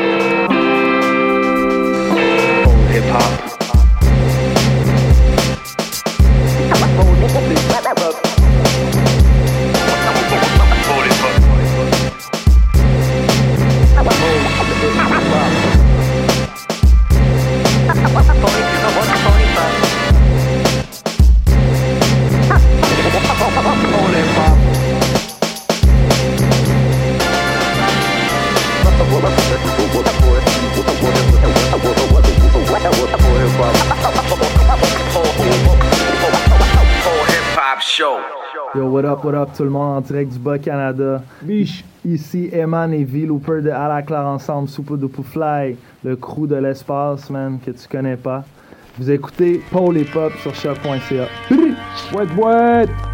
hip what up, what up, tout le monde en direct du Bas-Canada. Biche. Ici, Eman et V Looper de À la Claire Ensemble, Soupe de Fly, le crew de l'espace, man, que tu connais pas. Vous écoutez Paul et Pop sur choc.ca. What, what?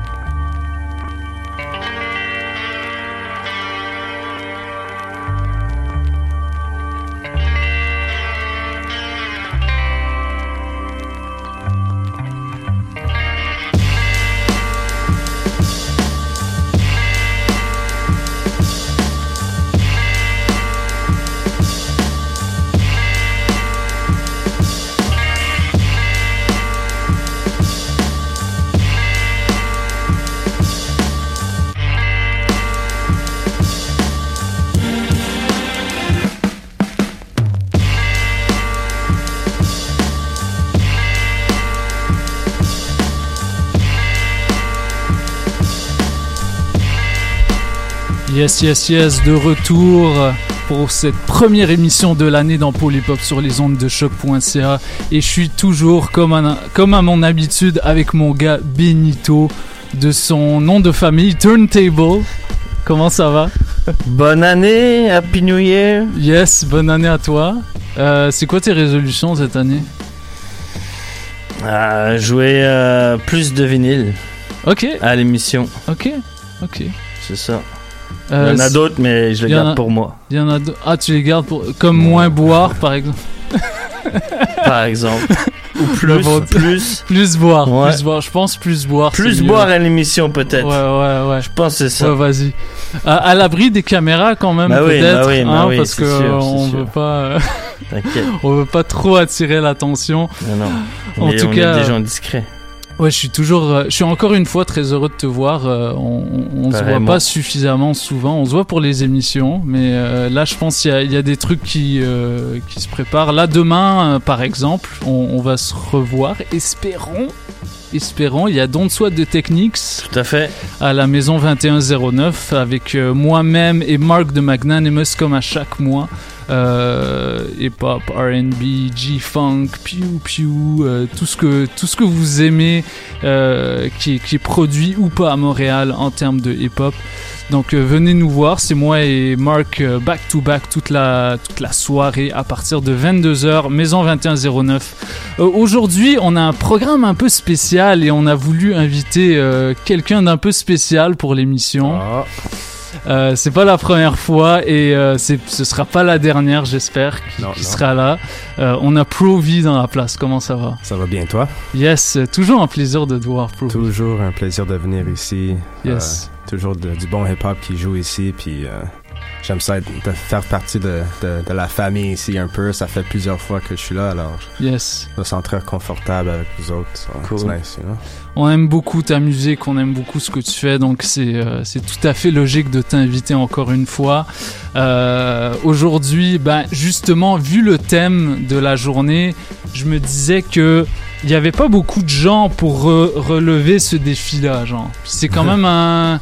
Yes, yes, yes, de retour pour cette première émission de l'année dans Polypop sur les ondes de choc.ca. Et je suis toujours, comme à, comme à mon habitude, avec mon gars Benito, de son nom de famille, Turntable. Comment ça va? Bonne année, Happy New Year. Yes, bonne année à toi. Euh, c'est quoi tes résolutions cette année? Euh, jouer euh, plus de vinyle Ok, à l'émission, ok, ok. c'est ça. Euh, Il y en a d'autres, mais je les en garde a- pour moi, Il y en a Ah, tu les gardes pour... comme moins boire, par exemple. par exemple. Ou plus, plus, Plus boire, Ouais. plus boire. Je pense plus boire. plus mieux. boire à l'émission peut-être. Ouais, ouais, ouais. Je pense que c'est ça. Ouais, vas-y. À, à l'abri des caméras quand même, Bah oui, peut-être, bah oui, bah hein, oui, parce euh, on sûr. veut pas, euh, T'inquiète. on veut pas trop attirer l'attention. Non, non. En Mais tout on cas, est des gens discrets. Ouais, je suis toujours, euh, je suis encore une fois très heureux de te voir. euh, on on, se voit pas suffisamment souvent. On se voit pour les émissions, mais euh, là, je pense qu'il y a, il y a des trucs qui euh, qui se préparent. Là, demain, euh, par exemple, on, on va se revoir. Espérons. Espérons, il y a Don't Soit de Techniques Tout à fait. à la maison 2109 avec moi-même et Marc de Magnanimous comme à chaque mois. Euh, hip-hop, R&B, G-funk, pew pew, euh, tout ce que tout ce que vous aimez euh, qui, qui est produit ou pas à Montréal en termes de hip-hop. Donc venez nous voir, c'est moi et Marc euh, back to back toute la toute la soirée à partir de 22h Maison 2109. Euh, Aujourd'hui, on a un programme un peu spécial et on a voulu inviter quelqu'un d'un peu spécial pour l'émission. Ah, Euh, c'est pas la première fois et euh, ce sera pas la dernière, j'espère, qui, sera là. Euh, on a Pro-V dans la place. Comment ça va? ça va bien, toi? Yes, euh, toujours un plaisir de te voir, Pro-V. Toujours un plaisir de venir ici. Yes. Toujours de- du bon hip-hop qui joue ici, puis j'aime ça être- de faire partie de, de- de la famille ici un peu. Ça fait plusieurs fois que je suis là, alors Yes. je me sens très confortable avec vous autres. So, Cool. It's nice, you know? On aime beaucoup ta musique, on aime beaucoup ce que tu fais, donc c'est euh, c'est tout à fait logique de t'inviter encore une fois. Euh, Aujourd'hui, ben justement, vu le thème de la journée, je me disais que il n'y avait pas beaucoup de gens pour re- relever ce défi-là, genre. C'est quand même un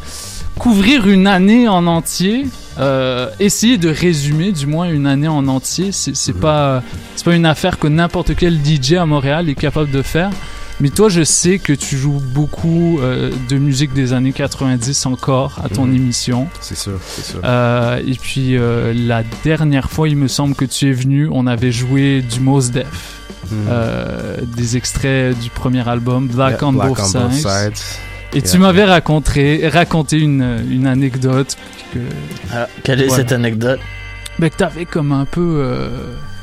couvrir une année en entier. euh, essayer de résumer du moins une année en entier, c'est Mhm. pas c'est pas une affaire que n'importe quel DJ à Montréal est capable de faire. Mais toi, je sais que tu joues beaucoup euh, de musique des années 90 encore à ton Mhm. émission. C'est sûr, c'est sûr. Euh, et puis la dernière fois, il me semble que tu es venu, on avait joué du Mos Def, Mhm. des extraits du premier album Black, Yeah, on, Black Both Sides. Et tu m'avais raconté, raconté une, une anecdote que, Ah, quelle est Voilà. cette anecdote ben, que t'avais comme un peu euh,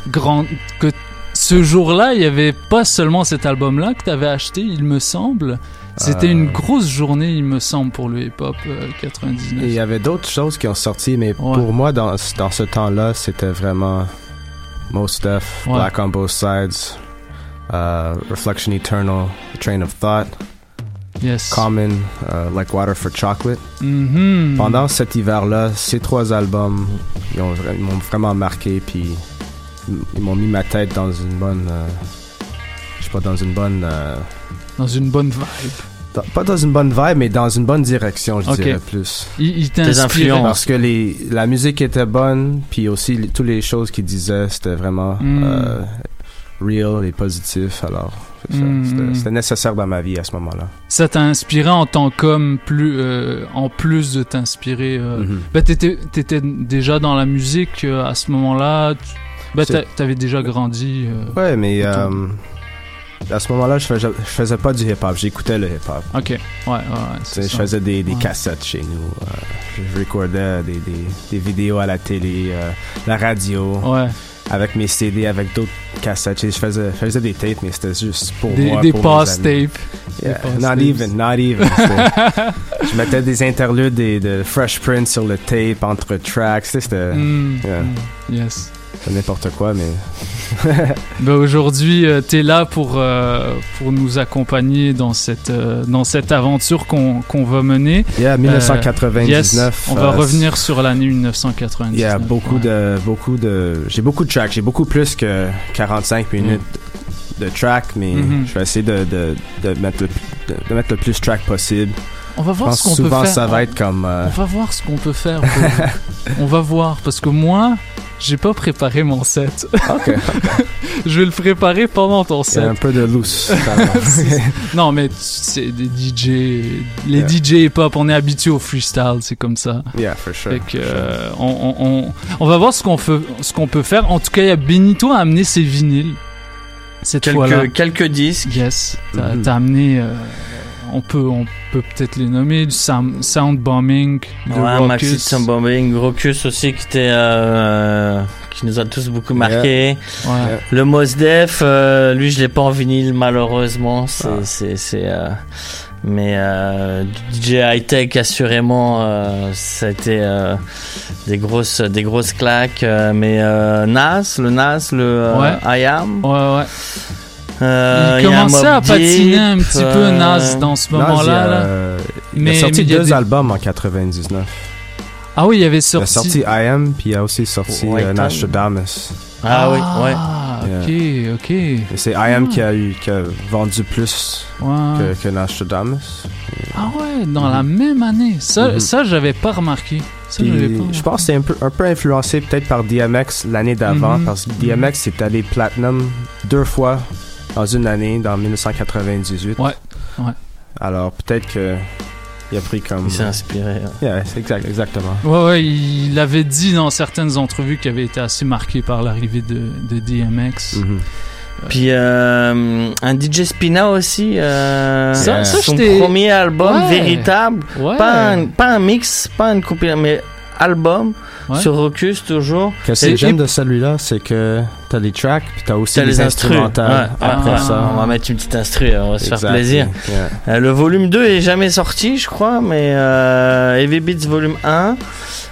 grand, que ce jour-là, il y avait pas seulement cet album-là que t'avais acheté, il me semble. C'était Euh. une grosse journée, il me semble, pour le hip-hop euh, 99. Et il y avait d'autres choses qui ont sorti, mais Ouais. pour moi, dans, dans ce temps-là, c'était vraiment Most Def, Ouais. Black on Both Sides, uh, Reflection Eternal, Train of Thought, Yes. Common, uh, Like Water for Chocolate. Mhm. Pendant cet hiver-là, ces trois albums, ils vra- m'ont vraiment marqué, puis ils m'ont mis ma tête dans une bonne, euh, je sais pas, dans une bonne, euh, Dans une bonne vibe. dans- pas dans une bonne vibe, mais dans une bonne direction, je dirais plus. Il, il inspiré. influences. Parce que les, la musique était bonne, puis aussi les- toutes les choses qu'il disait, c'était vraiment Mm. euh, real et positif. Alors, c'est ça. Mm. C'était- nécessaire dans ma vie à ce moment-là. Ça t'a inspiré en tant qu'homme, plus, euh, en plus de t'inspirer. euh. Ben, t'étais, t'étais déjà dans la musique euh, à ce moment-là. Tu- Ben, t'avais déjà grandi. euh, Ouais, mais à ce moment-là, je faisais, je faisais pas du hip-hop, j'écoutais le hip-hop. Ok, ouais, ouais, c'est Je ça. faisais des, des Ouais. cassettes chez nous. je, recordais des, des, des vidéos à la télé, la radio, Ouais, avec mes CD, avec d'autres cassettes. Je faisais, je faisais des tapes, mais c'était juste pour des, moi. des amis. tapes. Yeah, Des Not tapes. even, not even. Je mettais des interludes des- de Fresh Prince sur le tape entre tracks. C'était Mm, yeah. mm, Yes. N'importe quoi, mais Ben aujourd'hui, euh, t'es là pour, euh, pour nous accompagner dans cette, euh, dans cette aventure qu'on qu'on va mener. yeah, 1999. Yes, on va euh, revenir sur l'année 1999. Il y a beaucoup ouais. de, beaucoup de, j'ai beaucoup de tracks. J'ai beaucoup plus que 45 minutes de tracks, mais Mhm. je vais essayer de, de, de mettre le, de, de mettre le plus de tracks possible. On va voir ce qu'on peut souvent faire. ça va être comme, euh, On va voir ce qu'on peut faire. on va voir parce que moi, j'ai pas préparé mon set. ok, Je vais le préparer pendant ton c'est un set. peu de loose. non, mais c'est des DJ, les Yeah. DJ hip-hop, on est habitué au freestyle, c'est comme ça. yeah, for sure. Fait que, euh, on, on, on, on va voir ce qu'on ce qu'on peut faire. En tout cas, il y a Benito a amené ses vinyles cette fois-là. quelques, quelques disques. Yes, t'as Mhm. t'as amené. euh, on peut, on peut peut-être les nommer du sound, sound bombing, de Ouais, Maxi Raucus. Sambombing, Rocus aussi qui était euh, qui nous a tous beaucoup marqué. Ouais. Le Mos Def, euh, lui je l'ai pas en vinyle malheureusement. C'est Ah. c'est c'est euh, mais euh, DJ High Tech assurément euh, ça a été euh, des grosses des grosses claques. euh, mais euh, Nas, le Nas, le euh, Ouais. I Am. Ouais, ouais. Euh, il commençait à patiner Deep, un petit peu euh, Nas dans ce Nas, il a, moment-là. là. euh, il Mais- a sorti mais a deux des- albums en 99. Ah oui, il y avait Il a sorti. sorti I Am, puis il a aussi sorti Town. Nostradamus. Ah, oui, ouais. Ah, ok, ok. Et c'est I Am qui a eu, qui a vendu plus Ouais. que, que Nostradamus. Ah ouais, dans la même année. Ça, Mhm. ça j'avais pas remarqué. Ça, je pense que c'est un peu, un peu influencé peut-être par DMX l'année d'avant, Mhm. parce que DMX est allé platinum deux fois dans une année, dans 1998. Ouais, ouais. Alors peut-être que Il a pris comme. Il s'est inspiré. Yeah, c'est exact, exactement. Ouais, ouais, il avait dit dans certaines entrevues qu'il avait été assez marqué par l'arrivée de, de DMX. Mhm. Puis euh, un DJ Spina aussi. euh, Ça- ça, son j'étais- premier album Ouais. véritable. Ouais. Pas, un, pas un mix, pas une compilation, mais album Ouais. sur Rocus toujours. Et- que j'aime de celui-là, c'est que t'as les tracks, puis t'as aussi T'as les, les instrumentales Ouais, après ça. On va mettre une petite instru, on va se faire plaisir. Yeah. Euh, le volume 2 est jamais sorti, je crois, mais euh, Heavy Beats volume 1.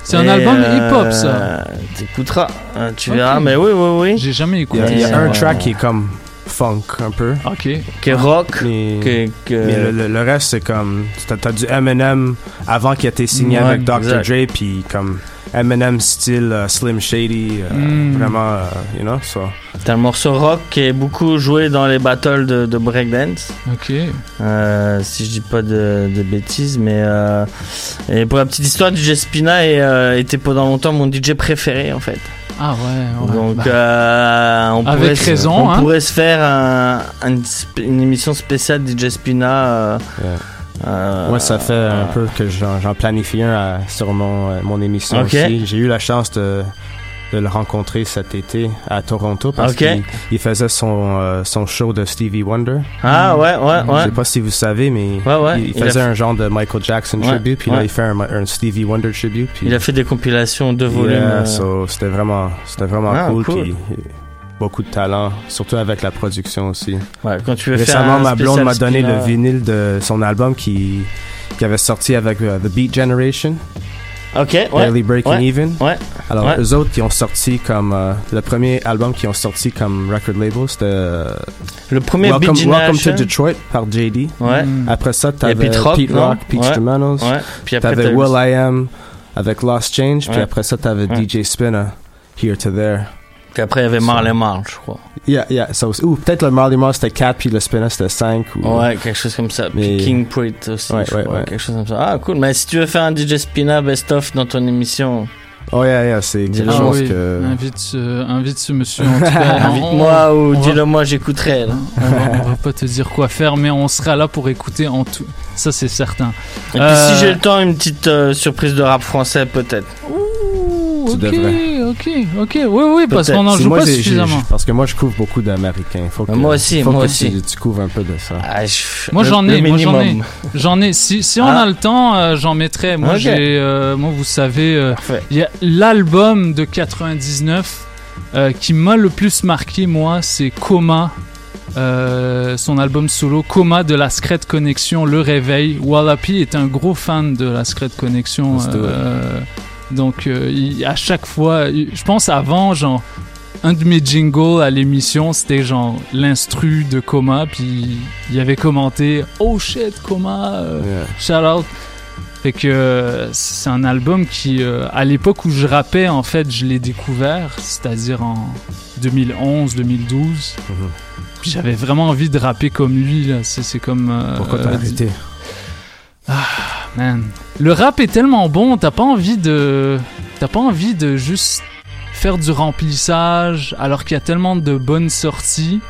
C'est un album euh, hip-hop, ça. T'écouteras, hein, tu Ok. verras, mais oui, oui, oui. J'ai jamais Il y écouté. a, il y a Ouais. un track qui est comme funk un peu. Ok. Qui est rock. Mais, que- que- mais le, le- le reste, c'est comme. T'as as du Eminem avant qu'il ait été signé Ouais, avec Dr. exact. Dre, puis comme Eminem style euh, Slim Shady. euh, Mm. Vraiment, euh, you know, so. T'as le morceau rock qui est beaucoup joué dans les battles de, de breakdance. Ok. Euh, si je dis pas de, de bêtises, mais euh, et pour la petite histoire, DJ Spina est, euh, était pendant longtemps mon DJ préféré en fait. Ah ouais, ouais. Donc Bah, euh, on Avec pourrait se- raison, on hein. pourrait se faire un- un une émission spéciale DJ Spina. euh, Yeah. Euh, Moi, ça fait un peu que j'en planifie un à- sur mon, euh, mon émission aussi. J'ai eu la chance de, de le rencontrer cet été à Toronto parce qu'il il faisait son, euh, son show de Stevie Wonder. Ah ouais, ouais, Je ouais. sais pas si vous savez, mais Ouais, ouais. il, il Il a faisait fait- un genre de Michael Jackson Ouais, tribute, puis ouais. là, il fait un, un Stevie Wonder tribute. Puis Il a fait des compilations de Yeah, volumes. euh, so, c'était vraiment, c'était vraiment Ah, cool, cool. puis beaucoup de talent, surtout avec la production aussi. ouais, quand tu veux faire Récemment, ma blonde m'a donné le vinyle de son album qui, qui avait sorti avec euh, The Beat Generation, Ok, ouais. Barely Breaking ouais, Even. Ouais. Alors, Ouais. eux autres qui ont sorti comme. euh, le premier album qui ont sorti comme record label, c'était. euh, Le premier Welcome, Beat Welcome to. Detroit par JD. Ouais. Mm. Après ça, t'avais Pete Rock, Pete? Rock, Peach Ouais. Hermanos. Ouais. Puis après, T'avais Will I Am avec Lost Change. Puis après ça, t'avais Ouais. DJ Spinner, Here to There. Puis après, il y avait Marley Marl, je crois. Yeah, yeah. ça aussi. Ou peut-être le Marley Marl c'était 4 puis le Spinner c'était 5. Ou... Ouais, quelque chose comme ça. Mais- Puis King Pruitt aussi, Ouais, je ouais, crois, ouais. quelque chose comme ça. Ah, cool. Mais si tu veux faire un DJ Spina best-of dans ton émission, Oh, yeah, yeah. C'est quelque Dis-le. Ah chose oui, que. invite, ce, invite ce monsieur en tout cas. invite-moi on- ou on va- dis-le moi, j'écouterai. On va, on va pas te dire quoi faire, mais on sera là pour écouter en tout. Ça, c'est certain. Et puis Euh, si j'ai le temps, une petite euh, surprise de rap français peut-être. Ouh, ok, devrais. ok, ok. Oui, oui, parce qu'on en Si joue moi, pas suffisamment. parce que moi, je couvre beaucoup d'Américains. Faut que, Moi aussi, faut moi que aussi. Tu, tu couvres un peu de ça. Ah, je- Moi, j'en ai, moi, j'en ai. J'en ai. Si, si on Ah. a le temps, euh, j'en mettrai. Moi, Ok. j'ai, euh, moi, vous savez, euh, Parfait. il y a l'album de 99 euh, qui m'a le plus marqué, moi, c'est Coma. Euh, son album solo Coma de la Secret Connection Le Réveil Wallapi est un gros fan de la Secret Connection euh, donc euh, il- à chaque fois je pense avant genre un de mes jingles à l'émission c'était genre l'instru de Coma puis il avait commenté oh shit Coma euh, Yeah. shout out fait que c'est un album qui euh, à l'époque où je rappais en fait je l'ai découvert c'est-à-dire en 2011 2012 Mhm. puis j'avais vraiment envie de rapper comme lui là c'est comme euh, Pourquoi t'as euh, arrêté Man. Le rap est tellement bon, t'as pas envie de. T'as pas envie de juste faire du remplissage alors qu'il y a tellement de bonnes sorties.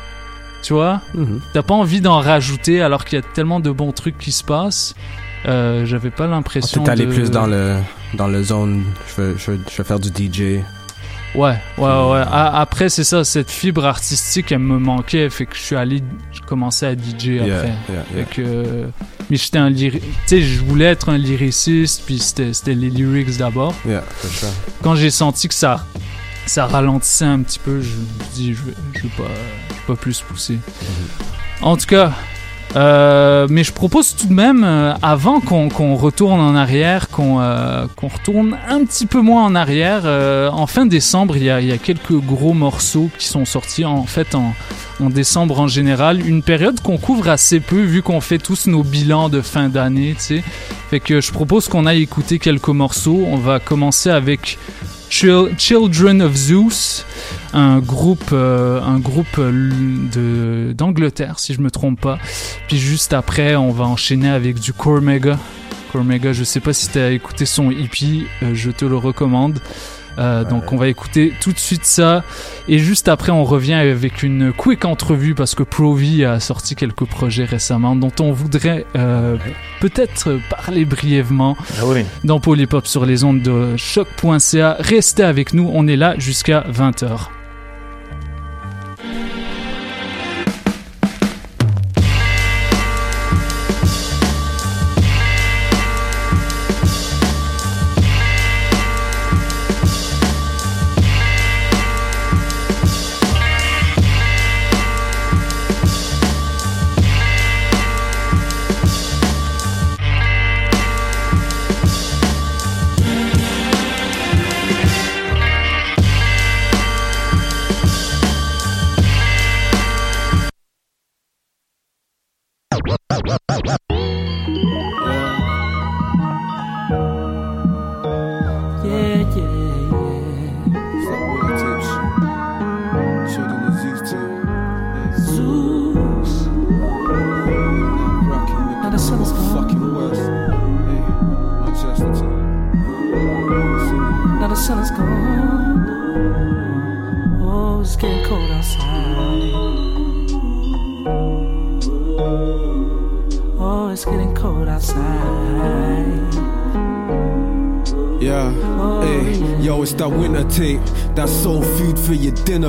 Tu vois? Mhm. T'as pas envie d'en rajouter alors qu'il y a tellement de bons trucs qui se passent. Euh, J'avais pas l'impression. T'es allé de... plus dans le, dans le zone. Je veux, je veux, je veux faire du DJ. Ouais, ouais, ouais. Après, c'est ça, cette fibre artistique, elle me manquait. Fait que je suis allé. Je commençais à DJ Yeah, après. yeah, yeah. Fait que, mais j'étais un lyri- Tu sais, je voulais être un lyriciste, puis c'était les lyrics d'abord. Sure. Quand j'ai senti que ça, ça ralentissait un petit peu, je me dit, je vais, je vais, pas, pas plus pousser. En tout cas, euh, mais je propose tout de même, euh, avant qu'on retourne en arrière, qu'on euh, qu'on retourne un petit peu moins en arrière, en fin décembre, il y, a, quelques gros morceaux qui sont sortis, en fait, en, décembre en général. Une période qu'on couvre assez peu, vu qu'on fait tous nos bilans de fin d'année, tu sais. Fait que je propose qu'on aille écouter quelques morceaux. On va commencer avec Children of Zeus, un groupe, euh, un groupe euh, d'Angleterre, si je me trompe pas. Puis juste après, on va enchaîner avec du Cormega. Cormega, je sais pas si tu as écouté son EP, euh, je te le recommande. Euh, donc on va écouter tout de suite ça. Et juste après, on revient avec une quick entrevue parce que Provi a sorti quelques projets récemment dont on voudrait euh, peut-être parler brièvement Ah oui. dans Polypop sur les ondes de choc.ca. Restez avec nous, on est là jusqu'à 20h.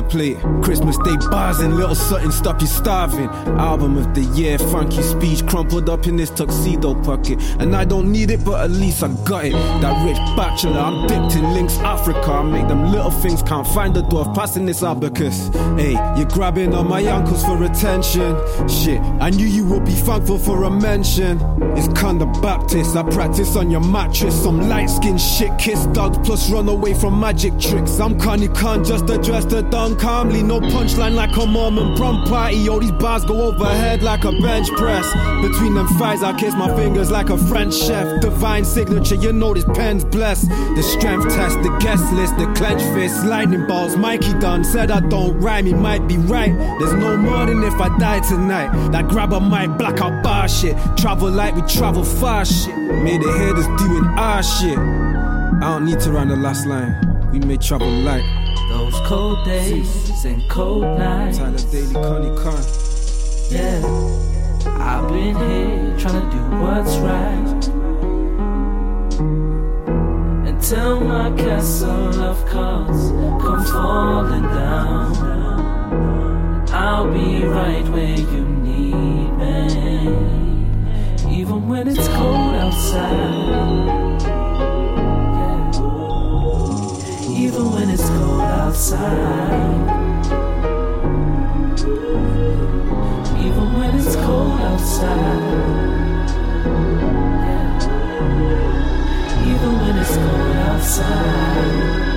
Plate. Christmas Day bars and little something stop you starving. Album of the year, funky speech crumpled up in this tuxedo pocket. And I don't need it, but at least I got it. That rich bachelor, I'm dipped in links Africa. I make them little things can't find the dwarf passing this abacus. Hey, you're grabbing on my ankles for attention. Shit, I knew you would be thankful for a mention. It's kinda Baptist, I practice on your mattress. Some light skin shit, kiss dogs, plus run away from magic tricks. I'm Kanye Khan, just address the dawn calmly. No punchline like a Mormon prom party. All these bars go overhead like a bench press. Between them thighs, I kiss my fingers like a French chef. Divine signature, you know this pen's blessed. The strength test, the guest list, the clenched fist, lightning balls. Mikey done said I don't rhyme, he might be right. There's no more than if I die tonight. That grabber might blackout bar shit. Travel like we travel far shit. Made here that's doing our shit. I don't need to run the last line. We may travel light. Those cold days and cold nights. Tyler Daley, Konny Kon. Yeah, I've been here trying to do what's right. Until my castle of cards come falling down. I'll be right where you need me. When it's cold outside. Even when it's cold outside. Even when it's cold outside. Even when it's cold outside.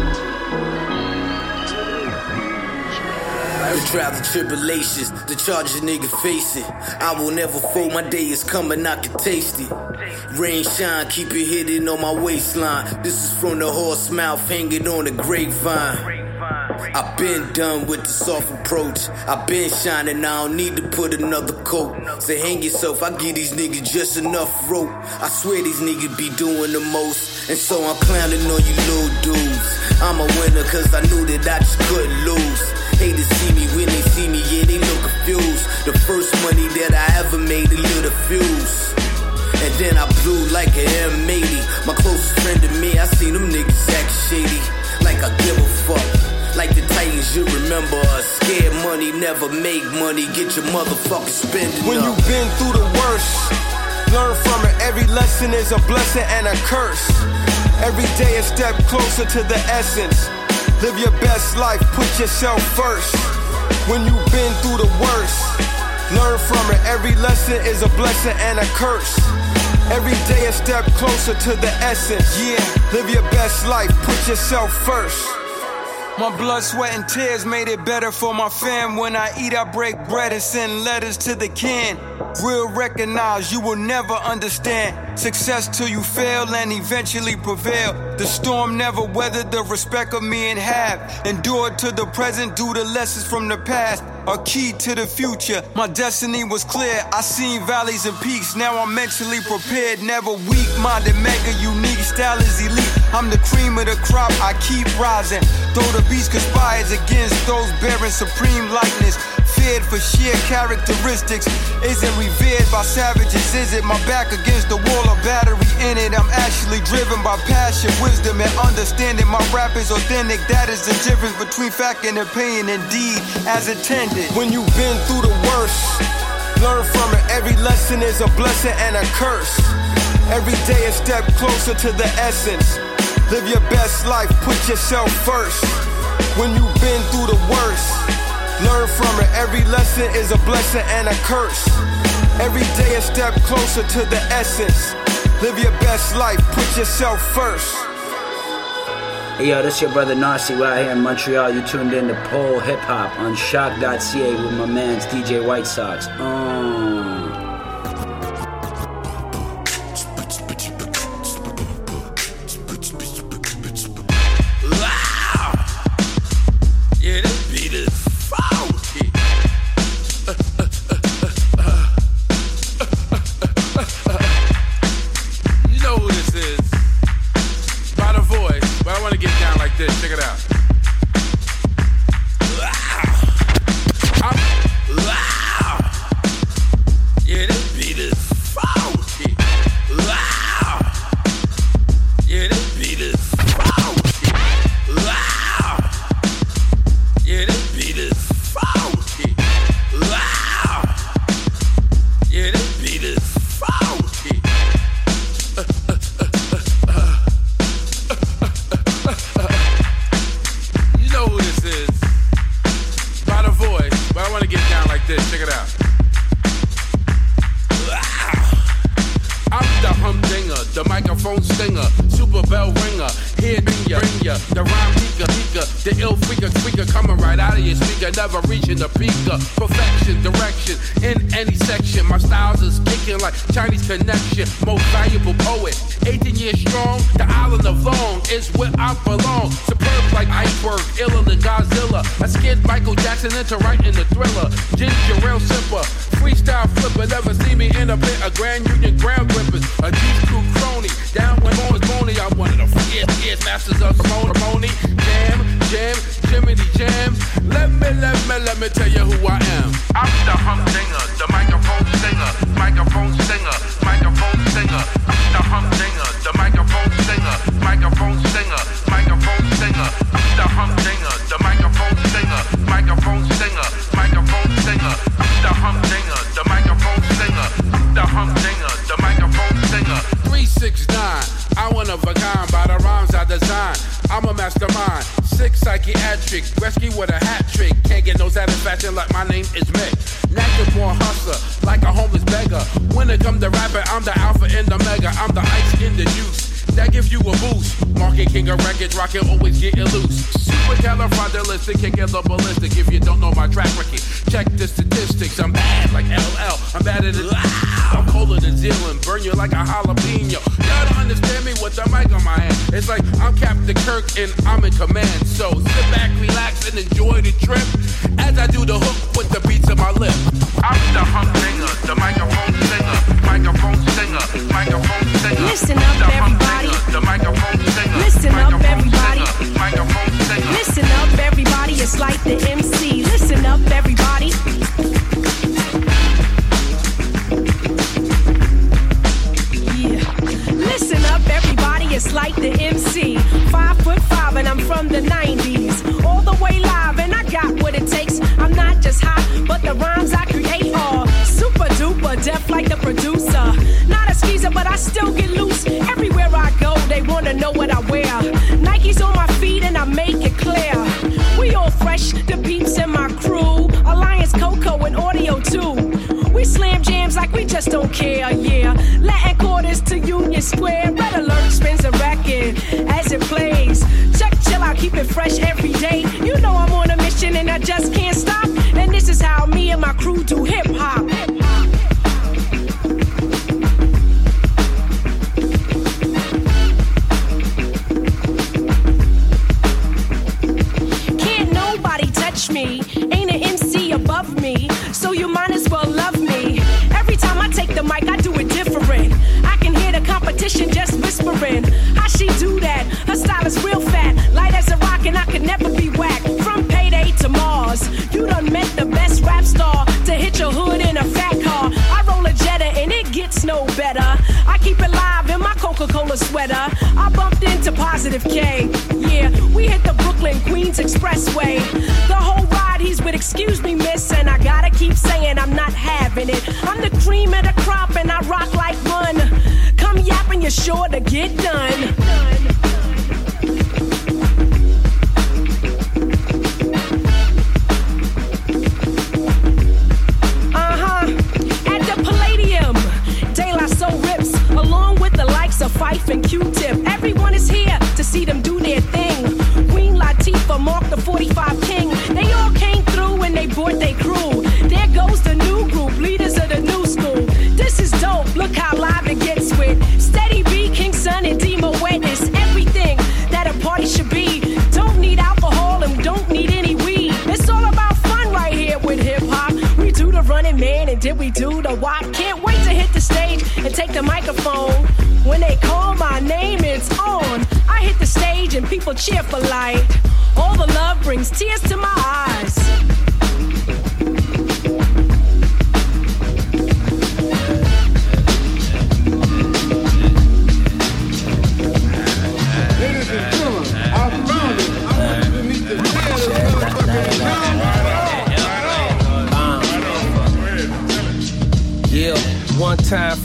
The trials and tribulations, the charges nigga facing. I will never fold, my day is coming, I can taste it. Rain shine, keep it hidden on my waistline. This is from the horse mouth hanging on the grapevine. I've been done with the soft approach. I've been shining, I don't need to put another coat. Say hang yourself, I give these niggas just enough rope. I swear these niggas be doing the most. And so I'm clowning on you little dudes. I'm a winner cause I knew that I just couldn't lose. Haters see me when they see me, yeah, they look confused. The first money that I ever made, a little fuse. And then I blew like an M80. My closest friend to me, I seen them niggas act shady. Like I give a fuck. Like the Titans, you remember us. Scared money, never make money. Get your motherfucking spending When you've been through the worst, learn from it. Every lesson is a blessing and a curse. Every day a step closer to the essence. Live your best life, put yourself first. When you've been through the worst, learn from it. Every lesson is a blessing and a curse. Every day a step closer to the essence. Yeah, live your best life, put yourself first. My blood, sweat, and tears made it better for my fam. When I eat, I break bread and send letters to the kin. Real recognize you will never understand. Success till you fail and eventually prevail. The storm never weathered the respect of me and have. Endured to the present, due to lessons from the past a key to the future. My destiny was clear. I seen valleys and peaks. Now I'm mentally prepared, never weak minded, mega unique. Style is elite. I'm the cream of the crop. I keep rising. Though the beast conspires against those bearing supreme likeness for sheer characteristics. Isn't revered by savages, is it? My back against the wall, a battery in it. I'm actually driven by passion, wisdom, and understanding. My rap is authentic. That is the difference between fact and opinion, indeed, as intended. When you've been through the worst, learn from it. Every lesson is a blessing and a curse. Every day a step closer to the essence. Live your best life, put yourself first. When you've been through the worst, Learn from it. Every lesson is a blessing and a curse. Every day a step closer to the essence. Live your best life. Put yourself first. Hey yo, this your brother Narcy. We're out here in Montreal. You tuned in to Pole Hip Hop on choc.ca with my man's DJ White Sox. Um.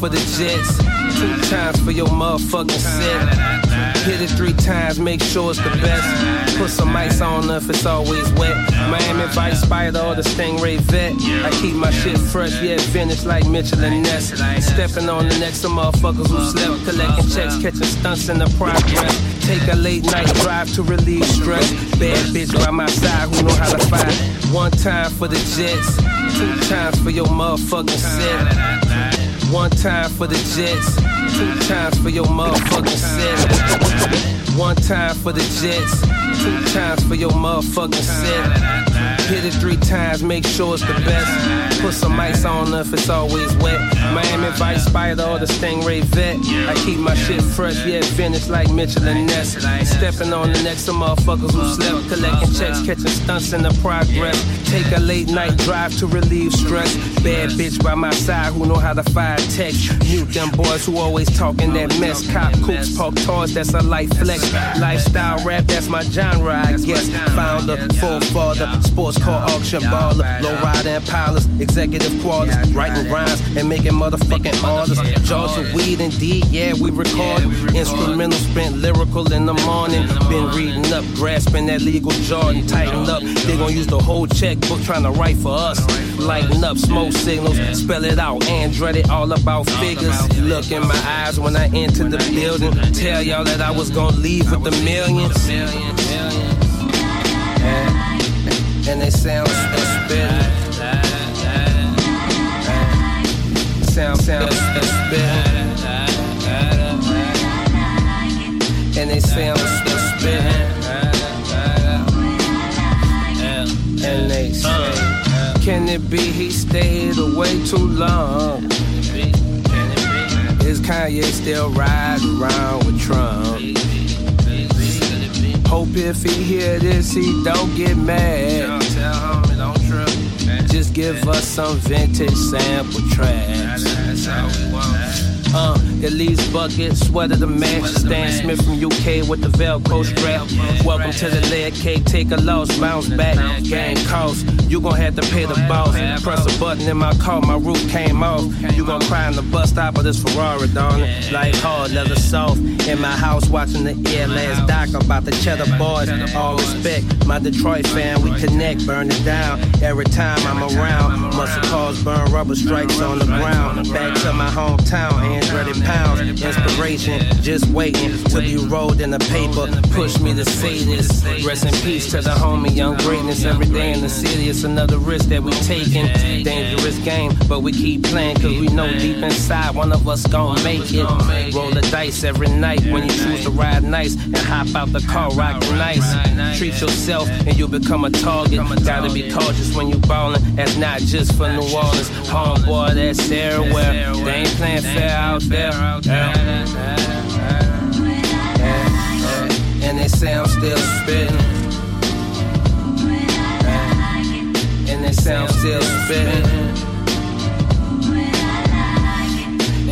For the Jets, two times for your motherfucking set. Hit it three times, make sure it's the best. Put some ice on if it's always wet. Miami Vice Spider or the Stingray Vet. I keep my shit fresh, yeah, finished like Mitchell and Ness. Stepping on the necks of motherfuckers who slept, collecting checks, catching stunts in the progress. Take a late night drive to relieve stress. Bad bitch by my side who know how to fight. One time for the Jets, two times for your motherfucking set. One time for the Jets, two times for your motherfucking set. One time for the Jets, two times for your motherfucking set. Hit it three times, make sure it's the best. Put some ice on if it's always wet. Miami Vice Spider or the Stingray Vet. I keep my shit fresh, yeah, finished like Mitchell and Ness. Stepping on the necks of motherfuckers who slept, collecting checks, catching stunts in the progress. Take a late night drive to relieve stress. Bad bitch by my side who know how to fire text. Mute them boys who always talking that mess. Cop coops, park toys, that's a light flex. Lifestyle rap, that's my genre, I guess. Founder, full father, sports car auction baller. Low rider pilots, executive quarters. Writing rhymes and making motherfucking orders. Jaws of weed, indeed, yeah, we record. Instrumental spent lyrical in the morning. Been reading up, grasping that legal Jordan. Tighten up, they gon' use the whole checkbook trying to write for us. Lighten up, smoke signals, spell it out. and dread it all about figures. Look in my eyes when I enter the building. Tell y'all that I was gonna leave with the millions. And, and they sound spitting. Sound, sound, spitting. And they say I'm sound spitting. And Can it be he stayed away too long? Is Kanye still riding around with Trump? Hope if he hear this, he don't get mad. Just give us some vintage sample tracks. Uh, at least bucket, sweater the match. Stan Smith from UK with the Velcro strap. Welcome to the lead cake, take a loss, bounce back. Game cost, you gon' have to pay the boss. Press a button in my car, my roof came off. You gon' cry in the bus stop of this Ferrari, darling. Like hard, leather soft. In my house watching the air last doc about the cheddar boys. All respect, my Detroit fan, we connect, burn it down. Every time I'm around, muscle cars burn rubber stripes on the ground. Back to my hometown, and Hundred pounds, inspiration, just waiting to be rolled in the paper. Push me to say this. Rest in peace to the homie, young greatness. Every day in the city, it's another risk that we taking. Dangerous game, but we keep playing cause we know deep inside one of us gon' make it. Roll the dice every night when you choose to ride nice and hop out the car rockin' nice. Treat yourself and you'll become a target. Gotta be cautious when you ballin'. That's not just for New Orleans. Homeboy, that's everywhere. They ain't playing fair out there. And they say I'm still spittin'. And they say I'm still spittin'.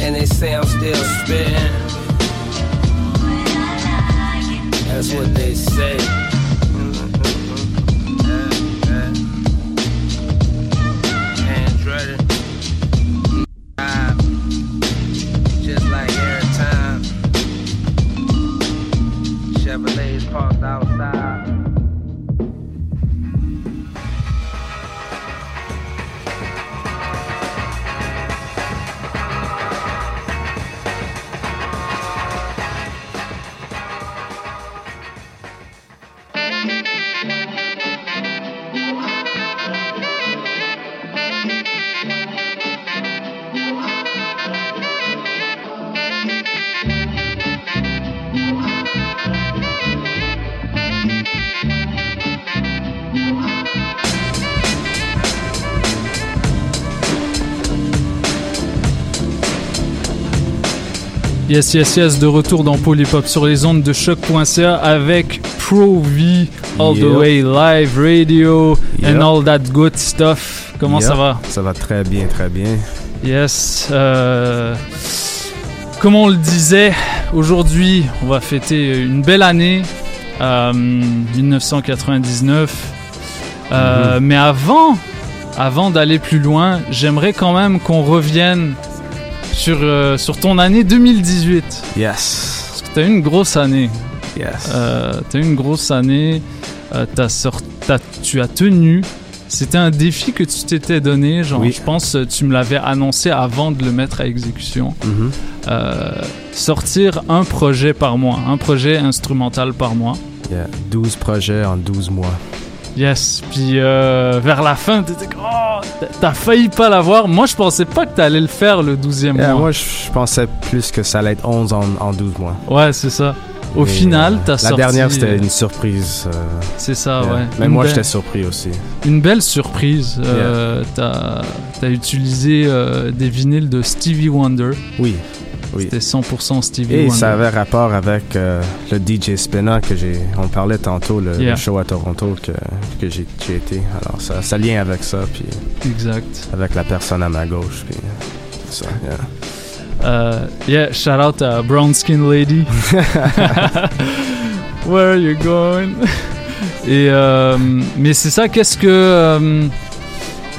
And they say I'm still spittin'. That's what they say. Yes, yes, yes, de retour dans Polypop sur les ondes de choc.ca avec Pro V All the. Way Live Radio and all that good stuff. Comment ça va? Ça va très bien, très bien. Yes. euh, comme on le disait, aujourd'hui, on va fêter une belle année, euh, 1999. Euh, Mais avant, avant d'aller plus loin, j'aimerais quand même qu'on revienne sur, euh, sur ton année 2018. Yes. Parce que tu as eu une grosse année. Yes. Euh, tu as eu une grosse année. Euh, t'as sort- t'as- tu as tenu. C'était un défi que tu t'étais donné. Genre, Oui. je pense que tu me l'avais annoncé avant de le mettre à exécution. Mhm. Euh, sortir un projet par mois, un projet instrumental par mois. Yeah. 12 projets en 12 mois. Yes. Puis euh, vers la fin, t'étais oh, t'as- failli pas l'avoir. Moi, je pensais pas que t'allais le faire le 12e Yeah, mois. moi, je pensais plus que ça allait être 11 en, en 12 mois. Ouais, c'est ça. Au Mais, final, euh, t'as La sorti. dernière, c'était euh, une surprise. euh, C'est ça, yeah. ouais. Une moi, j'étais surpris aussi. Une belle surprise. Euh, T'as as utilisé euh, des vinyles de Stevie Wonder. Oui. Oui. C'était 100% Stevie Et Wonder. ça avait rapport avec euh, le DJ Spinner que j'ai. On parlait tantôt, le, show à Toronto que, que j'ai été. Alors, ça, ça lien avec ça, puis Exact. avec la personne à ma gauche, puis ça. yeah. Euh, yeah, shout out à Brown Skin Lady. Where are you going? Et euh, mais c'est ça. Qu'est-ce que euh,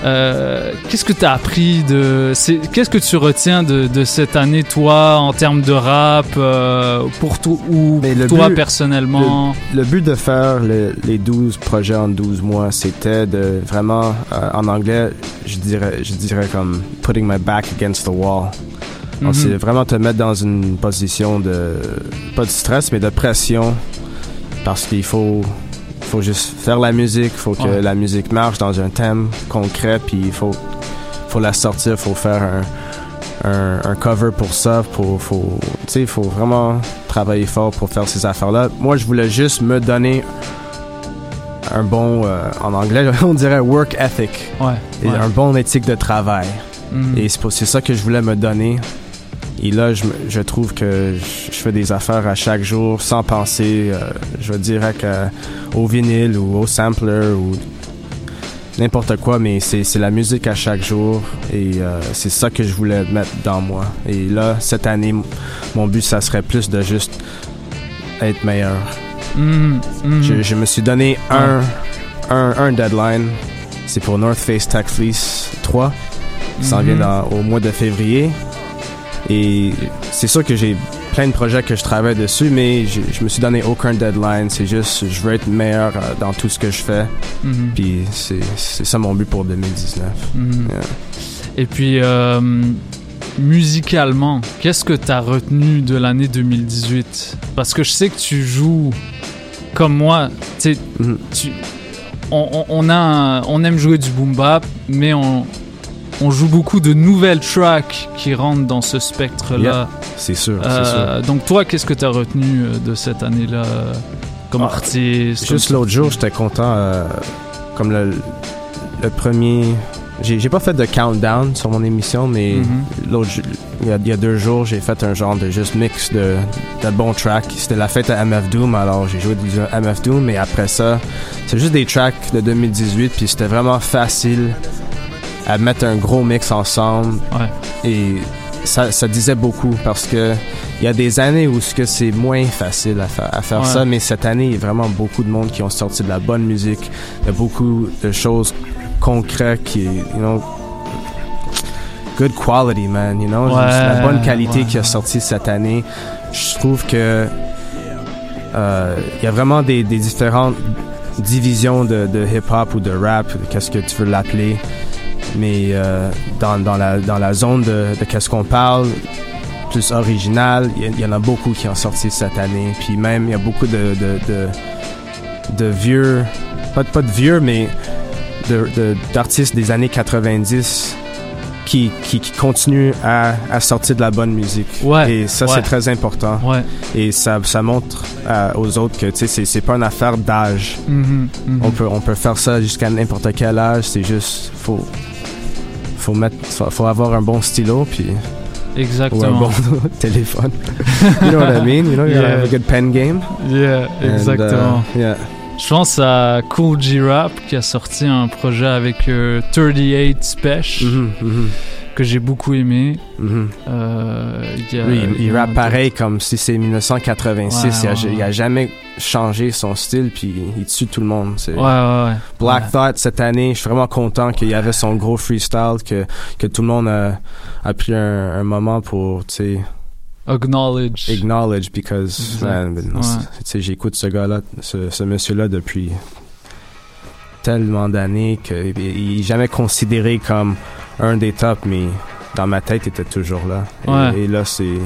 euh, qu'est-ce que t'as appris de qu'est-ce que tu retiens de, de cette année toi en termes de rap euh, pour toi ou le toi but- personnellement? Le, le but de faire le- les 12 projets en 12 mois, c'était de vraiment, euh, en anglais, je dirais, je dirais comme putting my back against the wall. Donc, Mhm. C'est vraiment te mettre dans une position de, pas de stress, mais de pression, parce qu'il faut, faut juste faire la musique, faut que Ouais. la musique marche dans un thème concret, puis il faut, faut la sortir, faut faire un, un, un cover pour ça, pour, faut, il faut vraiment travailler fort pour faire ces affaires-là. Moi, je voulais juste me donner un bon, euh, en anglais, on dirait work ethic. Ouais, Et un bon éthique de travail. Mhm. Et c'est ça que je voulais me donner. Et là, je, je trouve que je, fais des affaires à chaque jour sans penser, euh, je veux dire, au vinyle ou au sampler ou n'importe quoi, mais c'est c'est la musique à chaque jour et euh, c'est ça que je voulais mettre dans moi. Et là, cette année, mon but, ça serait plus de juste être meilleur. Mhm, mhm. Je, je me suis donné un, un, un deadline. C'est pour North Face Tech Fleece 3. Il s'en Mhm. vient dans- au mois de février. Et c'est sûr que j'ai plein de projets que je travaille dessus, mais je, je me suis donné aucun deadline. C'est juste, je veux être meilleur euh, dans tout ce que je fais. Mhm. Puis c'est ça mon but pour 2019. Mhm. Yeah. Et puis, euh, musicalement, qu'est-ce que tu as retenu de l'année 2018 Parce que je sais que tu joues comme moi. tu Mhm. tu- on, a on aime jouer du boom bap, mais on, on joue beaucoup de nouvelles tracks qui rentrent dans ce spectre-là. Yeah, c'est sûr, Euh, Donc toi, qu'est-ce que tu as retenu euh, de cette année-là comme Ah, artiste Juste l'autre jour, j'étais content. euh, comme le, le premier. J'ai pas fait de countdown sur mon émission, mais Mhm. l'autre il y, a, il y a deux jours, j'ai fait un genre de juste mix de, de bons tracks. C'était la fête à MF Doom, alors j'ai joué du MF Doom, mais après ça, c'est juste des tracks de 2018, puis c'était vraiment facile à mettre un gros mix ensemble. Et ça, ça disait beaucoup parce que il y a des années où ce que c'est moins facile à, fa- à faire Ouais. ça, mais cette année, il y a vraiment beaucoup de monde qui ont sorti de la bonne musique. Il y a beaucoup de choses concrètes qui, you know, good quality, man, you know, Ouais, la bonne qualité ouais. qui a sorti cette année. Je trouve que euh, il y a vraiment des, des différentes divisions de, de hip-hop ou de rap, qu'est-ce que tu veux l'appeler. Mais euh, dans, dans, la, dans la zone de, de qu'est-ce qu'on parle, plus original, il y, en a beaucoup qui ont sorti cette année. Puis même, il y a beaucoup de, de, de, de vieux, pas, de- pas de vieux, mais d'artistes des années 90 qui, qui, qui continuent à, à sortir de la bonne musique. Ouais, Et ça, ouais. c'est très important. Ouais. Et ça, ça montre euh, aux autres que c'est, pas une affaire d'âge. Mhm, mhm. On, peut, on peut faire ça jusqu'à n'importe quel âge. C'est juste, faut, faut, mettre, faut, avoir un bon stylo, puis. Exactement. Ou un bon téléphone. you know what I mean? You know, you gotta have a good pen game. Yeah, And, uh, exactement. yeah. Je pense à Cool G Rap qui a sorti un projet avec euh, 38 Special Mhm, mhm. Que j'ai beaucoup aimé. Mhm. Euh, il y a- Lui, il, rappe pareil comme si c'est 1986. Ouais, il, a, ouais, il a jamais changé son style, puis il tue tout le monde. Black. Thought cette année, je suis vraiment content qu'il y avait son gros freestyle, que, que tout le monde a, a pris un, un moment pour, tu sais, Acknowledge. acknowledge, because, j'écoute ce gars-là, ce, ce monsieur-là depuis tellement d'années qu'il il est jamais considéré comme un des tops, mais dans ma tête, il était toujours là. Et- Ouais. Et, là, c'est,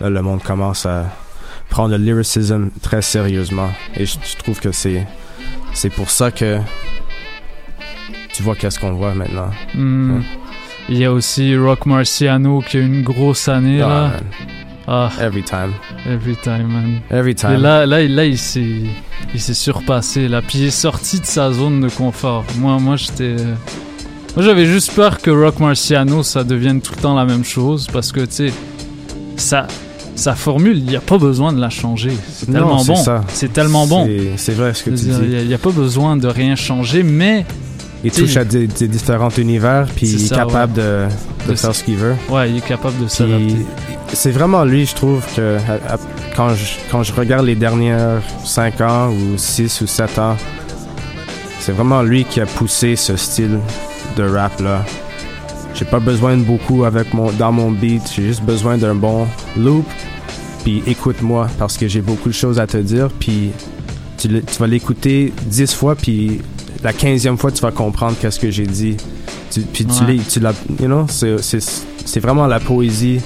là, le monde commence à prendre le lyricism très sérieusement. Et je, je trouve que c'est, c'est pour ça que tu vois qu'est-ce qu'on voit maintenant. Hmm. Ouais. Il y a aussi Rock Marciano qui a une grosse année Ah, là. man. Ah, Every time. every time, man. Every time. Et là, là, là, il s'est, il s'est surpassé là. Puis il est sorti de sa zone de confort. Moi, moi, j'étais, moi, j'avais juste peur que Rock Marciano, ça devienne tout le temps la même chose parce que tu sais, ça, sa formule, il n'y a pas besoin de la changer. C'est tellement bon. C'est tellement bon. C'est- vrai ce que tu dis. Il n'y a, pas besoin de rien changer, mais Il touche à des, des différents univers, puis il est ça, capable de, de De faire ce qu'il veut. Ouais, il est capable de s'adapter. c'est vraiment lui, je trouve, que à- à- quand, je, quand je regarde les dernières 5 ans ou 6 ou 7 ans, c'est vraiment lui qui a poussé ce style de rap-là. J'ai pas besoin de beaucoup avec mon, dans mon beat, j'ai juste besoin d'un bon loop, puis écoute-moi, parce que j'ai beaucoup de choses à te dire, puis tu, tu vas l'écouter 10 fois, puis la 15e fois, tu vas comprendre qu'est-ce que j'ai dit. Tu- puis tu Ouais. l'as, tu l'as, you know, c'est, c'est, c'est vraiment la poésie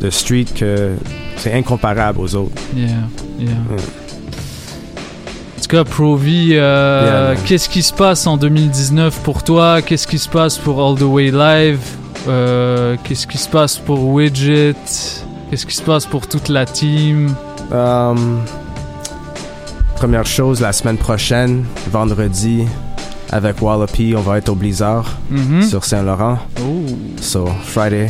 de street que c'est incomparable aux autres. Yeah, yeah. Ouais. En tout cas, Provi, euh, Yeah, qu'est-ce qui se passe en 2019 pour toi? Qu'est-ce qui se passe pour All the Way Live? Euh, Qu'est-ce qui se passe pour Widget? Qu'est-ce qui se passe pour toute la team? Um, première chose, la semaine prochaine, vendredi, avec Wallopy, on va être au Blizzard Mhm. sur Saint-Laurent. Oh, So, Friday,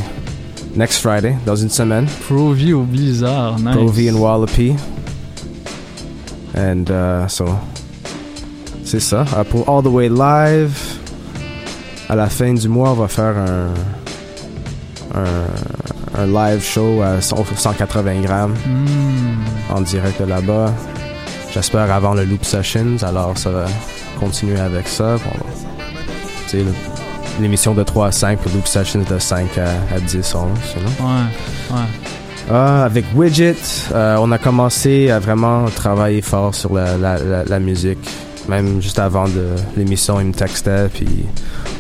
next Friday, dans une semaine. Provi au Blizzard, nice. Provi and Wallopy. And uh, so, c'est ça. Uh, pour All the Way Live, à la fin du mois, on va faire un, un, un live show à 100 180 grammes Hmm. en direct là-bas. J'espère avant le Loop Sessions, alors ça va continuer avec ça. Bon, l'émission de 3 à 5, le Loop Sessions de 5 à, à 10, 11, you know? Ouais, ouais. Ah, avec Widget, euh, on a commencé à vraiment travailler fort sur la, la, la, la musique. même juste avant l'émission, il me textait, puis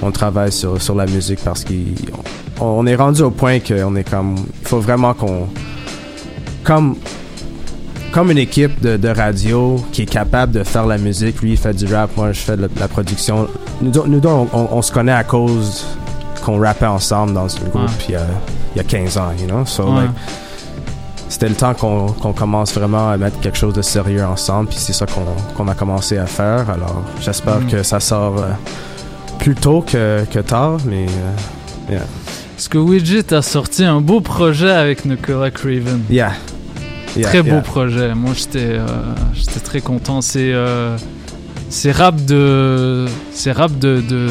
on travaille sur, sur la musique parce qu'on on est rendu au point qu'on est comme. Il faut vraiment qu'on. Comme. Comme une équipe de, de radio qui est capable de faire la musique, lui il fait du rap, moi je fais de la, production. Nous, nous on, on- on se connaît à cause qu'on rappait ensemble dans un groupe Ouais. il y a, y a 15 ans, you know? So, Ouais. like, c'était le temps qu'on commence vraiment à mettre quelque chose de sérieux ensemble, puis c'est ça qu'on a commencé à faire. Alors, j'espère Mm. que ça sort euh, plus tôt que, que tard, mais euh, yeah. Parce que Widget a sorti un beau projet avec Nicolas Craven. Yeah. Yeah, très beau yeah. projet. Moi, j'étais euh, j'étais très content. C'est euh, c'est rap de c'est rap de de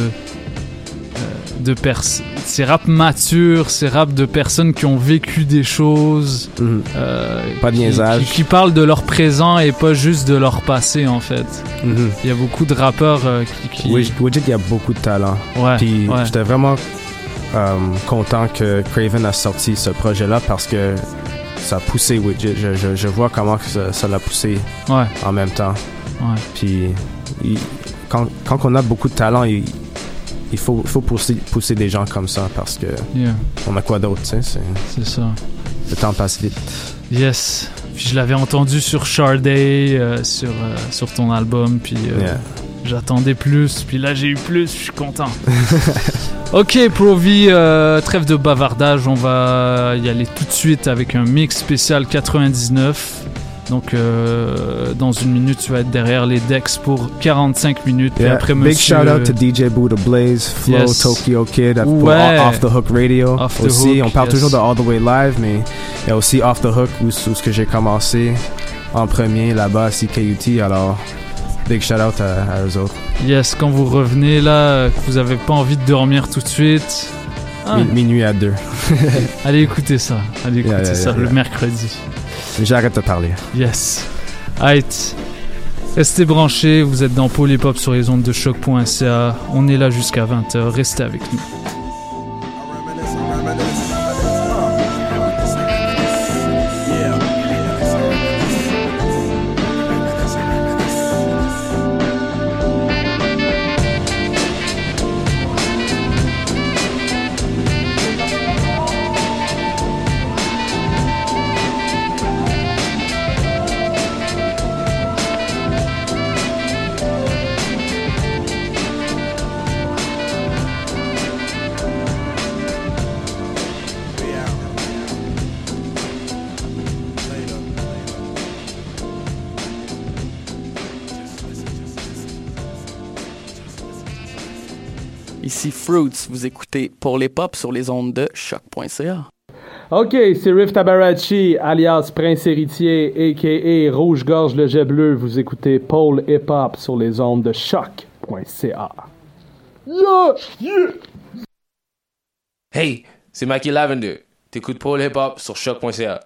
de pers c'est rap mature, c'est rap de personnes qui ont vécu des choses. euh, Mm-hmm. Pas de qui- niaisage. Qui, qui parlent de leur présent et pas juste de leur passé en fait. Mhm. Il y a beaucoup de rappeurs euh, qui, qui- Widget, Widget, il y a beaucoup de talent. Ouais, Puis ouais. j'étais vraiment euh, content que Craven a sorti ce projet-là parce que ça a poussé Widget. Je, je, je vois comment ça l'a poussé Ouais. en même temps. Ouais. Puis il- quand, quand on a beaucoup de talent, il, il faut, pousser, pousser des gens comme ça parce que Yeah. on a quoi d'autre, tu sais. c'est- ça. Le temps passe vite. Yes. Puis je l'avais entendu sur Sharday, euh, sur, euh, sur ton album, puis euh, Yeah. j'attendais plus, puis là j'ai eu plus, je suis content. ok, Provi, euh, trêve de bavardage, on va y aller tout de suite avec un mix spécial 99. Donc euh, dans une minute, tu vas être derrière les decks pour 45 minutes. Yeah, après, Big monsieur, shout out to DJ Buddha Blaze, Flow, Yes. Tokyo Kid, Ouais. Off the Hook Radio. Off the aussi, Hook, on parle yes. toujours de All the Way Live, mais il y a aussi Off the Hook où, où ce que j'ai commencé en premier là-bas à CKUT. Alors, big shout out à, à eux autres. Yes, quand vous revenez là, que vous avez pas envie de dormir tout de suite. ah, Mi- minuit à deux. allez écouter ça. Allez écouter Yeah, yeah, ça le mercredi. J'arrête de parler. Yes. Alright. Restez branchés, vous êtes dans Polypop sur les ondes de choc.ca. On est là jusqu'à 20h, restez avec nous. Vous écoutez Pour les Pop sur les ondes de choc.ca. Ok, c'est Riff Tabarachi, alias Prince Héritier, a.k.a. Rouge-Gorge le Jet Bleu. Vous écoutez Paul Hip Hop sur les ondes de choc.ca. Yeah! Yeah! Hey, c'est Mikey Lavender. T'écoutes Paul Hip Hop sur choc.ca.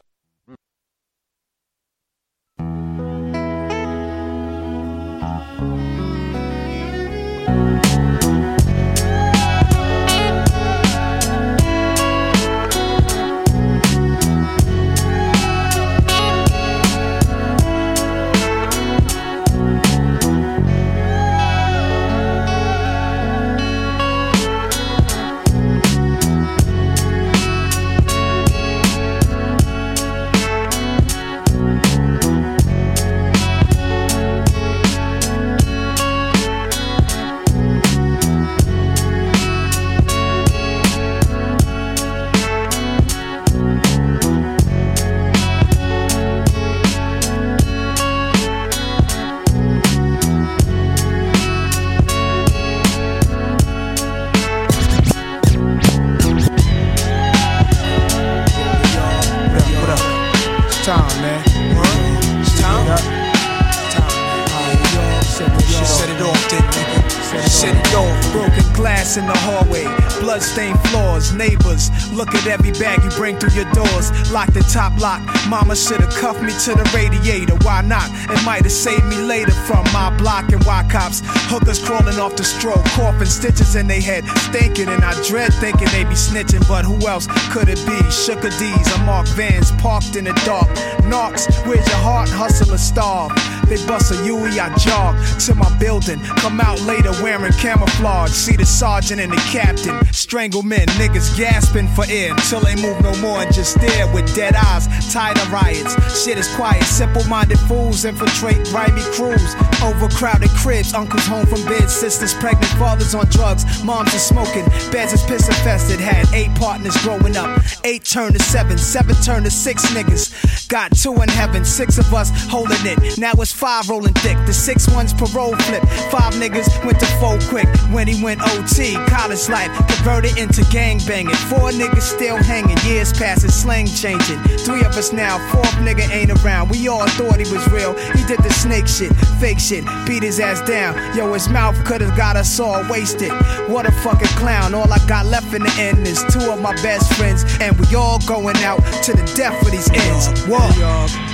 Lock the top lock. Mama should have cuffed me to the radiator. Why not? It might have saved me later from my block and why cops. Hookers crawling off the stroke, coughing stitches in their head, stinking. And I dread thinking they be snitching, but who else could it be? Sugar D's, a Mark Vans parked in the dark. Knocks, where's your heart? Hustle or starve. They bust a Yui, I jog to my building. Come out later wearing camouflage. See the sergeant and the captain. Strangle men, niggas gasping for air till they move no more and just stare with dead eyes. Tired of riots. Shit is quiet. Simple minded fools infiltrate grimy crews. Overcrowded cribs. Uncles home from bed. Sisters pregnant. Fathers on drugs. Moms are smoking. Beds is piss infested. Had eight partners growing up. Eight turned to seven. Seven turned to six niggas. Got two in heaven. Six of us holding it. Now it's five rolling thick. The six ones parole flip. Five niggas went to four quick when he went OT. College life converted into gang banging. Four niggas still hanging. Years passing, slang changing. Three of us now. Fourth nigga ain't around. We all thought he was real. He did the snake shit, fake shit, beat his ass down. Yo, his mouth could've got us all wasted. What a fucking clown. All I got left in the end is two of my best friends, and we all going out to the death for these ends. Whoa.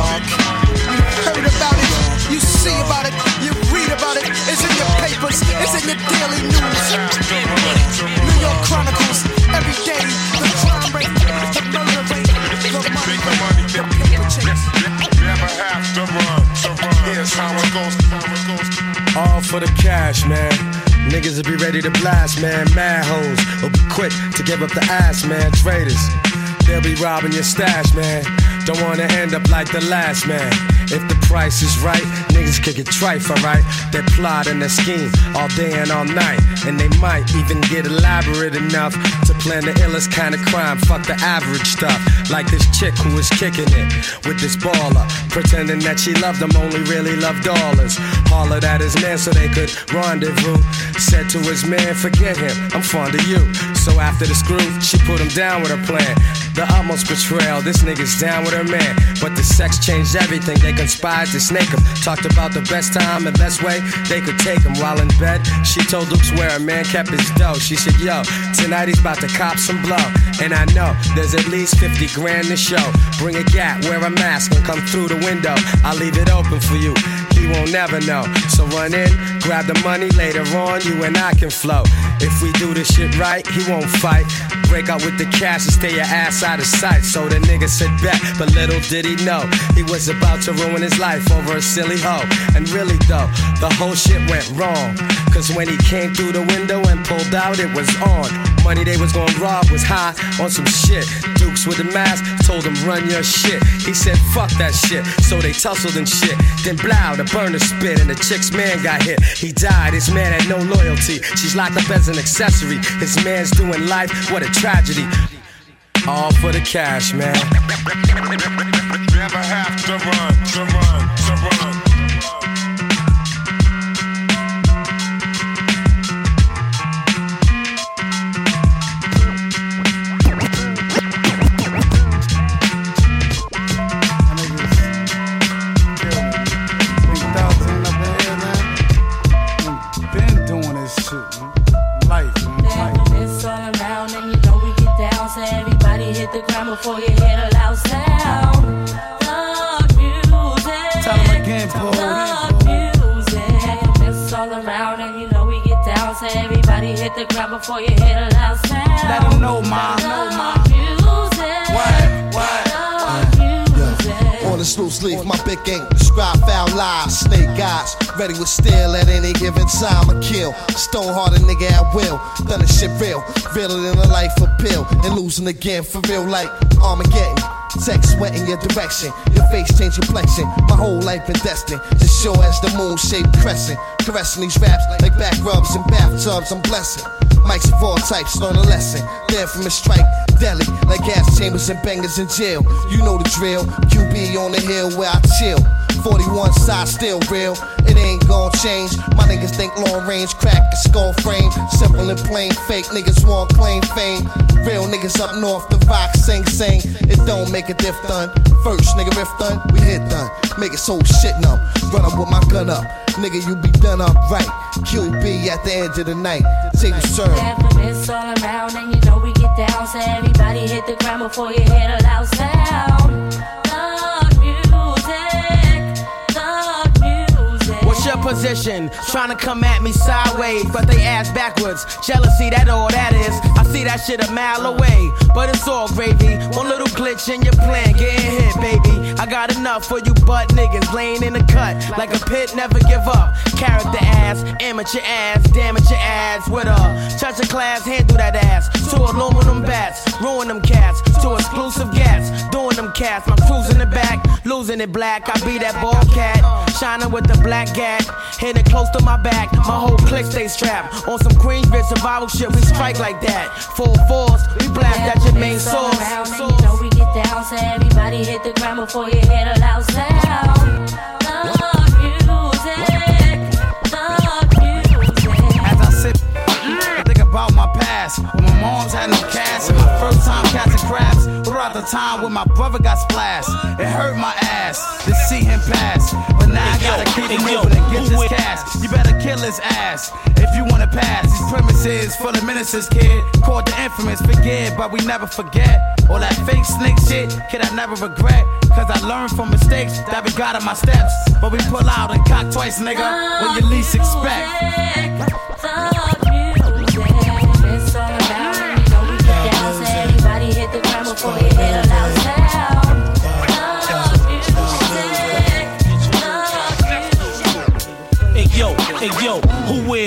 Heard about it, you see about it, you read about it. It's in your papers, it's in your daily news. New York Chronicles, every day, the crime rate, the murder rate, the money, the paper chase. Never have to run. Here's how it goes. All for the cash, man. Niggas will be ready to blast, man. Mad hoes will be quick to give up the ass, man. Traitors, they'll be robbing your stash, man. Don't wanna end up like the last man. If the price is right, niggas kick it trife, alright? They're plotting their scheme all day and all night. And they might even get elaborate enough plan the illest kind of crime. Fuck the average stuff. Like this chick who was kicking it with this baller. Pretending that she loved him, only really loved dollars. Hollered at his man so they could rendezvous. Said to his man, forget him, I'm fond of you. So after the screw, she put him down with her plan. The utmost betrayal, this nigga's down with her man. But the sex changed everything, they conspired to snake him. Talked about the best time and best way they could take him. While in bed, she told Luke's where a man kept his dough. She said, Yo, tonight he's about to cop some blow. And I know there's at least 50 grand to show. Bring a gat, wear a mask, and come through the window. I'll leave it open for you. He won't never know. So run in, grab the money later on, you and I can flow. If we do this shit right, he won't fight. Break out with the cash and stay your ass out of sight. So the nigga said bet, but little did he know he was about to ruin his life over a silly hoe. And really though, the whole shit went wrong. Cause when he came through the window and pulled out, it was on. Money they was gonna rob was high on some shit. Dukes with the mask told him run your shit. He said fuck that shit. So they tussled and shit. Then blow, the burner spit and the chick's man got hit. He died, his man had no loyalty. She's locked up as an accessory. His man's doing life, what a tragedy. All for the cash, man. Never have to run, to run, to run. Before you hear the loud sound. The music. Tell 'em again, Paul. The music. It's all around and you know we get down. So everybody hit the ground before you hear the loud sound. Let 'em know, ma. The loose leaf, my big ink describe foul lies, snake eyes, ready with steel at any given time. I kill, stone hearted nigga at will. Done this shit real, realer than a life appeal, and losing again for real like Armageddon. Sex sweat in your direction, your face change complexion. My whole life been destined, as sure as the moon shaped crescent. Caressing these raps like back rubs and bathtubs, I'm blessing. Mics of all types, learn a lesson. Then from a strike, deli, like gas chambers and bangers in jail. You know the drill, QB on the hill where I chill. 41 side still real, it ain't gon' change. My niggas think long range, crack a skull frame. Simple and plain, fake niggas want claim fame. Real niggas up north, the rock sing sing. It don't make a diff done. First nigga riff done, we hit done. Make it so shit numb. Run up with my gun up. Nigga, you be done up right. QB at the end of the night. Take a turn. It's all around and you know we get down. So everybody hit the ground before you hear the loud sound. What's your position. Trying to come at me sideways, but they ass backwards. Jealousy, that all that is. I see that shit a mile away, but it's all gravy. One little glitch in your plan, getting hit, baby. I got enough for you butt niggas laying in the cut like a pit. Never give up. Character ass, amateur ass, damage your ass with a touch of class. Handle that ass. Two aluminum bats, ruin them cats. Two exclusive gas, doing them cats. My crew's in the back, losing it black. I be that ball cat, shining with the black hitting close to my back. My whole clique stay strapped on some Queensbridge survival shit. We strike like that, full force. We blast at your main source. Around you know we get down, so everybody hit the ground before you hit a loud sound. The music, the music. As I sit and mm, think about my past, when my mom's had no cash, and my first time catching crabs. Throughout the time when my brother got splashed, it hurt my ass to see him pass. But now I gotta keep him moving and get this cash. You better kill his ass if you wanna pass. These premises full of ministers, kid. Called the infamous, forget, but we never forget. All that fake snake shit, kid, I never regret. Cause I learned from mistakes that we got in my steps. But we pull out and cock twice, nigga, when you least expect. It's all about when you know we get down, so everybody hit the ground before you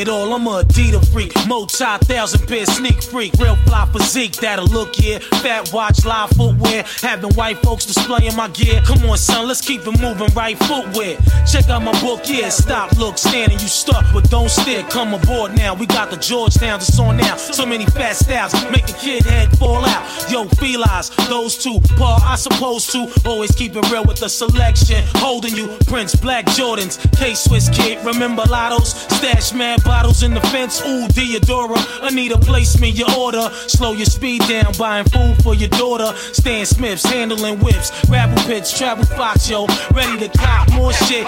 it all? I'm a Adidas freak, multi thousand pair sneak freak, real fly physique that'll look yeah. Fat watch, live footwear, having white folks displaying my gear. Come on, son, let's keep it moving, right footwear. Check out my book, yeah. Stop, look, standing, you stuck, but don't stare. Come aboard now, we got the Georgetown, it's on now. So many fat styles, make a kid head fall out. Yo, felines, those two, Paul, I supposed to always keep it real with the selection. Holding you, Prince, Black Jordans, K Swiss kid, remember Lottos, stash mad bottles in the fence. Ooh, Theodora, Anita, place me your order. Slow your speed down, buying food for your daughter. Stan Smiths, handling whips, rabble pits, travel fox, yo, ready to cop more shit.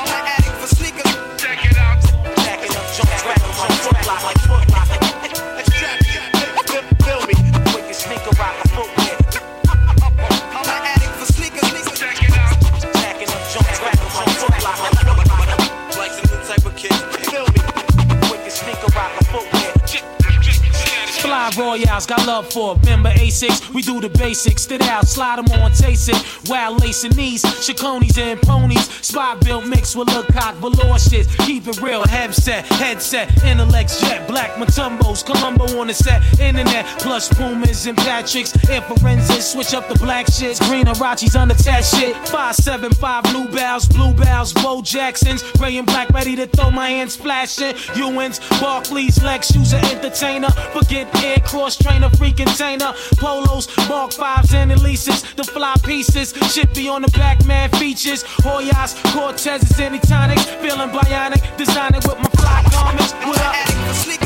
Fly Royales, got love for it. Remember A6, we do the basics. Stood out, slide them on, taste it. Wild lacing knees, Chaconis and ponies. Spot built mixed with look cock, velour shit. Keep it real, headset, headset, intellects, jet, black Matumbos, Colombo on the set, internet, plus Pumas and Patricks. Air forensics, switch up the black shit. Green Arachis unattached shit. 575 blue bells, blue bells, Bo Jacksons. Gray and black, ready to throw my hands flashing. Ewins, Barclays, Lex, shoes an entertainer. Forget air cross trainer, free container. Polos, Mark 5s and Elises. The fly pieces, chippy on the back, man features. Hoyas, Cortezes, any tonics. Feeling bionic, designing with my fly garments. What up?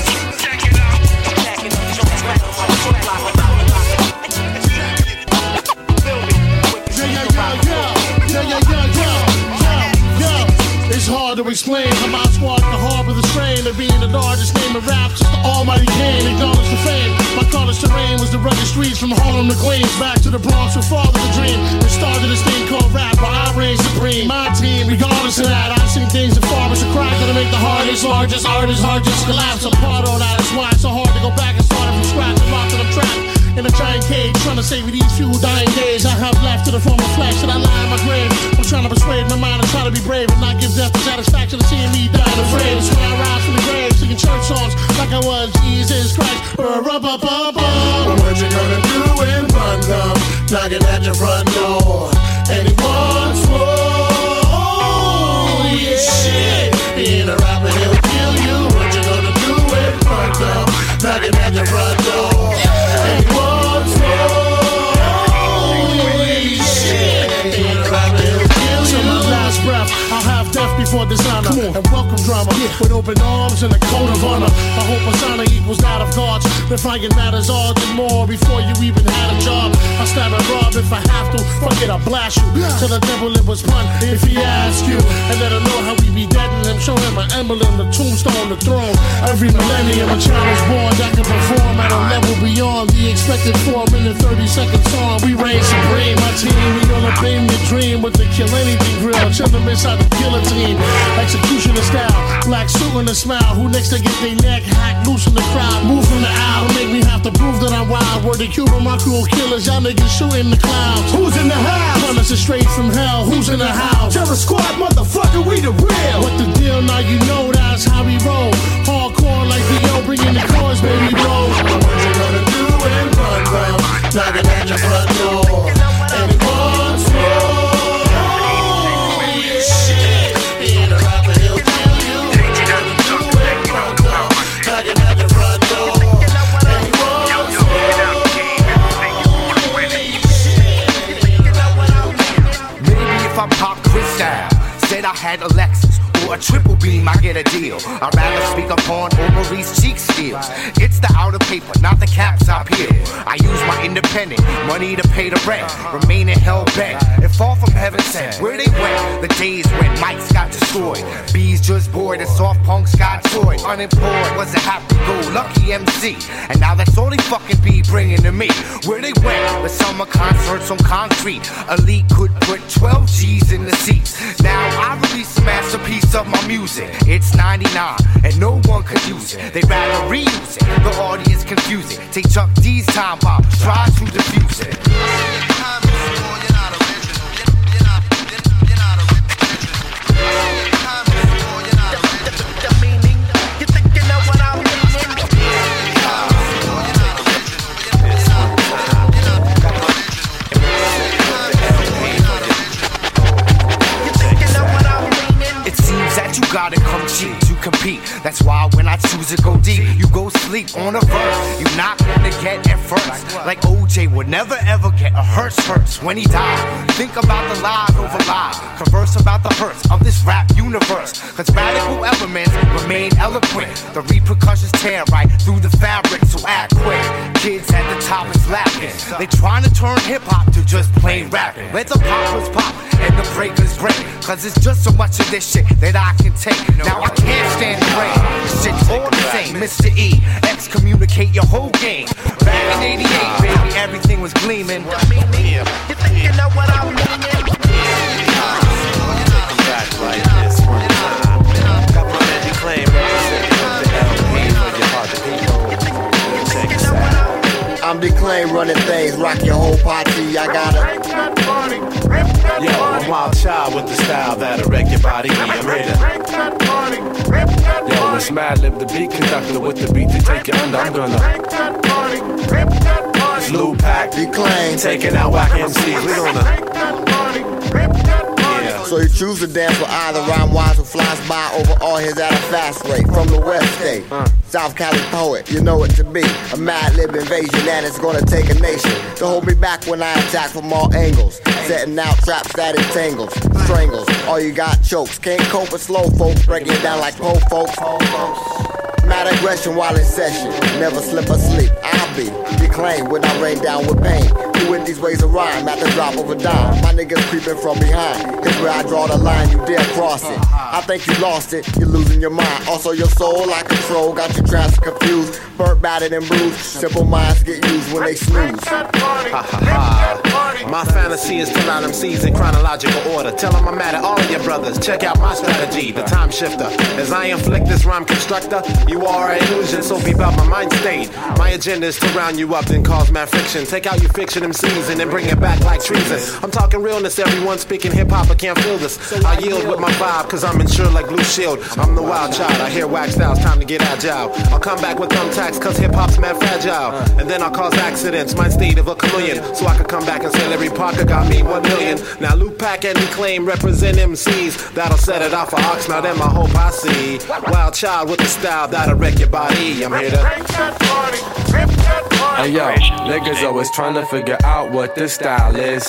Hard to explain how my squad can harbor the strain of being the largest name in rap Just the Almighty Kane acknowledged the fame. My college terrain was the rugged streets from Harlem to Queens, back to the Bronx who fathered the dream. It started this thing called rap, where I reign supreme. My team, regardless of that, I've seen things as far as a crack that'll make the hardest, largest hardest just collapse apart. All that is why it's so hard to go back a giant cage, trying to save me these few dying days I have left to the form of flesh that I lie in my grave. I'm trying to persuade my mind and try to be brave and not give death the satisfaction of seeing me die afraid. That's when I rise from the grave, singing church songs like I was Jesus Christ. What you gonna do when fun comes knocking at your front door? And he wants more. Yeah. Shit. Being a rapper, he'll kill you. What you gonna do when fun comes knocking at your front door? Before dishonor and welcome drama with open arms and a code of honor. I hope honor equals that of gods. I mad as odds and more before you even had a job, I'll stab and rob if I have to. Fuck it, I'll blast you. Tell the devil it was fun if he asks you. And let him know how we be dead and show him my emblem, the tombstone, the throne. Every millennium, a child is born that can perform at a level beyond the expected 4 minute 30 second song. We reign supreme. My team, we gonna bring the dream with the kill anything grill. Chill them inside the guillotine. Executioner style. Black suit and a smile. Who next to get their neck hacked? Loose in the crowd. Move from the aisle. Make me have to prove that I'm wild. Word to Cuba, my of killers. Y'all niggas shooting the clouds. Who's in the house? Runners are straight from hell. Who's in the house? Terror squad, motherfucker, we the real. What the deal? Now you know that's how we roll. Hardcore like the. Bringing the chords, baby, roll. What you gonna do and run round? Knocking at your front door. Had a Lexus or a triple beam, I get a deal. I'd rather speak upon Maurice cheek steals. It's the outer paper, not the caps I peel. I use my independent money to pay the rent, remaining hell bent. If fall from heaven sent, where they went? The days when mics got destroyed, bees just bored, and soft punks got toyed. Unemployed was a happy-go-lucky MC, and now that's all they fucking be bringing to me. Where they went? The summer concerts on concrete. Elite could put 12 G's in the seats. Now I release a masterpiece of my music. It's 99 and no one could use it. They rather reuse it. The audience confuse it. Take Chuck D's time bomb, try to defuse it. It come that's why when I choose to go deep, you go sleep on a verse. You're not gonna get it first. Like OJ would never ever get a hearse first when he died. Think about the lies over lies. Converse about the hurts of this rap universe. Cause radical elements remain eloquent. The repercussions tear right through the fabric, so act quick. Kids at the top is laughing. They trying to turn hip hop to just plain rapping. Let the poppers pop and the breakers break. Cause it's just so much of this shit that I can take. Now I can't stand the rain. Shit's all the same. Mr. E, excommunicate your whole game. Back in 88, baby, everything was gleaming. You think you know what I mean? I'm declaim running things, rock your whole party. I gotta. Yo, I'm wild child with the style that'll wreck your body. I'm here to. Yo, it's Madlib, the beat conductor with the beat to take you under. I'm gonna. It's Lou Pack, Declaime. taking out whack MCs. We gonna. So you choose to dance with either rhyme wise who flies by over all his at a fast rate from the West State. South Cali poet, you know it to be a mad lib invasion, and it's gonna take a nation to hold me back when I attack from all angles. Setting out traps that entangles, strangles. All you got chokes, can't cope with slow folks, breaking it down like po folks. Mad aggression while in session, never slip asleep. I'll be declaimed when I rain down with pain. Doing these ways of rhyme at the drop of a dime. My niggas creeping from behind. Here's where I draw the line, you dare cross it. I think you lost it, you're losing your mind. Also, your soul I control, got you trapped confused. Burnt, battered, and bruised. Simple minds get used when they snooze. My fantasy is to line MCs in chronological order. Tell them I'm mad at all of your brothers. Check out my strategy, the time shifter. As I inflict this rhyme constructor, you are an illusion, so be about my mind state. My agenda is to round you up, then cause mad friction. Take out your fiction MCs and then bring it back like treason. I'm talking realness, everyone speaking hip hop, I can't feel this. I yield with my vibe, cause I'm insured like Blue Shield. I'm the wild child, I hear wax styles, time to get agile. I'll come back with thumbtacks, cause hip hop's mad fragile. And then I'll cause accidents, mind state of a chameleon. So I could come back and say Larry Parker got me one million. Now Lootpack and claim represent MCs. That'll set it off for Ox, now then my hope I see. Wild child with the style that'll wreck your body. I'm here to. Hey yo, niggas always trying to figure out what this style is.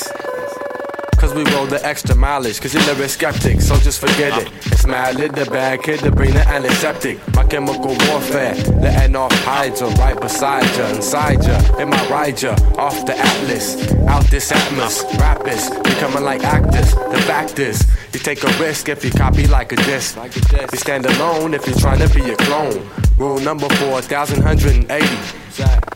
Cause we roll the extra mileage, cause you're lyric skeptic, so just forget it. It's mad lit, the bad kid to bring the antiseptic. My chemical warfare, letting off hydra right beside ya, inside ya. It my ride ya off the atlas, out this atmos. Rappers, becoming like actors. The fact is, you take a risk if you copy like a disc. You stand alone if you're trying to be a clone. Rule number 4180.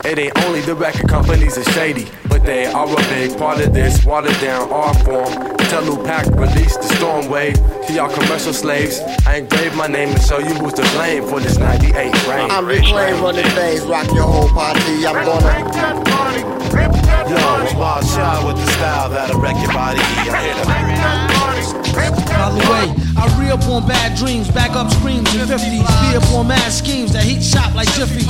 It ain't only the record companies are shady, but they are a big part of this watered down art form. Tell Lootpack release the storm wave to y'all commercial slaves. I engraved my name to show you who's to blame for this 98 rain. I'm reclaimed the things, rock your whole party. I'm gonna. Yo, it's Wild Child with the style that'll wreck your body. I hit By the way, I re up on bad dreams, back up screams in 50s, be up on mad schemes that heat shop like Jiffy.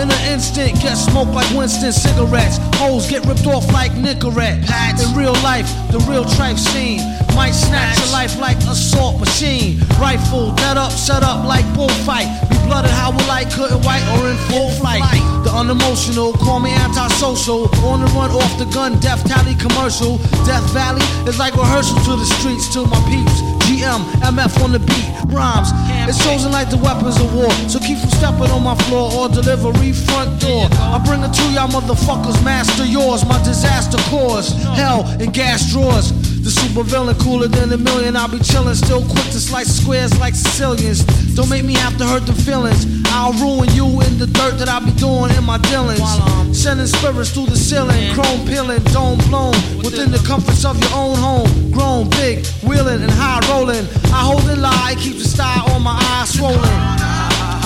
In an instant, get smoked like Winston cigarettes. Hoes get ripped off like Nicorette. In real life, the real tripe scene might snatch your life like assault machine. Rifle, dead up, set up like bullfight. Be blooded how we like, couldn't white or in full flight. The unemotional, call me antisocial. On the run off the gun, death tally commercial. Death Valley is like rehearsal to the streets to my peeps. GM, MF on the beat, rhymes. It's chosen like the weapons of war. So keep from stepping on my floor or delivery front door. I bring it to y'all motherfuckers, master yours. My disaster cause hell in gas drawers. The super villain cooler than a million. I'll be chillin', still quick to slice squares like Sicilians. Don't make me have to hurt the feelings. I'll ruin you in the dirt that I be doing in my dealings. Sending spirits through the ceiling, chrome peeling, dome blown within the comforts of your own home. Grown, big, wheeling and high rolling. I hold it lie, keep the style on my eyes swollen.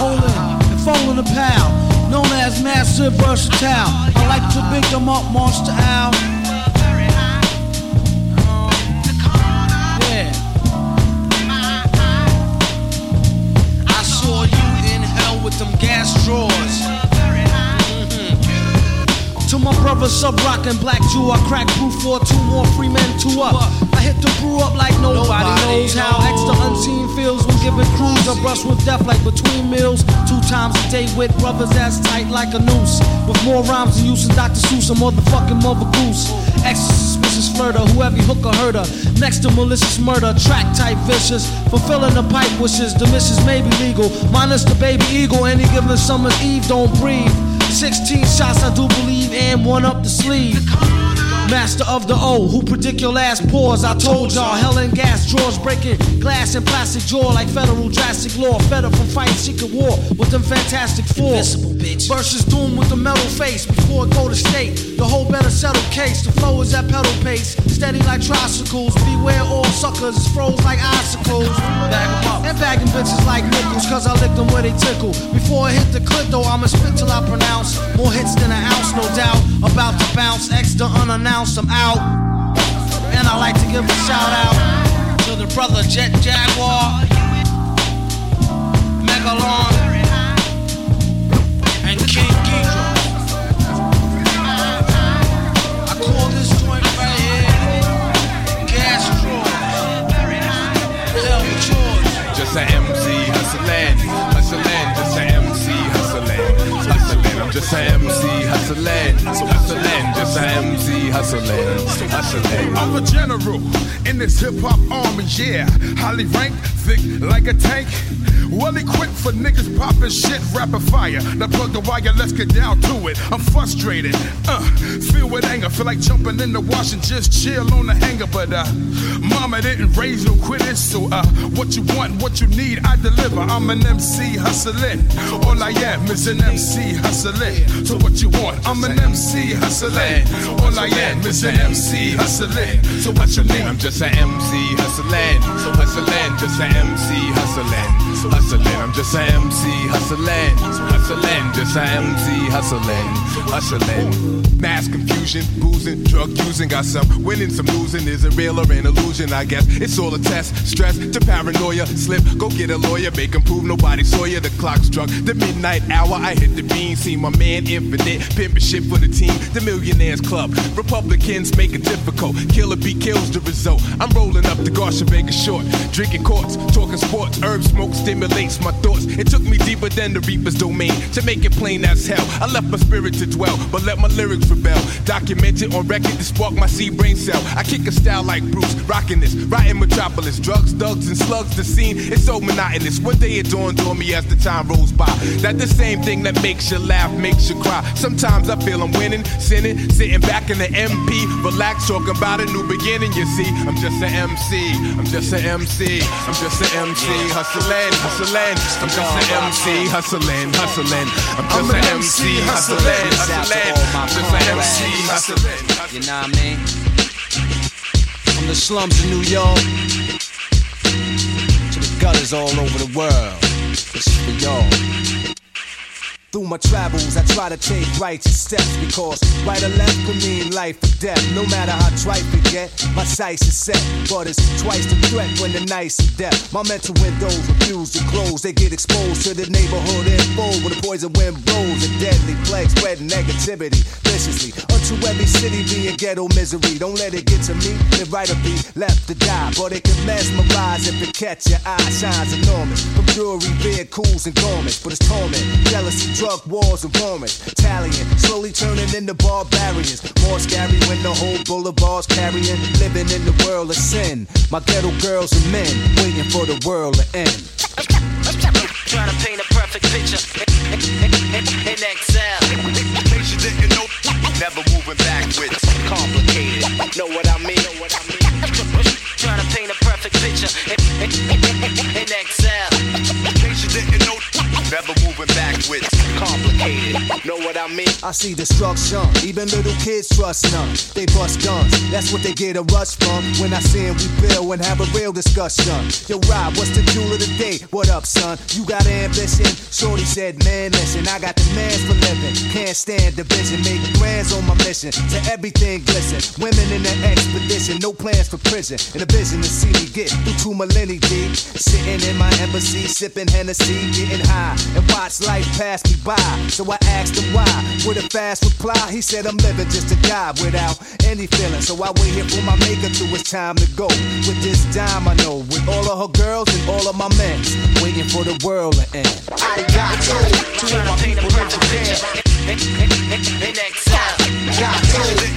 Holding and folding a pal, known as massive versatile. I like to big them up, monster owl. Them gas drawers. Mhm. To my brother, sub rockin' black Jew, I crack brew for two more free men, two up. I hit the brew up like nobody, knows how extra unseen feels when giving crews a brush with death like between meals. Two times a day with brothers that's tight like a noose. With more rhymes than use than Dr. Seuss, a motherfucking mother goose. Extra suspicious flirter, whoever hook or herder. Next to malicious murder, track type vicious. Fulfilling the pipe wishes, the missus may be legal. Minus the baby eagle, any given summer's eve, don't breathe. 16 shots, I do believe, and one up the sleeve. Master of the O, who predict your last pause. I told y'all, hell and gas drawers breaking glass and plastic jaw like federal drastic law. Fed up from fighting secret war with them fantastic four. Invisible bitch. Versus doom with the metal face before it go to state. The whole better settle case. The flow is at pedal pace, steady like tricycles. Beware all suckers, it's froze like icicles. Bag 'em up and bagging bitches like nickels, cause I lick them where they tickle. Before I hit the clip though, I'ma spit till I pronounce more hits than an ounce, no doubt. About to bounce, extra unannounced, I'm out. And I like to give a shout out to the brother Jet Jaguar, Megalon, and King Ghidra. I call this joint right here Gas Drawers. Hell yours. Just a MC hustling, just a MC hustling, hustling, just a MC hustling, hustling. I'm a general in this hip hop army, yeah. Highly ranked, thick like a tank. Well equipped for niggas popping shit, rapid fire. Now plug the wire, let's get down to it. I'm frustrated, uh, filled with anger. Feel like jumping in the wash and just chill on the hanger. But uh, mama didn't raise no quitters, so uh, what you want, what you need, I deliver. I'm an MC hustling. All I am is an MC hustling. So what you want, I'm an MC hustling. All I am is an MC hustling. So what you need, I'm just an MC hustling, hustling, just an MC hustling, hustling. I'm just an MC hustling, hustling, just an MC hustling, hustling. Mass confusion, boozing, drug using, got some winning, some losing. Is it real or an illusion? I guess it's all a test. Stress to paranoia, slip, go get a lawyer, make him prove nobody saw you. The clock struck the midnight hour. I hit the bean, see my man infinite, pimping shit for the team. The Millionaires Club, Republicans make it difficult. Killer B kills the result. I'm rolling up the Vegas short, drinking courts, talking sports. Herb smoke stimulates my thoughts. It took me deeper than the Reaper's domain to make it plain as hell. I left my spirit to dwell, but let my lyrics rebel. Documented on record to spark my seed brain cell. I kick a style like Bruce, rocking this, rotten metropolis. Drugs, thugs, and slugs. The scene is so monotonous. One day it dawned on me as the time rolls by that the same thing that makes you laugh makes you cry. Sometimes I feel I'm winning, sinning, sitting back in the MP, relax, talking about a new beginning. You see, I'm just an MC. I'm just an MC. I'm just just an MC hustling, hustling. I'm just an MC hustling, hustling. I'm just an MC hustling, hustling. I'm just an MC hustling. You know what I mean? From the slums of New York to the gutters all over the world. This is for y'all. Through my travels, I try to take righteous steps because right or left could mean life or death. No matter how trite we get, my sights are set. But it's twice the threat when the night's are depth. My mental windows refuse to close. They get exposed to the neighborhood info when the poison wind blows. A deadly plague spreading negativity viciously. Unto every city be a ghetto misery. Don't let it get to me. Live right or be left to die. But it can mesmerize if it catch your eye. Shines enormous. From jewelry, vehicles, and garments. But it's torment, jealousy, drug wars, and romance. Tallying, slowly turning into barbarians. More scary when the whole boulevard's carrying. Living in the world of sin. My ghetto girls and men waiting for the world to end. Trying to paint a perfect picture in Excel. Case you didn't know, never moving backwards. Complicated. Know what I mean? Know what I mean? Trying to paint a perfect picture in Excel. Case you didn't know, never moving backwards. Complicated. Know what I mean? I see destruction, even little kids trust none. They bust guns, that's what they get a rush from. When I see 'em, we build and have a real discussion. Yo, Rob, what's the jewel of the day? What up, son? You got ambition? Shorty said, man, listen, I got the for living. Can't stand division, make plans on my mission. To everything glisten. Women in the expedition, no plans for prison. In a vision to see me get through two millennia deep. Sitting in my embassy, sipping Hennessy, getting high, and watch life pass me by. So I asked him why. With a fast reply, he said I'm living just to die without any feeling. So I wait here for my maker till it's time to go. With this dime I know, with all of her girls and all of my men, waiting for the world to end. I got told to my people in Japan. In Excel. Got told.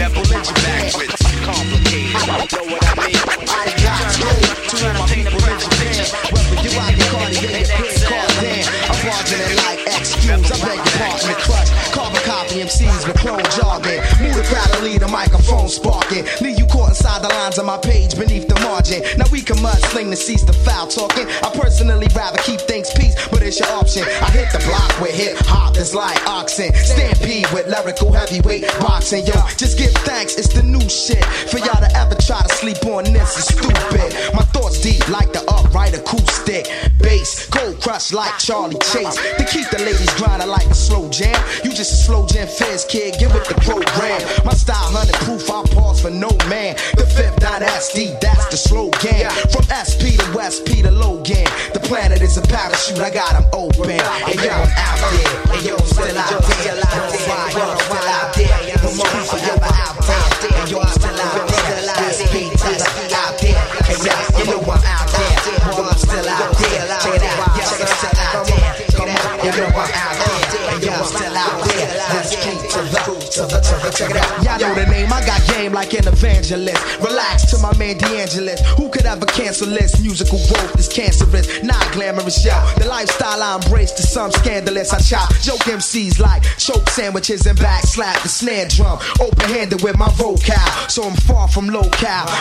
Never let moving backwards. Complicated. Know what I mean? I got told to my people in Japan. Whether you out your Cartier, your I'm bargaining like excuse. I beg your pardon, the clutch. Carbon copy MCs with clone jargon. Move the crowd to lead the microphone sparking. Leave you caught inside the lines of my page beneath the margin. Now we can mudsling to cease the foul talking. I personally rather keep things peace, but it's your option. I hit the block with hip hop that's like oxen. Stampede with lyrical heavyweight boxing. Yo, just give thanks, it's the new shit. For y'all to ever try to sleep on this is stupid. My thoughts deep like the upright acoustic. Bass, cold crush like Charlie Chase. To keep the ladies grinding like a slow jam. You just a slow jam fizz kid, give it the program. My style, hundred proof, I pause for no man. The fifth dynasty, that's the slogan. From SP to West P to Logan. The planet is a parachute, I got 'em open. And yo, I'm out there. And yo, still out there. Worldwide, yo, I'm still out there. Check it out. Y'all know the name, I got game like an evangelist. Relax to my man D'Angelis. Who could ever cancel this? Musical growth is cancerous, not glamorous, yo. The lifestyle I embrace to some scandalous. I chop joke MCs like choke sandwiches and back slap the snare drum. Open handed with my vocal, so I'm far from local.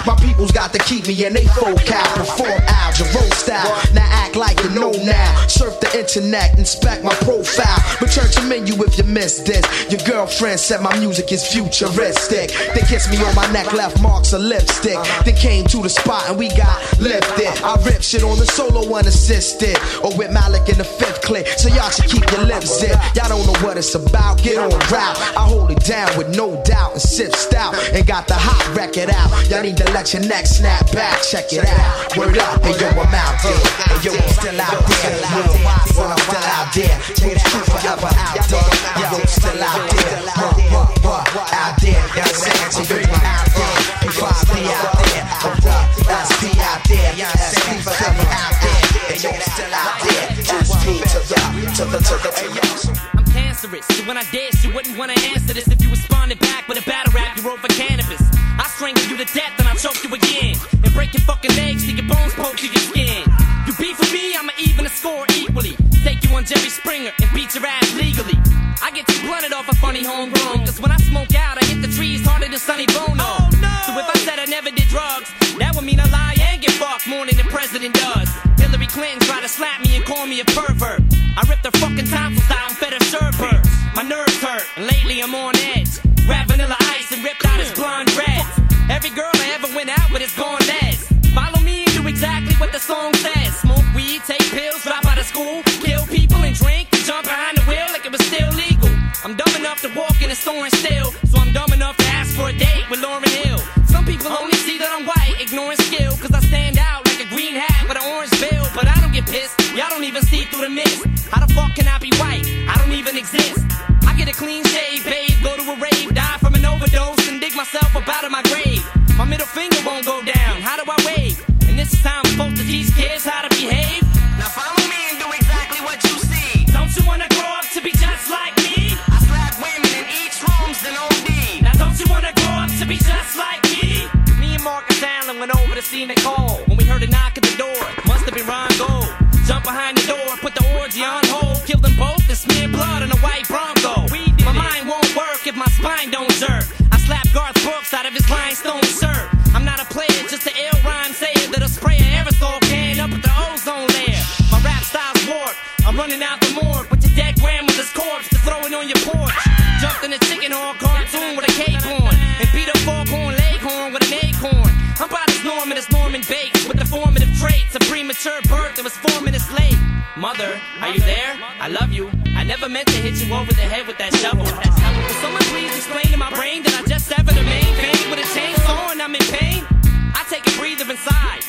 My people's got to keep me in they focal. Perform out road style. Now act like you know now. Surf the internet, inspect my profile. Return to menu if you missed this. Your girlfriend said my music is futuristic. They kiss me on my neck, left marks of lipstick. They came to the spot and we got lifted. I rip shit on the solo unassisted. Or with Malik in the fifth clip. So y'all should keep your lips zipped. Y'all don't know what it's about. Get on route. I hold it down with no doubt and sip stout. And got the hot record out. Y'all need to let your neck snap back. Check it out. Word up. And yo, I'm out there. And yo, I'm still out there. Worldwide, well, I'm still out there. True forever out there. Yo, I'm still out there. Out there. Y'all saying to you, out there. P5P out there. SP out there. SP forever out there. And yo, I'm still out there. SP to the, to the, to the, to. I'm cancerous. So when I dish, you wouldn't wanna answer this if you responded back with a battle rap you wrote for cannabis. I strangle you to death and I choke you again. And break your fucking legs till your bones poke through your skin. You beef with me, I'ma even the score equally. Take you on Jerry Springer and beat your ass legally. I get too blunted off a funny homegrown. Cause when I than Sonny Bono. So if I said I never did drugs, that would mean I lie and get fucked more than the president does. Hillary Clinton tried to slap me and call me a pervert. I ripped her fucking tonsils out and fed her sherbet. My nerves hurt, and lately I'm on edge. Even see through the mist. How the fuck can I be white? I don't even exist. I get a clean shave, babe, go to a rave, die from an overdose, and dig myself up out of my grave. My middle finger won't go down, how do I wave? And this is how I'm supposed to teach kids how to behave. Now follow me and do exactly what you see. Don't you wanna grow up to be just like me? I slap women and eat shrooms and OD. Now don't you wanna grow up to be just like me? Me and Marcus Allen went over to see Nicole my spine don't jerk. I slap Garth Brooks out of his rhinestone shirt. I'm not a player, just an ill rhyme sayer that'll spray an aerosol can up at the ozone layer. My rap style's warped. I'm running out the morgue with your dead grandmother's corpse to throw it on your porch. Jumped in a chicken horn cartoon with a cape on. And beat up foghorn leghorn with an acorn. I'm about as Norman as Norman Bates with the formative traits. A premature birth that was four minutes late. Mother, are you there? I love you. I never meant to hit you over the head with that shovel.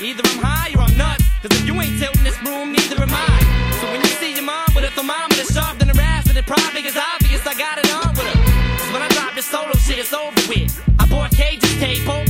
Either I'm high or I'm nuts. Cause if you ain't tilting this room, neither am I. So when you see your mom with a thermometer sharp than a ass, then it probably is obvious I got it on with her. Cause when I drop this solo shit, it's over with. I bought Cage's tape, oh,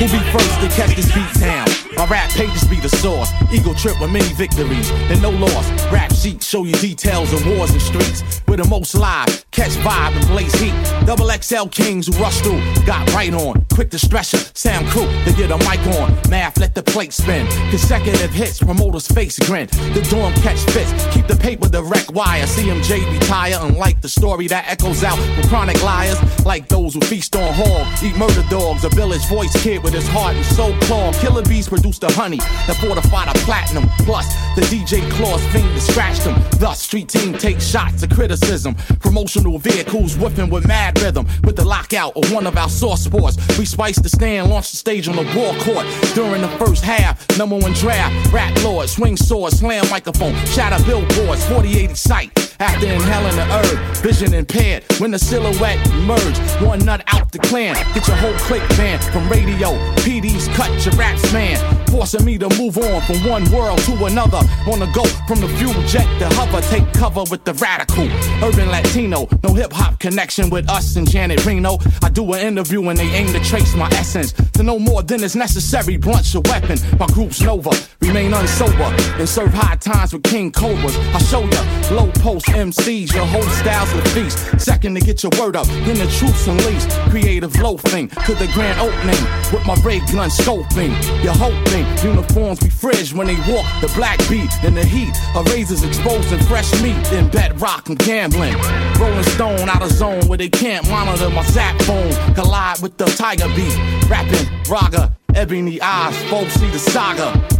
Who be first to catch this beat down? My rap pages be the source. Ego trip with many victories and no loss. Rap sheets show you details of wars and streets. With the most live, catch vibe and blaze heat. Double XL kings who rush through, got right on. Quick to stretch it, sound crew to get a mic on. Math let the plate spin. Consecutive hits, promoters face grin. The dorm catch fits, keep the paper direct wire. CMJ retire, unlike the story that echoes out from chronic liars. Like those who feast on hog, eat murder dogs. A village voice kid with his heart and soul claw. Killer bees produce the honey that fortified a platinum. Plus, the DJ claws finger scratched them. Thus, street team takes shots of criticism. Promotional vehicles whipping with mad rhythm. With the lockout of one of our source sports, we spice the stand, launch the stage on the ball court. During the first half, number one draft, rap lord, swing sword, slam microphone, shatter billboards, 48 sight. After inhaling the herb, vision impaired. When the silhouette emerge, one nut out the clan. Get your whole click banned from radio. PD's cut your raps, man. Forcing me to move on from one world to another. Wanna go from the fuel jet to hover. Take cover with the radical. Urban Latino. No hip hop connection with us and Janet Reno. I do an interview and they aim to trace my essence. To know more than is necessary, blunt's a weapon. My group's Nova. Remain unsober and serve high times with King Cobras. I'll show ya low post MCs, your whole style's a feast. Second to get your word up, then the truth's unleashed. Creative loafing to the grand opening with my ray gun scoping. You're hoping uniforms be fridge when they walk the black beat in the heat. of razors exposing fresh meat in bedrock and gambling. Rolling stone out of zone where they can't monitor my zap phone. Collide with the tiger beat. Rapping raga, ebony eyes, folks see the saga.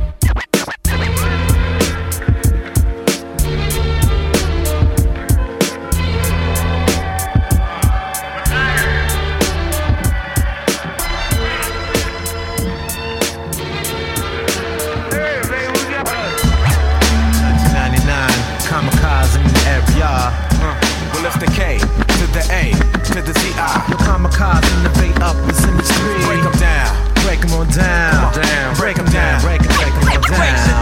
Area. Uh, well, it's the K to the A to the Z I. Your kamikaze innovate up is in the street. Break them down, break them on down, down. break them down, break them, break them on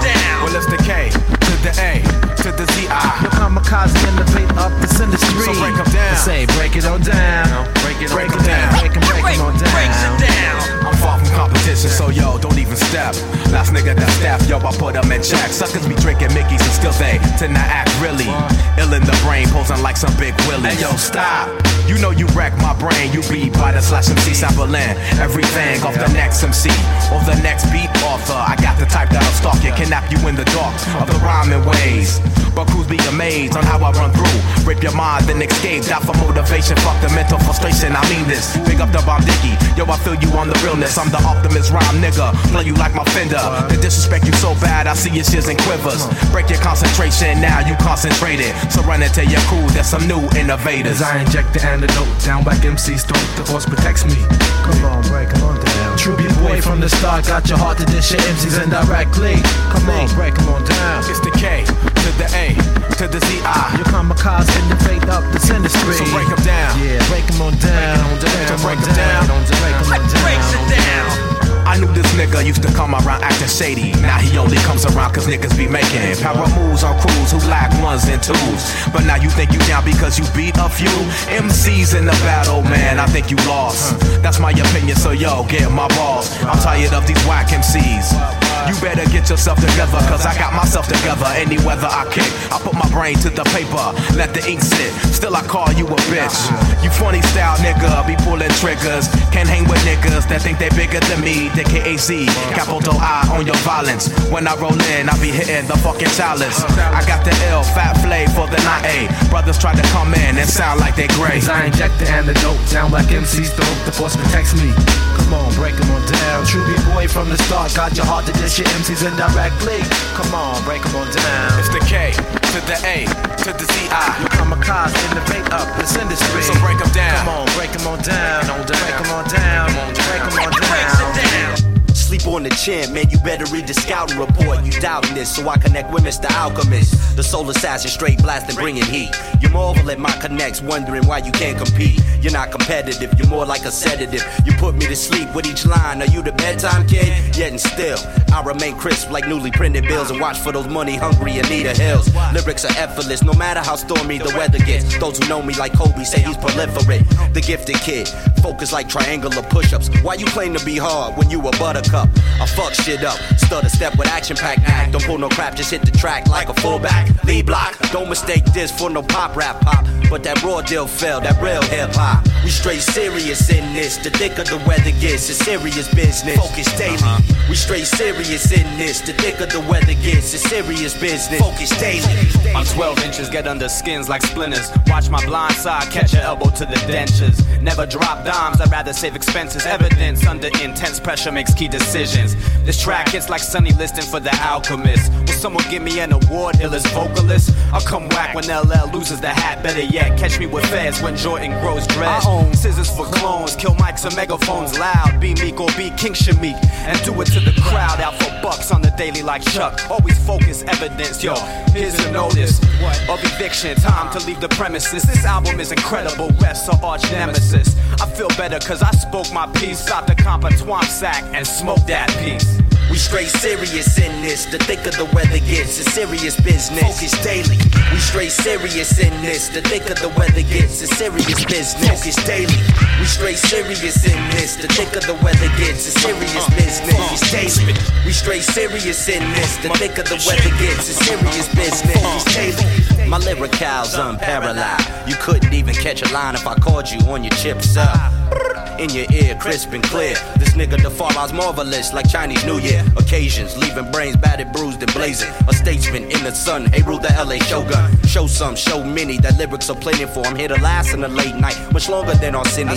down. Well, it's the K to the A to the Z I. Your kamikaze innovate up is in the street. So break them down. Say break it on down, break it, break it down, break them, break them on down. Competition. so yo, don't even step. Last nigga that step, yo, I put them in check. Suckers be drinking Mickey's and still they tend to act really ill in the brain, posing like some big willie. Hey yo, stop. You know you wreck my brain, you beat by the slash MC sampling everything off the next MC or the next beat author. I got the type that'll stalk you, kidnap you in the dark of the rhyming ways. But crews be amazed on how I run through. Rip your mind, then escape. Die for motivation, fuck the mental frustration. I mean this. Big up the bomb Dickey. Yo, I feel you on the realness. I'm the optimist rhyme nigga. Play you like my fender. The disrespect you so bad, I see your shits and quivers. Break your concentration, now you concentrated. So run into your crew, there's some new innovators. I inject the antidote down back MC's throat. The force protects me. Come on, break, come on down. True B boy from the start, got your heart to dish your MCs indirectly. Come on, break, come on down. It's the K to the A to the Z I. Your kamikaze in the fate up this industry. So break them down. Yeah, break them on down. Break them down. Break them on down. Breaks it down. I knew this nigga used to come around acting shady. Now he only comes around cause niggas be making power moves on crews who lack ones and twos. But now you think you down because you beat a few MCs in the battle, man. I think you lost. That's my opinion, so yo, get my balls. I'm tired of these whack MCs. You better get yourself together, cause I got myself together. Any weather I kick, I put my brain to the paper, let the ink sit. Still, I call you a bitch. You funny style nigga, be pulling triggers. Can't hang with niggas that think they bigger than me. The KAC, capital I on your violence. When I roll in, I be hitting the fucking chalice. I got the L, fat flay for the 9A. Brothers try to come in and sound like they gray. Cause I inject the antidote down like MC's throat. The force protects me. Come on, break them on down. True B boy from the start, got your heart to dish your MCs indirectly. Come on, break them on down. It's the K to the A to the Z I. Your kamikaze innovate up this industry. So break them down. Come on, break them on down. Break them on down. Break them on down. Sleep on the chin, man, you better read the scouting report. You doubting this, so I connect with Mr. Alchemist. The soul assassin, straight blasting, bringing heat. You marvel at my connects, wondering why you can't compete. You're not competitive, you're more like a sedative. You put me to sleep with each line. Are you the bedtime kid? Yet and still, I remain crisp like newly printed bills and watch for those money hungry Anita Hills. Lyrics are effortless, no matter how stormy the weather gets. Those who know me like Kobe say he's proliferate. The gifted kid, focus like triangular push ups. Why you claim to be hard when you a buttercup? I fuck shit up, stutter step with action packed act. Don't pull no crap, just hit the track like a fullback. Lead block, don't mistake this for no pop rap pop. But that raw deal fell, that real hip hop. We straight serious in this. The thicker the weather gets, it's serious business. Focus daily. We straight serious in this. The thicker the weather gets, it's serious business. Focus daily. I'm 12 inches, get under skins like splinters. Watch my blind side, catch your elbow to the dentures. Never drop dimes, I'd rather save expenses. Evidence under intense pressure makes key decisions. This track hits like Sunny listing for the alchemist. Will someone give me an award, illest vocalist? I'll come whack when LL loses the hat. Better yet, catch me with feds when Jordan grows dread. I own scissors for clones, kill mics and megaphones loud. Be meek or be King Shamik. And do it to the crowd, out for bucks on the daily like Chuck. Always focus, evidence, yo. Here's a notice of eviction. Time to leave the premises. This album is incredible. Rest or arch nemesis. I feel better cause I spoke my piece. out the comp a twomp sack and smoke that piece. We straight serious in this. The thicker the weather gets, it's serious business. Focus daily. We straight serious in this. The thicker the weather gets, it's serious business. Focus daily. We straight serious in this. The thicker the weather gets, it's serious uh, business. Uh, Focus daily. We straight serious in this. The thicker the weather gets, it's serious business. Uh, Focus daily. My lyrical's unparalleled. You couldn't even catch a line if I called you on your chips up. In your ear, crisp and clear. This nigga the far I's marvelous, like Chinese New Year. Occasions, leaving brains battered, bruised, and blazing. A statesman in the sun, hey, rule the LA shogun. Show some, show many that lyrics are plenty for. I'm here to last in the late night, much longer than Arsenio.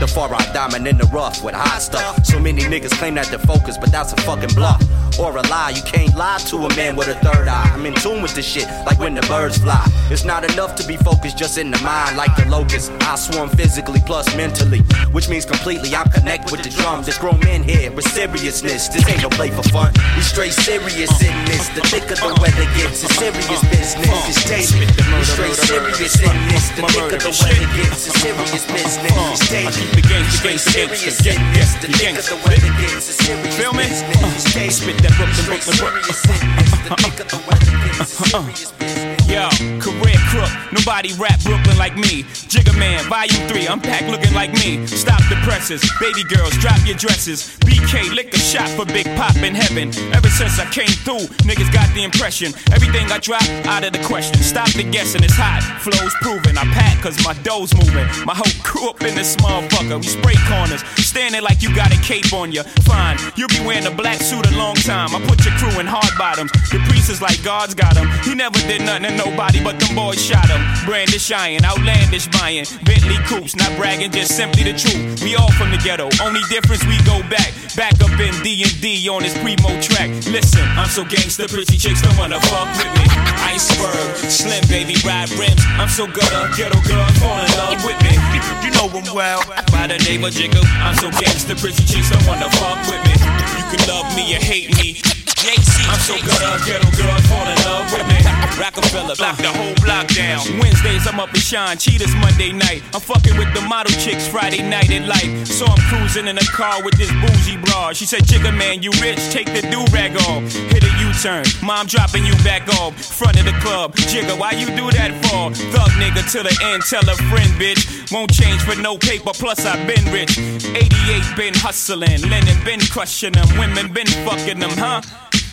The far I diamond in the rough with hot stuff. So many niggas claim that they're focused, but that's a fucking bluff. Or a lie, you can't lie to a man with a third eye. I'm in tune with this shit, like when the birds fly. It's not enough to be focused just in the mind, like the locust. I swarm physically plus mentally, which means completely I'm connected with the drums. There's grown men here with seriousness. This ain't no play for fun. We straight serious in this. The thicker the weather gets, it's serious business. It's daily. We straight serious in this. The thicker the weather gets, it's serious business. It's daily. The gangsta, We straight serious in this. The thicker the weather gets, it's serious Feel me? business. It's daily. Spit that Brooklyn, We straight Brooklyn, serious in this. The thicker the weather gets, it's uh-uh. serious business. Yo, career crook, nobody rap Brooklyn like me. Jigga Man, Volume 3, unpack looking like me. Stop the presses, baby girls, drop your dresses. BK, lick a shot for Big Pop in heaven. Ever since I came through, niggas got the impression. Everything I drop, out of the question. Stop the guessing, it's hot. Flows proven. I pack cause my dough's moving. My whole crew up in this motherfucker. We spray corners, standing like you got a cape on you. Fine, you'll be wearing a black suit a long time. I put your crew in hard bottoms. The priest is like God's got him. He never did nothing nobody, but them boys shot him. Brandish iron, outlandish buying. Bentley coops, not bragging, just simply the truth. We all from the ghetto. Only difference we go back. Back up in D&D on this primo track. Listen, I'm so gangster, pretty chicks don't wanna fuck with me. Iceberg, slim baby, ride rims. I'm so gutter, ghetto girl, fall in love with me. You know him well, by the name of Jiggle. I'm so gangster, pretty chicks don't wanna fuck with me. You can love me or hate me. I'm so gutter, ghetto girl, fall in love with me. Rockefeller, block the whole block down. Wednesdays, I'm up in Shine, Cheetahs Monday night. I'm fucking with the model chicks Friday night in life. So I'm cruising in a car with this bougie broad. She said, Jigga man, you rich, take the do rag off. Hit a U turn, mom dropping you back off. Front of the club, Jigga, why you do that for? Thug nigga to the end, tell a friend, bitch. Won't change for no paper, plus i been rich. 88 been hustling, Lennon been crushing them, women been fucking them, huh?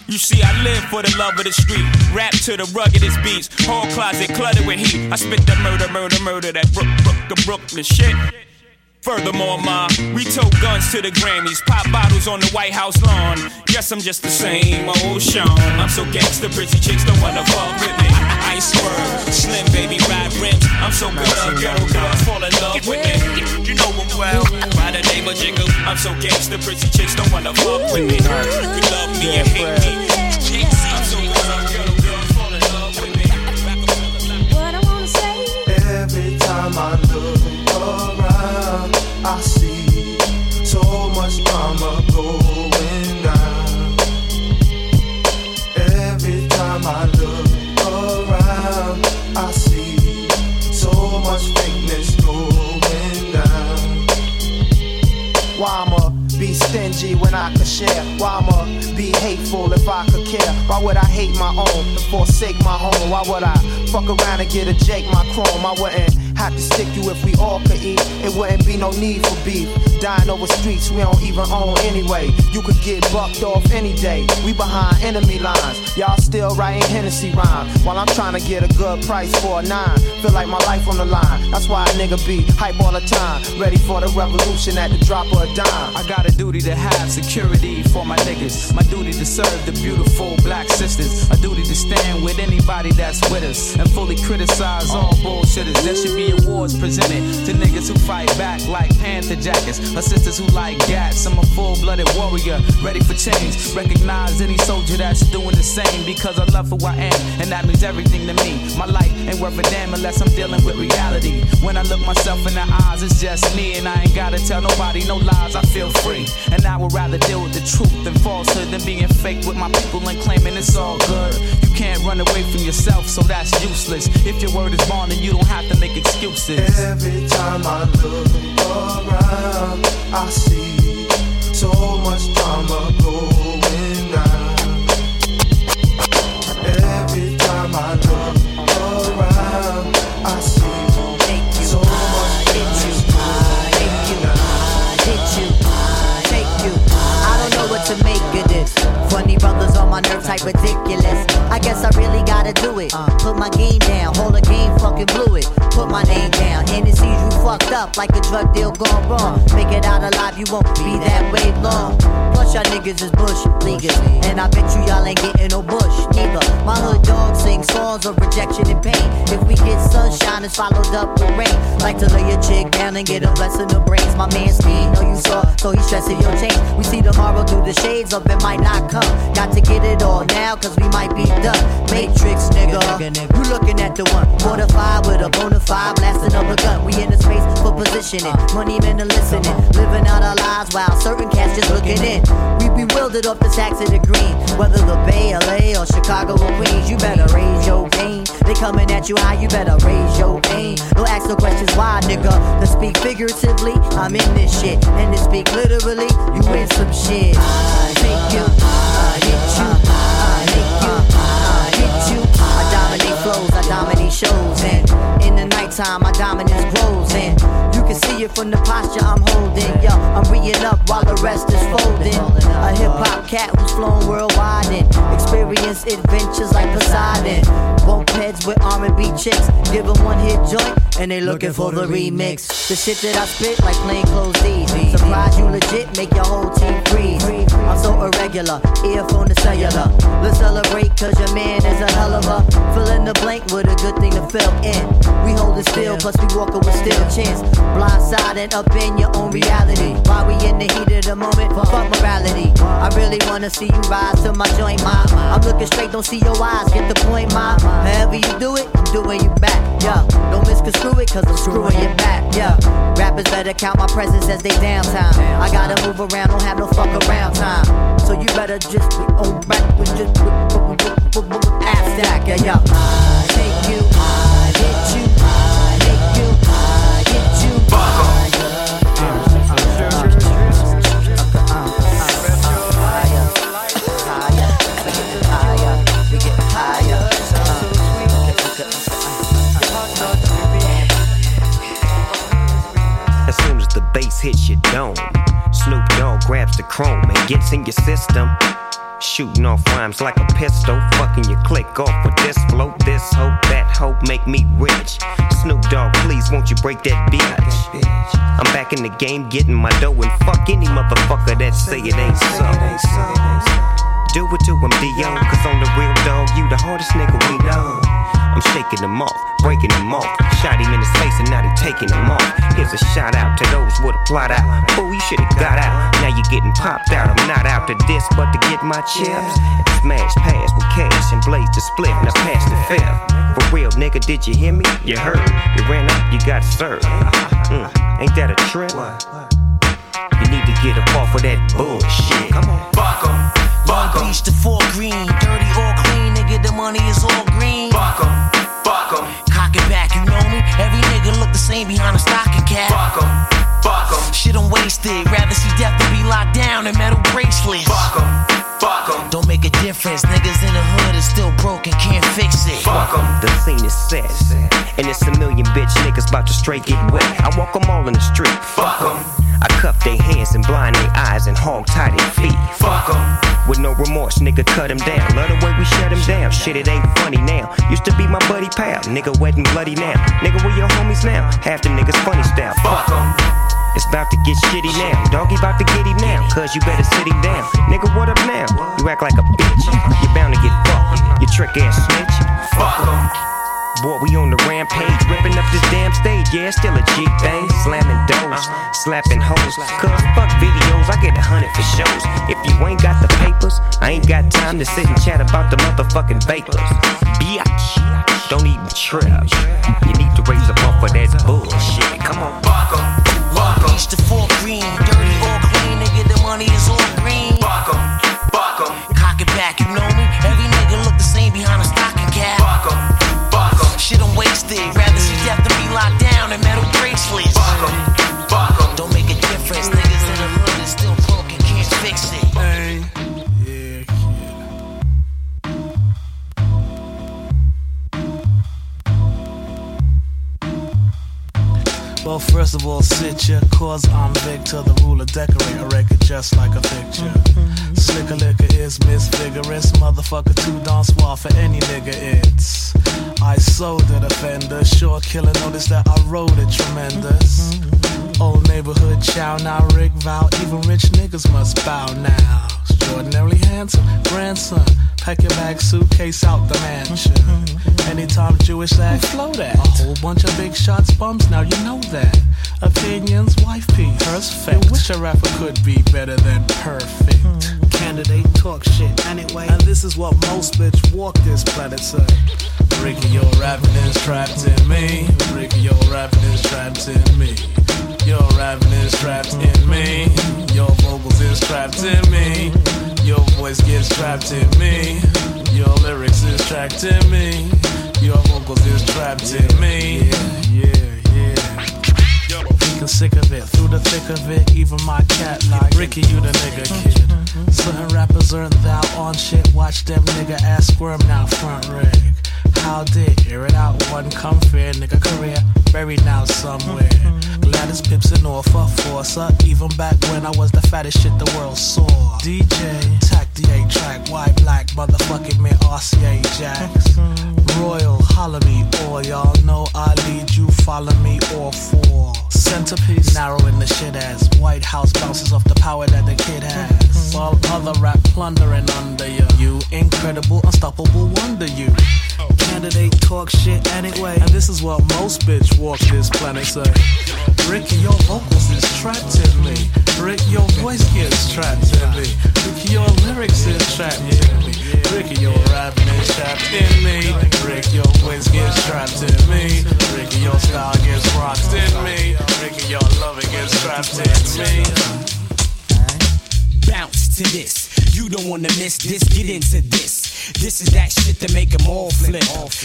You see, I live for the love of the street. Rap to the ruggedest beats. Whole closet cluttered with heat. I spit that murder, murder, murder, that Brook, Brook, the Brooklyn shit. Furthermore, ma, we tote guns to the Grammys, pop bottles on the White House lawn. Guess I'm just the same old Sean. I'm so gangster, pretty chicks don't wanna fuck with me. Iceberg, slim baby, ride rims. I'm so good, ghetto girls fall in love with me. You know him well, by the name of Jingle. I'm so gangster, pretty chicks don't wanna fuck with me. You can love me or hate me. I'm so good, ghetto girls fall in love with me. What I wanna say? Every time I look around, I see so much drama going down. Every time I look around, I see so much fakeness going down. Why I'ma be stingy when I could share? Why I'ma be hateful if I could care? Why would I hate my own and forsake my home? Why would I fuck around and get a Jake my chrome? I wouldn't have to stick you if we all could eat. It wouldn't be no need for beef. Dying over streets we don't even own anyway. You could get bucked off any day. We behind enemy lines. Y'all still writing Hennessy rhymes while I'm trying to get a good price for a nine. Feel like my life on the line. That's why a nigga be hype all the time. Ready for the revolution at the drop of a dime. I got a duty to have security for my niggas. My duty to serve the beautiful black sisters. A duty to stand with anybody that's with us. And fully criticize all bullshitters. There should be awards presented to niggas who fight back like Panther jackets. Or sisters who like gats. I'm a full blooded warrior, ready for change. Recognize any soldier that's doing the same because I love who I am. And that means everything to me. My life ain't worth a damn unless I'm dealing with reality. When I look myself in the eyes, it's just me. And I ain't gotta tell nobody no lies. I feel free. And I would rather deal with the truth than falsehood than being fake with my people and claiming it's all good. You can't run away from yourself, so that's useless. If your word is bond, then you don't have to make excuses. Every time I look around, I see so much drama my nerves, type ridiculous. I guess I really gotta do it. Uh, put my game down, hold a game, fucking blew it. Put my name down, Hennessy, you fucked up like a drug deal gone wrong. Make it out alive, you won't be that way long. Plus y'all niggas is bush leaguers, and I bet you y'all ain't getting no bush neither. My hood dog sing songs of rejection and pain. If we get sunshine, it's followed up with rain. Like to lay your chick down and get a blessing of brains. My man Steve, know you saw, so he stressing your change. We see tomorrow through the shades of it might not come. Got to get it all now, cause we might be done. Matrix, nigga. You looking at the one. Fortified with a bona fide, blasting up a gun. We in the space for positioning. Money men are listening. Living out our lives while certain cats just looking in. We bewildered off the sacks of the green. Whether the Bay, LA, or Chicago or Queens, you better raise your game. They coming at you high, you better raise your aim. Don't ask no questions why, nigga. To speak figuratively, I'm in this shit. And to speak literally, you in some shit. I take you, flows, I dominate shows. And in time my dominance grows. And you can see it from the posture I'm holding. Yo, I'm reading up while the rest is folding. A hip hop cat who's flown worldwide and experienced adventures like Poseidon. Bump heads with R&B chicks, give them one hit joint, and they looking for the remix. The shit that I spit like plain clothes D's. Surprise you legit, make your whole team freeze. I'm so irregular, earphone to cellular. Let's celebrate cause your man is a hell of a fill in the blank with a good thing to fill in. We hold it still, plus we walking with still chance. Blindside and up in your own reality. While we in the heat of the moment, fuck morality. I really wanna see you rise to my joint, mom. I'm looking straight, don't see your eyes, get the point, mom. However you do it, I'm doing you back, yeah. Don't misconstrue it, cause I'm screwing you back, yeah. Rappers better count my presence as they downtime. I gotta move around, don't have no fuck around time. So you better just be on back with just ass stack, yeah, yeah. Hits your dome, Snoop Dogg grabs the chrome and gets in your system. Shooting off rhymes like a pistol, fucking your click off with this flow, this hope, that hope make me rich. Snoop Dogg, please won't you break that bitch? I'm back in the game getting my dough and fuck any motherfucker that say it ain't so. Do it to him, D.O. Cause on the real dog, you the hardest nigga we know. I'm shaking them off, breaking them off. Shot him in his face and now they taking him off. Here's a shout out to those with a plot out. Fool, you should've got out. Now you're getting popped out. I'm not out to this, but to get my chips. And smash pass with cash and blaze the split. Now pass the fifth. For real, nigga, did you hear me? You heard. You ran up, you got served. Mm, ain't that a trip? You need to get up off of that bullshit. Come on. Buck 'em, buck 'em. Beach to four green, dirty or clean, nigga, the money is all green. Same behind a stocking cap. Buck 'em, buck 'em. Shit, I'm wasted. Rather see death than be locked down in metal bracelets. Buck 'em, buck 'em. Don't make a difference. Niggas in the hood is still broken, can't fix it. Fuck 'em. The scene is set. And it's a million bitch niggas about to straight get wet. I walk walk 'em all in the street. Fuck 'em. I cuff their hands and blind their eyes and hog tie their feet. Fuck 'em. With no remorse, nigga, cut cut 'em down. Love the way we shut shut 'em down. Shit, it ain't funny now. Used to be my buddy pal. Nigga, wet and bloody now. Nigga, where your homies now? Half the niggas funny style. Fuck 'em. It's about to get shitty now. Doggy about to get him now. Cause you better sit him down. Nigga, what up now? You act like a bitch. You're bound to get fucked. You trick ass snitch. Fuck Fuck 'em. Boy, we on the rampage, ripping up this damn stage. Yeah, still a G thing. Slamming doors, slapping hoes. Cause fuck videos, I get a hundred for shows. If you ain't got the papers, I ain't got time to sit and chat about the motherfucking vapors. Biatch, don't even trip. You need to raise up off of that bullshit. Come on, buck 'em, Beach to four green, dirty or clean, nigga, the money is all first of all, sit ya, cause I'm Victor, the ruler, decorate a record just like a picture. Slicker liquor is misvigorous, motherfucker too darn suave for any nigga it's. I sold the defender, sure killer, notice that I wrote it tremendous. Old neighborhood chow now, Rick Vow, even rich niggas must bow now. Extraordinarily handsome, grandson, pack your bag, suitcase out the mansion. Anytime Jewish act, flow that. A whole bunch of big shots, bums, now you know that. Opinions, wife piece, perfect. Wish a rapper could be better than perfect. Candidate talk shit anyway. And this is what most bitch walk this planet say. Ricky, your rapping is trapped in me. Ricky, your rapping is trapped in me. Your rapping is trapped in me. Your vocals is trapped in me. Your voice gets trapped in me. Your lyrics is trapped in me. Your vocals is trapped in me. Yeah, yeah, yeah. Sick of it, through the thick of it, even my cat like Ricky, you the nigga kid. Certain rappers aren't thou on shit, watch them nigga ass squirm now front rig. How did hear it out one come fair nigga career buried now somewhere. Gladys Pips and Norfolk Forcer, even back when I was the fattest shit the world saw. DJ, tack the A track, white black, motherfucking man RCA Jacks. Royal, holler me, or y'all know I lead you, follow me, or four. Centerpiece, narrowing the shit ass. White House bounces off the power that the kid has. While other rap plundering under you. You incredible, unstoppable wonder you. Candidate talk shit anyway. And this is what most bitch walk this planet say. Ricky, your vocals is trapped in me. Rick, your voice gets trapped in me. Ricky, your lyrics is trapped in me. Ricky, your rapping is trapped in me. Rick, your voice gets trapped in me. Ricky, your style gets rocked in me. Ricky, your loving gets trapped in me. Bounce to this. You don't wanna miss this. Get into this. This is that shit that make them all flip.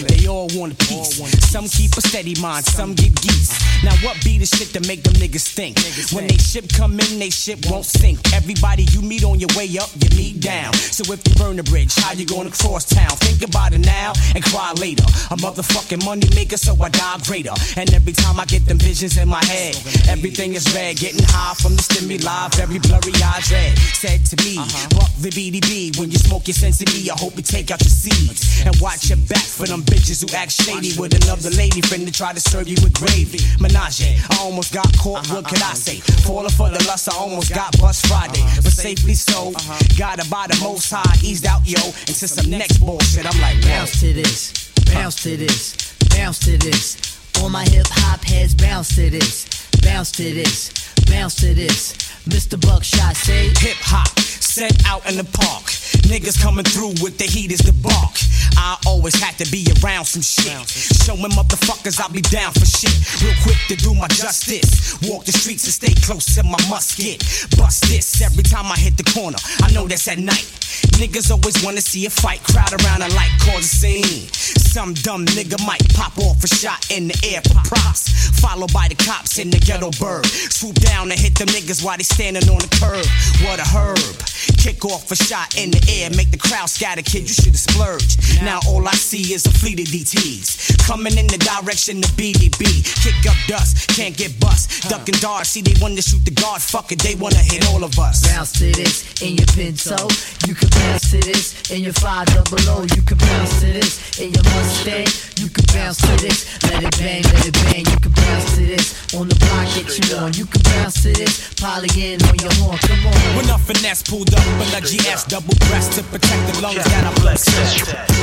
They all want a piece. Some keep a steady mind, some get geese. Now what be the shit that make them niggas think? When they ship come in, they ship won't sink. Everybody you meet on your way up, you meet down. So if you burn the bridge, how you gonna cross town? Think about it now and cry later. A motherfucking money maker, so I die greater. And every time I get them visions in my head, everything is red. Getting high from the stimuli, very blurry eyes red. Said to me, uh-huh. fuck the BDB. When you smoke your sense of me, I hope you take out your seeds. And watch your back for them bitches who act shady with another lady friend to try to serve you with gravy. Menage, I almost got caught, what could I say? Falling for the lust, I almost got bust Friday. But safely so, gotta buy the most high, eased out, yo, into some next bullshit. I'm like, bounce to this, bounce to this, bounce to this. All my hip hop heads bounce to this, bounce to this, bounce to this. Mr. Buckshot say hip hop set out in the park. Niggas coming through with the heat is the bark. I always had to be around some shit. Showing motherfuckers I'll be down for shit. Real quick to do my justice. Walk the streets and stay close to my musket. Bust this every time I hit the corner. I know that's at night. Niggas always wanna see a fight. Crowd around and like cause a scene. Some dumb nigga might pop off a shot in the air for props. Followed by the cops in the ghetto bird. Swoop down and hit the niggas while they standing on the curb. What a herb. Kick off a shot in the air, make the crowd scatter, kid. You should've splurged. Now all I see is a fleet of DTs coming in the direction of BDB. Kick up dust, can't get bust. Duck and dodge, see they wanna shoot the guard. Fuck it, they wanna hit all of us. Bounce to this in your Pinto. You can bounce to this in your five double O. You can bounce to this in your Mustang. You can bounce to this, let it bang, let it bang. You can bounce to this on the block that you on. You can bounce to this, polygon on your horn. Come on. When a finesse pulled up a GS double breast to protect the lungs that I.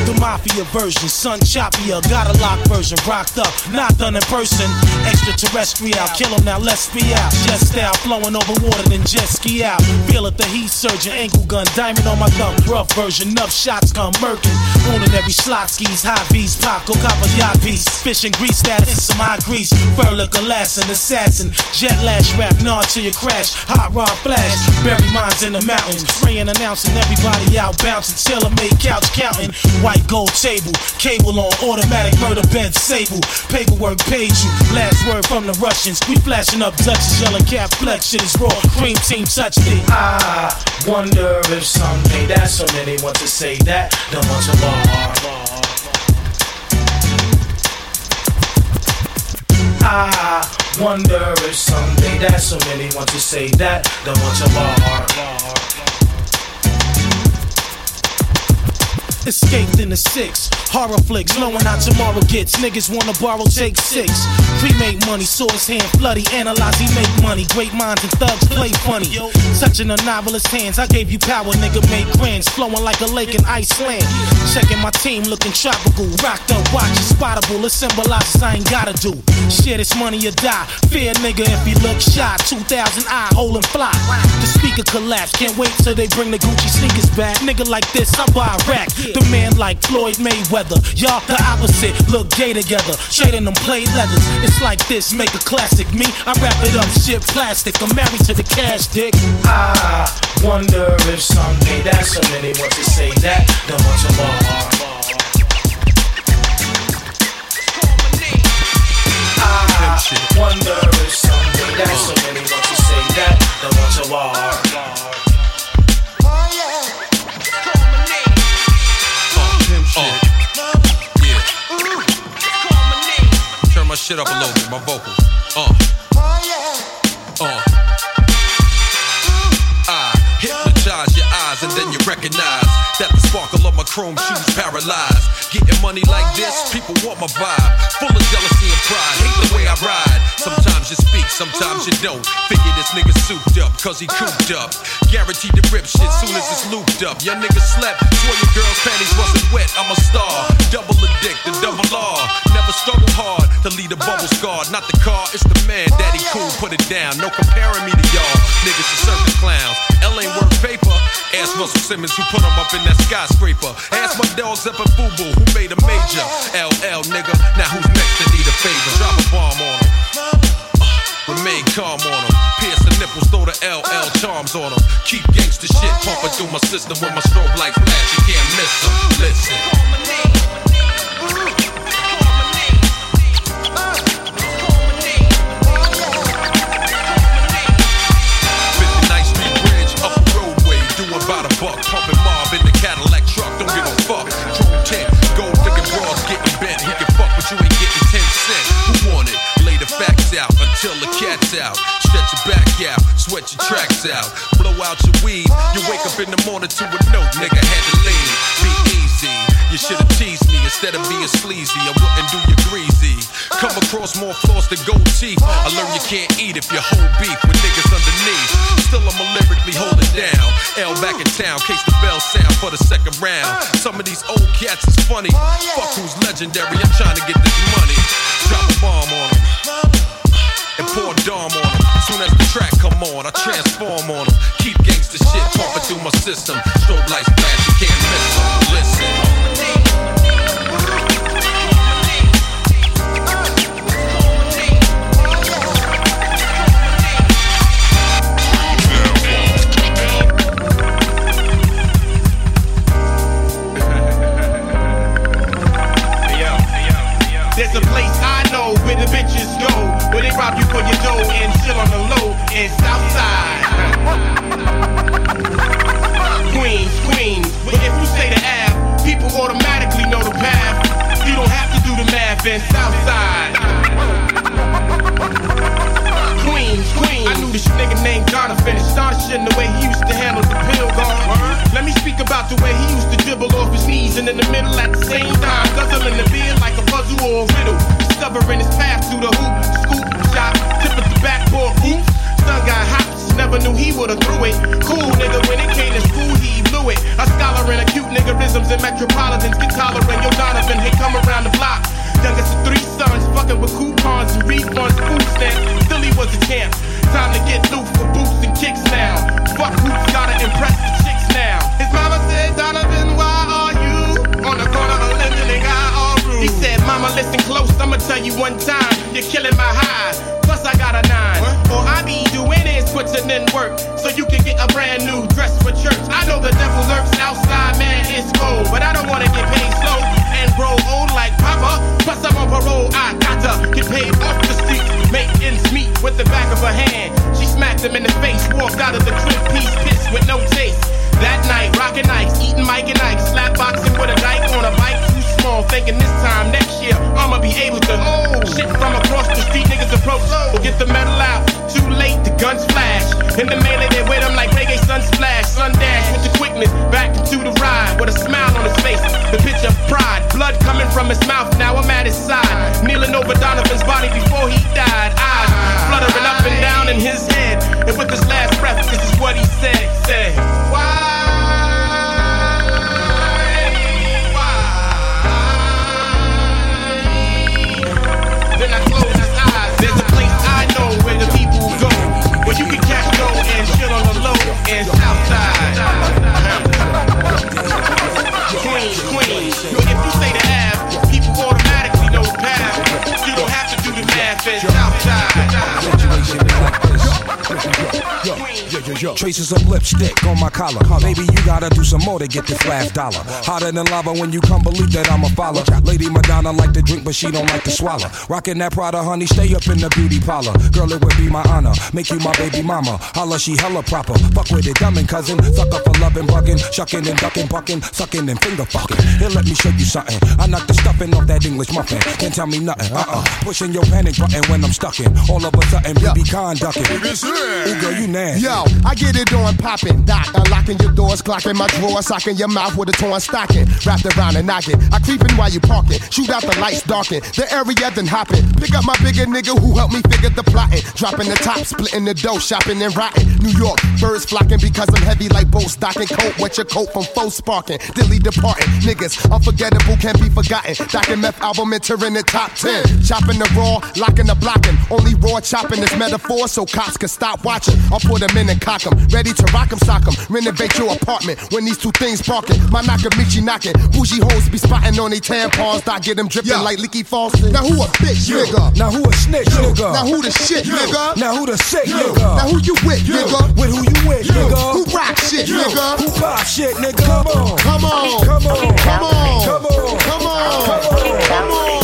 The mafia version, sun choppier, got a lock version, rocked up, not done in person. Extraterrestrial, kill 'em now, let's be out. Jet style, flowing over water, then jet ski out. Feel it, the heat surgeon, ankle gun, diamond on my thumb, rough version, enough shots come murking. Owning every slot skis, high V's, pop, go copper yacht piece. Fish and grease status, some high grease. Fur look an assassin. Jet lash rap, nod to your crash. Hot rod flash, bury mines in the mountains. Spraying, announcing everybody out, bouncing. Tailor made couch counting. White gold table, cable on automatic murder bed sable. Paperwork paid you. Last word from the Russians. We flashing up Dutchess, yelling cat flex. Shit is raw. Cream team touched it. I wonder if someday that so many want to say that. Don't want to bar. I wonder if someday that so many want to say that. Don't want to bar. Escaped in the six. Horror flicks, knowing how tomorrow gets. Niggas wanna borrow, take six. Cremate money, source hand bloody. Analyze, he make money. Great minds and thugs play funny. Touching a novelist's hands, I gave you power, nigga. Make grands, flowing like a lake in Iceland. Checking my team, looking tropical. Rocked up, watches spottable. It symbolizes I ain't gotta do. Share this money or die. Fear nigga if he look shy. 2000 I hold and fly. The speaker collapse. Can't wait till they bring the Gucci sneakers back. Nigga like this, I buy a rack. The man like Floyd Mayweather. Y'all the opposite, look gay together. Trading them play leathers. It's like this, make a classic. Me, I wrap it up, shit plastic. I'm married to the cash, dick. I wonder if someday that so many want to say that. Don't want to bar. I wonder if someday that so many want to say that. Don't want to shit up a little bit, my vocals. Uh. Oh, yeah. Uh. I hypnotize your eyes and then you recognize that the sparkle of my chrome shoes paralyzed. Getting money like this, people want my vibe. Full of jealousy and pride, hate the way I ride. Sometimes you speak, sometimes you don't. Figure this nigga souped up, cause he cooped up. Guaranteed to rip shit soon as it's looped up. Young nigga slept, swore your girl's panties wasn't wet. I'm a star, double addicted, double law. Never struggle hard to lead a bubble scar. Not the car, it's the man. Daddy cool, put it down. No comparing me to y'all. Niggas are circus clowns. L ain't worth paper. Ask Russell Simmons who put him up in that skyscraper. Ask my dogs up at Fubu who made a major. LL nigga, now who's next to need a favor? Drop a bomb on him. Uh, remain calm on them. Pierce the nipples, throw the LL charms on them. Keep gangster shit pumping through my system with my strobe light flash. You can't miss them. Listen. Until the cat's out. Stretch your back out, sweat your tracks out. Blow out your weed. You wake up in the morning to a note, nigga had to leave. Be easy. You should've teased me instead of being sleazy. I wouldn't do you greasy. Come across more flaws than gold teeth. I learned you can't eat if you hold beef with niggas underneath. Still, I'ma lyrically hold it down. L back in town, case the bell sound for the second round. Some of these old cats is funny. Fuck who's legendary. I'm trying to get this money. Drop a bomb on them and pour Dom on them. Soon as the track come on, I transform on them. Keep gangster shit pumping through my system. Strobe lights flash, you can't miss them. Listen. Rob you for your dough and chill on the low in Southside. Queens, Queens, but if you say the Ave, people automatically know the path. You don't have to do the math in Southside. Queens, Queens. I knew this nigga named Jonathan, astonishing the way he used to handle the pill guard. Let me speak about the way he used to dribble off his knees and in the middle at the same time, guzzling the beer like a puzzle or a riddle. Discovering his path through the hoop, scoop, shot, tip of the backboard oops. Son got hops, never knew he would've threw it. Cool nigga, when it came to school, he blew it. A scholar in acute niggerisms and metropolitans get tolerant. Yo, Donovan, hey, come around the block. Youngest of three sons, fucking with coupons and refunds, food stamps. Still he was a champ. Time to get loose for boots and kicks now. Fuck hoops, gotta impress the chicks now. His mama He said, Mama, listen close, I'ma tell you one time, you're killing my high. Plus I got a nine. All I be doing is putting in work so you can get a brand new dress for church. I know the devil lurks outside, man, it's cold, but I don't wanna get paid slow and grow old like Papa. Plus I'm on parole, I gotta get paid off the street, make ends meet with the back of her hand. She smacked him in the face, walked out of the crib, piece pissed with no taste. That night, rockin' ice, eating Mike and Ike, slap boxing with a dyke on a bike too small, thinking this time next year I'ma be able to. Oh, shit from across the street, niggas approach. We'll get the metal out. Too late, the guns flash. In the melee, they with him like reggae sun splash. Sun dash with the quickness, back into the ride with a smile on his face. The picture of pride, blood coming from his mouth. Now I'm at his side, kneeling over Donovan's body before he died. Eyes fluttering up and down in his head. And with his last breath, this is what he said. Said, Then Southside. Queens, Queens. Yo, if you say the Yo, traces of lipstick on my collar. Maybe you gotta do some more to get this last dollar. Hotter than lava when you come believe that I'm a follower. Lady Madonna like to drink, but she don't like to swallow. Rockin' that Prada, honey, stay up in the beauty parlor. Girl, it would be my honor. Make you my baby mama. Holla, she hella proper. Fuck with it, dumb and cousin. Sucker for loving, bugging, shucking and ducking, bucking, sucking and finger fucking. Here, let me show you something. I knock the stuffing off that English muffin. Can't tell me nothing. Uh uh. Pushing your panic button when I'm stuck in. All of a sudden, BB conducting. Ooh, girl, you nasty. Yo, I get it on popping, doc. Unlocking your doors, clocking my drawer, socking your mouth with a torn stocking. Wrapped around and knocking. I creeping while you parking. Shoot out the lights, darken. The area then hopping. Pick up my bigger nigga who helped me figure the plotting. Dropping the top, splitting the dough, shopping and rotting. New York, birds flocking because I'm heavy like boat stocking. Coat, wet your coat from faux sparking. Dilly departing. Niggas, unforgettable, can't be forgotten. Doc and meth album entering the top 10. Chopping the raw, locking the blocking. Only raw chopping is metaphor so cops can stop watching. I'll put them in and cock 'em. Ready to rock 'em, sock 'em. Renovate your apartment when these two things parking. My Nakamichi knocking. Bougie hoes be spotting on they tampons. Dot get them dripping like leaky faucet. Now who a bitch, Yeah. nigga? Now who a snitch, Yo. nigga? Now who the shit, Yo. nigga? Now who the sick, Yo. nigga? Now who you with, Yo. nigga? With who you with, Yo. nigga? Who rock shit, Yo. nigga? Who pop shit, nigga? Come on. Come on. Come on. Come on. Come on. Come on. Come on.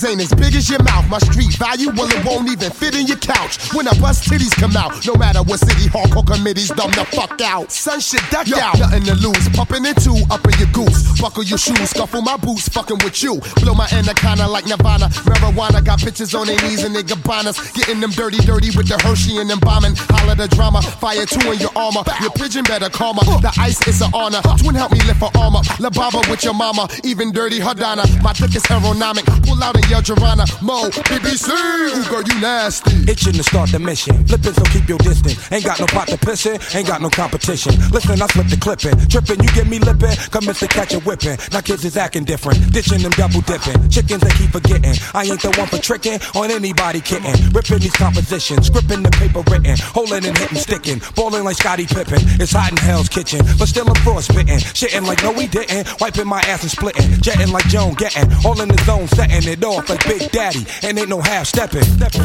Niggas ain't as big as your mouth. My street value, well, it won't even fit in your couch. When I bust titties come out, no matter what city hardcore committees dumb the fuck out. Son shit duck out. Nothing to lose. Pumping in two, up in your goose. Buckle your shoes, scuffle my boots, fucking with you. Blow my anaconda like Nirvana. Marijuana got bitches on their knees and they gabanas. Getting them dirty, dirty with the Hershey and them bombing. Holla the drama, fire two in your armor. Your pigeon better calmer. The ice is an honor. Twin help me lift her armor. La Baba with your mama, even dirty Hadana. My dick is aeronomic. Pull out in your Jarana. Mo, BBC. Ooh, girl, you nasty. Itching to start the mission. Flipping, so keep your distance. Ain't got no pot to piss in, ain't got no competition. Listen, I slip the clipping. Tripping, you get me lipping. Commence to catch a whipping. Now kids is acting different. Ditching them double dipping. Chickens they keep forgetting. I ain't the one for tricking on anybody kitten. Ripping these compositions. Scripping the paper written. Holding and hitting, sticking. Balling like Scotty Pippen. It's hot in hell's kitchen. But still I'm frostbitten. Shitting like no we didn't. Wiping my ass and splitting. Jetting like Joan getting. All in the zone, setting it off like Big Daddy. And ain't no half stepping.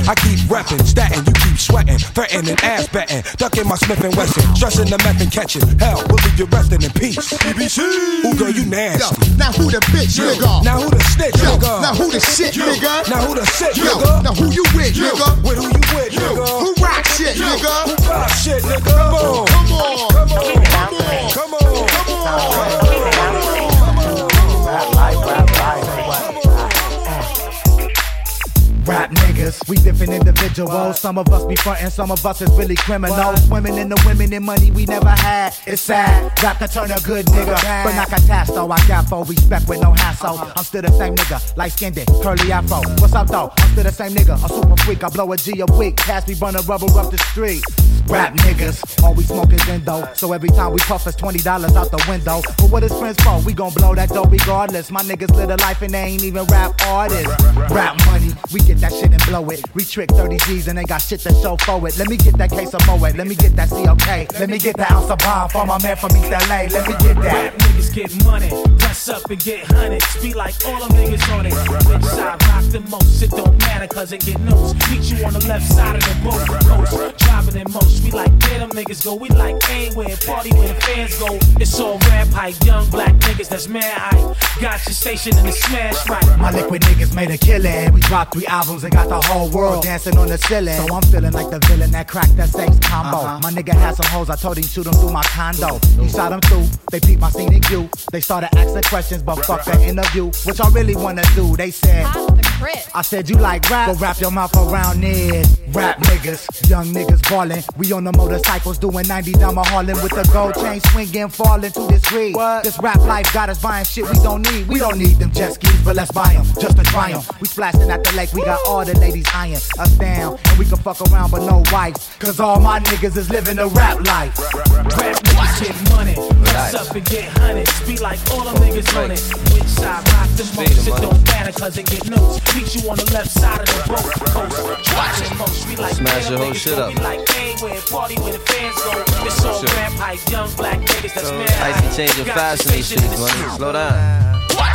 I keep repping, statting, you keep sweating, threatening, ass betting, ducking my Smith and Wesson, stressing the meth and catching. Hell, we'll leave you resting in peace. BBC. Ooh, girl, you nasty. Yo, now who the bitch, Yo, nigga? Now who the snitch, Yo, nigga? now who the shit, Yo, nigga? Now who the shit, Yo, nigga? now who you with, Yo, nigga? With who you with, nigga? Who rock shit, Yo, nigga? Who pop shit, nigga? Come on. Come on. Come on. Come on. Come on. Rap niggas, we different individuals. Some of us be frontin', some of us is really criminals. Women and the women and money we never had. It's sad. Rap can turn a good nigga, but not catastro. I got full respect with no hassle. I'm still the same nigga, light skinned, curly afro. What's up though? I'm still the same nigga, a super freak. I blow a G a week, pass me burn a rubber up the street. Rap niggas, all we smoke is endo. So every time we puff, it's twenty dollars out the window. But what is friends for? We gon' blow that dough regardless. My niggas live a life and they ain't even rap artists. Rap money, we get that shit and blow it. We trick 30 G's and they got shit to show for it. Let me get that case of Moet. Let me get that COK. Let me get that ounce of bomb for my man from East LA. Let me get that. Rap niggas get money, dress up and get hundreds. Be like all them niggas on it. Which side rock the most? It don't matter cause it get notes. Meet you on the left side of the boat. Coast, driving in most. We like where them niggas go. We like anywhere, party where the fans go. It's all rap hype, young black niggas that's mad hype. Got your station in the smash right. My liquid niggas made a killing. We dropped three albums and got the whole world dancing on the ceiling. So I'm feeling like the villain that cracked that sex combo. Uh-huh. My nigga had some hoes, I told him shoot them through my condo. He shot them through, they peeped my scenic view. They started asking questions, but fuck that interview. What y'all really wanna do? They said, I said, you like rap? Go wrap your mouth around it. Rap niggas, young niggas ballin'. We on the motorcycles doing 90 down my Harlem with the gold chain swinging, falling to this reed. This rap life got us buying shit we don't need. We don't need them jet skis, but let's buy them just to try 'em. We splashing at the lake, we got all the ladies eyeing us down. And we can fuck around, but no wives. Cause all my niggas is living the rap life. Rap niggas get money, dress up and get hundreds. Be like all them niggas on it. Which side rock the most? It don't matter cause it get notes. Meet you on the left side of the boat. Coast, driving most. We like Smash your whole shit up. Like anywhere, party where the fans go. It's all rap hype, young black niggas that's mad Ice and hype. changing Got your these station streets, man. Slow down. Watch it.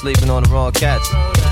Sleeping on the wrong cats.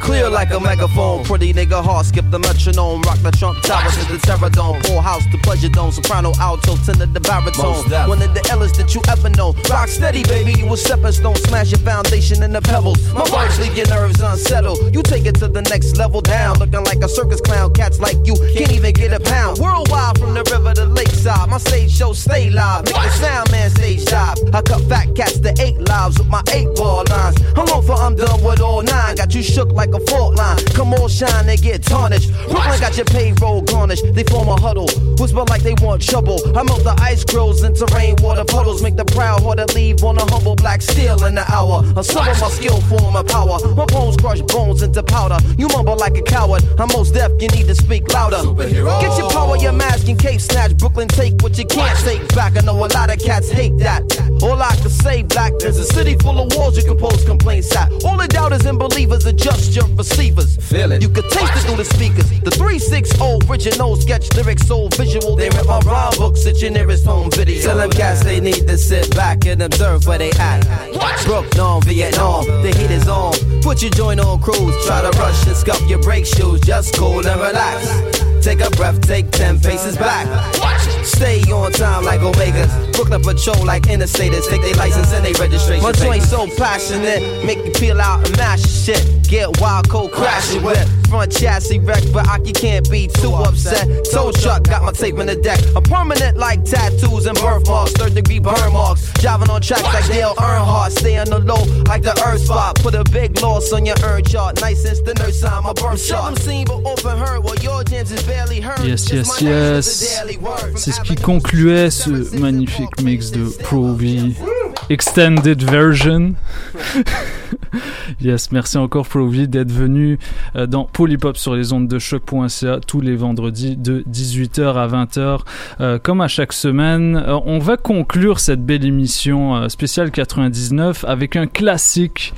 Clear like a megaphone. Pretty nigga heart, skip the metronome. Rock the Trump Tower to the Terror Dome. Full house, the pleasure dome. Soprano, alto, tenor, the baritone. One of the illest that you ever know. Rock steady, baby. You a stepping stone. Smash your foundation in the pebbles. My words leave your nerves unsettled. You take it to the next level down. Looking like a circus clown. Cats like you can't even get a pound. Worldwide from the river to lakeside. My stage show stay live. Make the sound man stage dive. I cut fat cats to eight lives with my eight ball lines. I'm on for I'm done with all nine. Got you shook like a fault line. Come on, shine, they get tarnished. Brooklyn got your payroll garnished. They form a huddle. Whisper like they want trouble. I melt the ice grills into rainwater puddles. Make the proud harder leave on a humble black steel in the hour. A some of my skill form of power. My bones crush bones into powder. You mumble like a coward. I'm Mos Def, you need to speak louder. Get your power, your mask and cape snatch. Brooklyn, take what you can't take back. I know a lot of cats hate that. All I can say, black, there's a city full of walls you can post complaints at. All the doubters and believers adjust your receivers. Feel it. You can taste it through the speakers. The 360 original sketch lyrics so visual. They rip my rhyme books at your nearest home video. Tell them cats they need to sit back and observe where they at. Brook, non Vietnam, the heat is on. Put your joint on cruise. Try to rush and scuff your brake shoes. Just cool and relax. Take a breath, take 10 paces back. Stay on time like Omegas. Brooklyn patrol like interstaters. Take their license and they registration. My joint so passionate, make you peel out and mash shit. Get wild, cold, crash it with. Front chassis wreck, but Aki can't be too upset. Tow truck got my tape in the deck. I'm permanent like tattoos and birthmarks. Third degree burn marks. Driving on tracks like Dale Earnhardt. Stay on the low like the earth spot. Put a big loss on your earn chart. Nice since the nurse sign my birth chart. seen but often heard. Well, your chance is barely heard. Yes, yes, yes. C'est qui concluait ce magnifique mix de Pro V Extended Version. yes, merci encore Pro V d'être venu euh, dans Polypop sur les ondes de choc.ca tous les vendredis de 18h à 20h. Euh, comme à chaque semaine, euh, on va conclure cette belle émission spéciale 99 avec un classique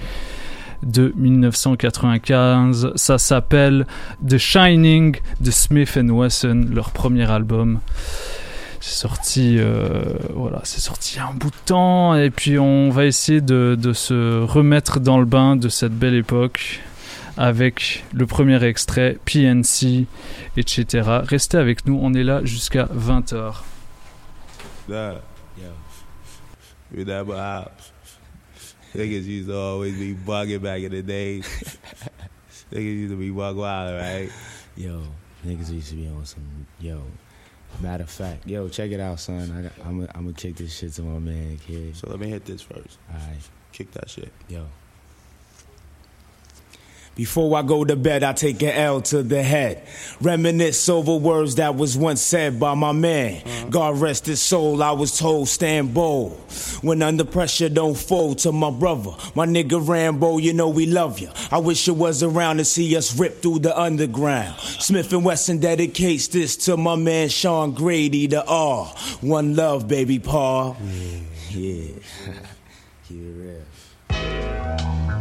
de 1995. Ça s'appelle The Shining de Smith Wesson, leur premier album. C'est sorti, euh, voilà, c'est sorti il y a un bout de temps, et puis on va essayer de, de se remettre dans le bain de cette belle époque avec le premier extrait, PNC, etc. Restez avec nous, on est là jusqu'à 20h. Nah, yo. Remember how niggas used to always be bugging back in the days. niggas used to be bug wild, right? Yo, niggas used to be on some yo. Matter of fact, yo, check it out, son. I got, I'm gonna I'm gonna kick this shit to my man, kid. So let me hit this first. Alright, Kick that shit. yo. Before I go to bed, I take an L to the head. Reminisce over words that was once said by my man. Uh-huh. God rest his soul, I was told stand bold. When under pressure, don't fold to my brother. My nigga Rambo, you know we love you. I wish you was around to see us rip through the underground. Smif-N-Wessun dedicates this to my man Sean Grady, the R. One love, baby Paul. Yeah. Keep it real.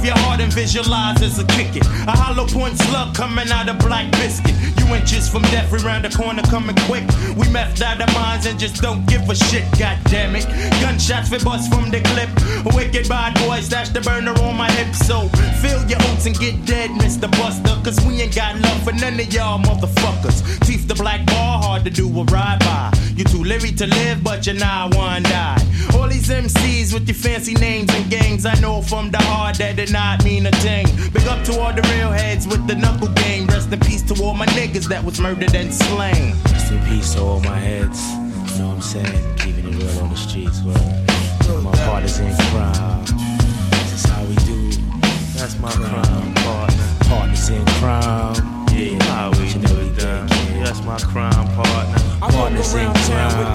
Of your heart and visualize as a kick it. A hollow point slug coming out of black biscuit. You inches from death, we round the corner coming quick. We messed out our minds and just don't give a shit, god damn it. Gunshots we bust from the clip. Wicked bad boys, stash the burner on my hip. So fill your oats and get dead, Mr. Buster. Cause we ain't got love for none of y'all motherfuckers. Teeth the black bar, hard to do a ride by. You too leery to live, but you're not one die. All these MCs with your fancy names and gangs, I know from the heart that did not mean a thing. Big up to all the real heads with the knuckle game. Rest in peace to all my niggas that was murdered and slain. Rest in peace to all my heads. You know what I'm saying? Keeping it real on the streets, word. My partners in crime. This is how we do. That's my crime partner. Partners in crime. Yeah, how we do it. That's my crime partner. Partners in crime.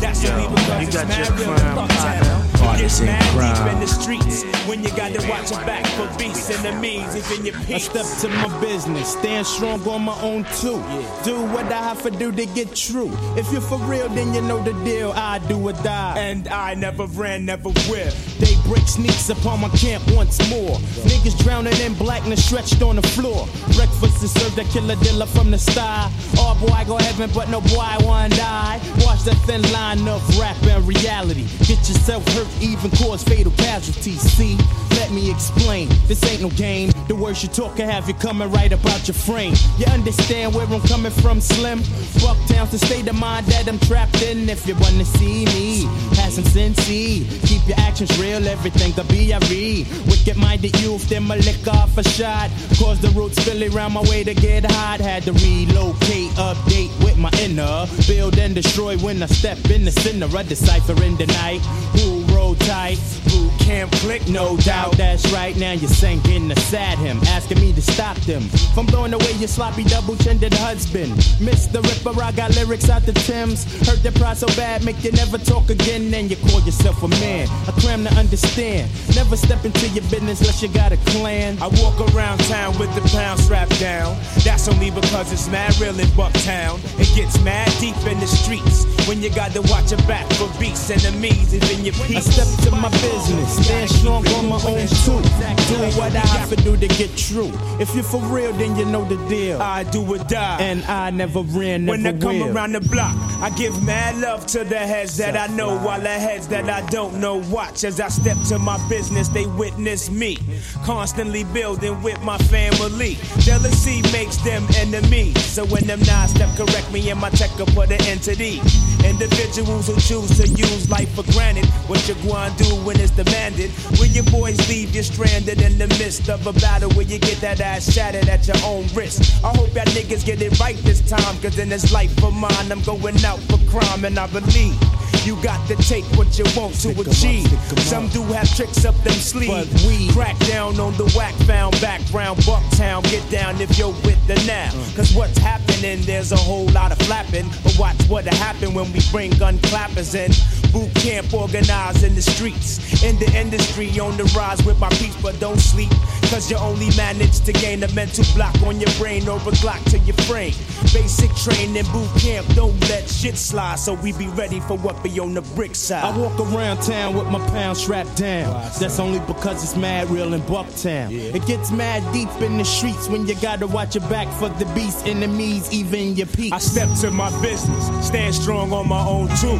That's Yo, what we become. you got your crime partner. Partners in deep in the streets when you gotta watch your back for beasts, and enemies, even your peace. I step to my business, stand strong on my own too. Do what I have to do to get true. If you're for real, then you know the deal. I do or die. And I never ran, never will. They break sneaks upon my camp once more. Niggas drowning in blackness stretched on the floor. Breakfast is served, a killer dealer from the sky. Oh boy, I go heaven, but no boy, I want die. Watch the thin line of rap and reality. Get yourself hurt, even cause fatal casualties. See, let me explain. This ain't no game. The words you talk can have you coming right about your frame. You understand where I'm coming from, Slim? Bucktown's the state of mind that I'm trapped in. If you wanna see me, have some sense. Keep your actions real, everything a read. Wicked minded youth, then my lick off a shot. Cause the roots Philly round my way to get hot. Had to relocate, update with my inner. Build and destroy when I step in the center. I decipher in the night. Who roll tight? Who can't click? No doubt. That's right. Now you're sinking the sad him, asking me to stop them from blowing away your sloppy double chinned husband. Mr. Ripper, I got lyrics out the Thames. Heard the price so bad, make you never talk again. Then you call yourself a man. A cram to understand. Never step into your business unless you got a clan. I walk around town with the pound strapped down. That's only because it's mad real in Bucktown. It gets mad deep in the streets when you got to watch your back for beasts, and enemies, even your peace. Step to my business, stand strong on my own too. Do what I have to do to get true. If you're for real, then you know the deal. I do or die. And I never ran, never When I come will. around the block, I give mad love to the heads that I know, while the heads that I don't know watch as I step to my business. They witness me, constantly building with my family. Jealousy makes them enemies, so when them nine step correct me and my up put an entity. Individuals who choose to use life for granted. What you going do when it's demanded? When your boys leave you stranded in the midst of a battle where you get that ass shattered at your own risk. I hope y'all niggas get it right this time, cause in this life of mine, I'm going out for crime and I believe. You got to take what you want to achieve. Some do have tricks up them sleeves. But we crack down on the whack found background Bucktown. Get down if you're with the now. Cause what's happening, there's a whole lot of flapping. But watch what'll happen when we bring gun clappers in. Boot camp organized in the streets. In the industry on the rise with my peace, but don't sleep. Cause you only manage to gain a mental block on your brain or a Glock to your frame. Basic training, boot camp, don't let shit slide. So we be ready for what be on the brick side. I walk around town with my pound strapped down. That's only because it's mad real in Bucktown. It gets mad deep in the streets when you gotta watch your back for the beast, enemies, even your peeps. I step to my business, stand strong on my own too.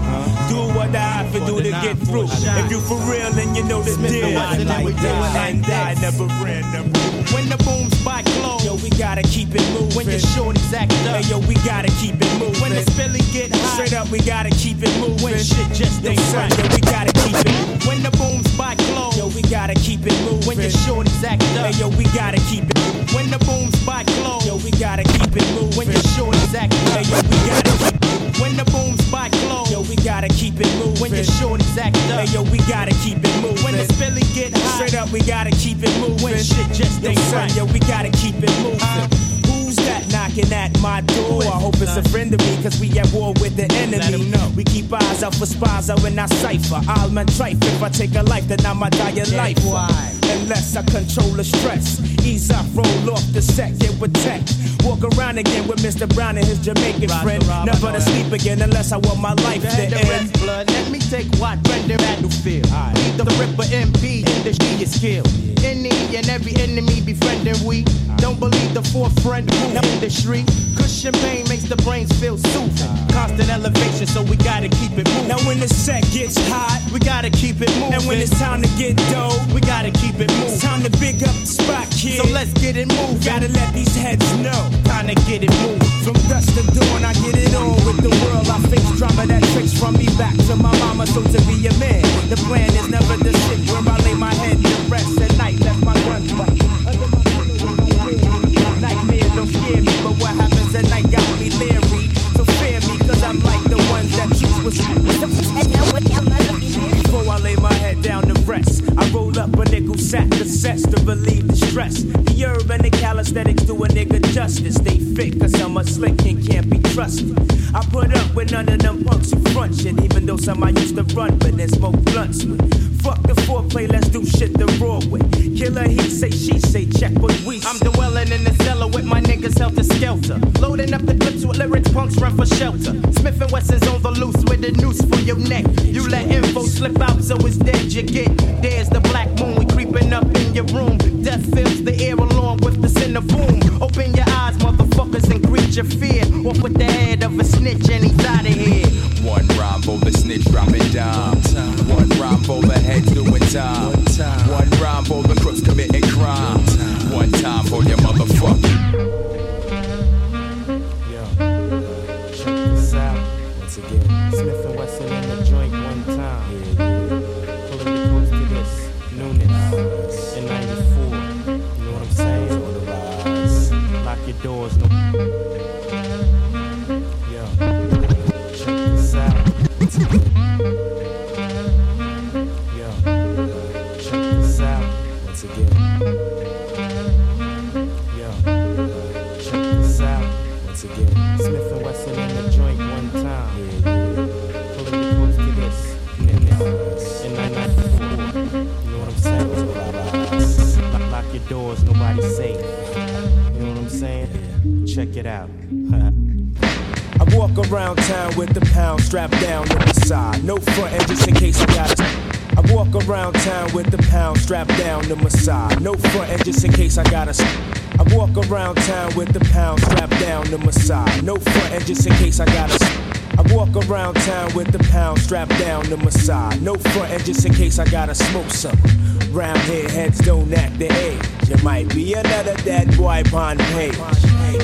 Do what I have to do to get through. If you for real, then you know the Smith deal. And And I never ran, never When the boom spot close, Yo, we gotta keep it moving. when your shorties act up, Hey, yo, we gotta keep it moving. when the spilly get hot, Straight up, we gotta keep it moving. when shit just ain't right. yo, we gotta keep it. When the boom spot close, Yo, we gotta keep it moving. when your shorties act up, Hey, yo, we gotta keep it. when the boom spot close, Yo, we gotta keep it moving. when your shorties act up, Hey, yo, we gotta keep it. when the boom spot close, Yo, we gotta keep it moving. when your shorties act up, Hey, yo, we gotta keep it moving. when the spilly get hot, Straight up, we gotta keep it moving. Shit just ain't right. yo, we gotta keep it moving. Knocking at my door? I hope it's a friend of me, cause we at war with the enemy. We keep eyes out for spies out in our cipher. I'll man trife if I take a life, then I might die a life. Unless I control the stress. Ease up, roll off the set, get with tech. Walk around again with Mr. Brown and his Jamaican friend. Never to sleep again unless I want my life to end. rest blood. Let me take what render battlefield. Lead the ripper MP in the is skill. Any and every enemy befriending we. Don't believe the forefront who in the street. Cushion pain makes the brains feel soothing. Constant elevation, so we gotta keep it moving. Now when the set gets hot, we gotta keep it moving. and when it's time to get dope, we gotta keep it moving. it's time to big up the spot, kid. So let's get it moving. Gotta let these heads know. Time to get it moving. From dusk to dawn, I get it on with the world. I face drama that tricks from me back to my mama, so to be a man. The plan is never to sit where I lay my head to rest at what's Before I lay my head down to rest, I roll up a nickel sack of sets to relieve the stress. The herb and the calisthenics do a nigga justice. They fit, cause I'm a slick and can't be trusted. I put up with none of them punks who front shit, even though some I used to run, but then smoke blunts with. Fuck the foreplay, let's do shit the raw way. Kill Killer, he say, she say, check what we say. I'm dwelling in the cellar with my niggas helter skelter. Loading up the clips with lyrics, punks run for shelter. Smif-N-Wessun's on the loose with a noose for your neck. You let info slip out, so it's dead you get. There's the black moon, we creeping up in your room. Death fills the air along with the center boom. Open your eyes, motherfuckers, and greet your fear. Off with the head of a snitch, and he's out of here. One rhyme for the snitch dropping down. One rhyme for the heads doing time. One around town with the pound strapped down to my side. No front just in case I gotta. I walk around town with the pound strapped down to my side. No front end just in case I gotta smoke some. Round here, heads don't act the age. It might be another dead boy on page.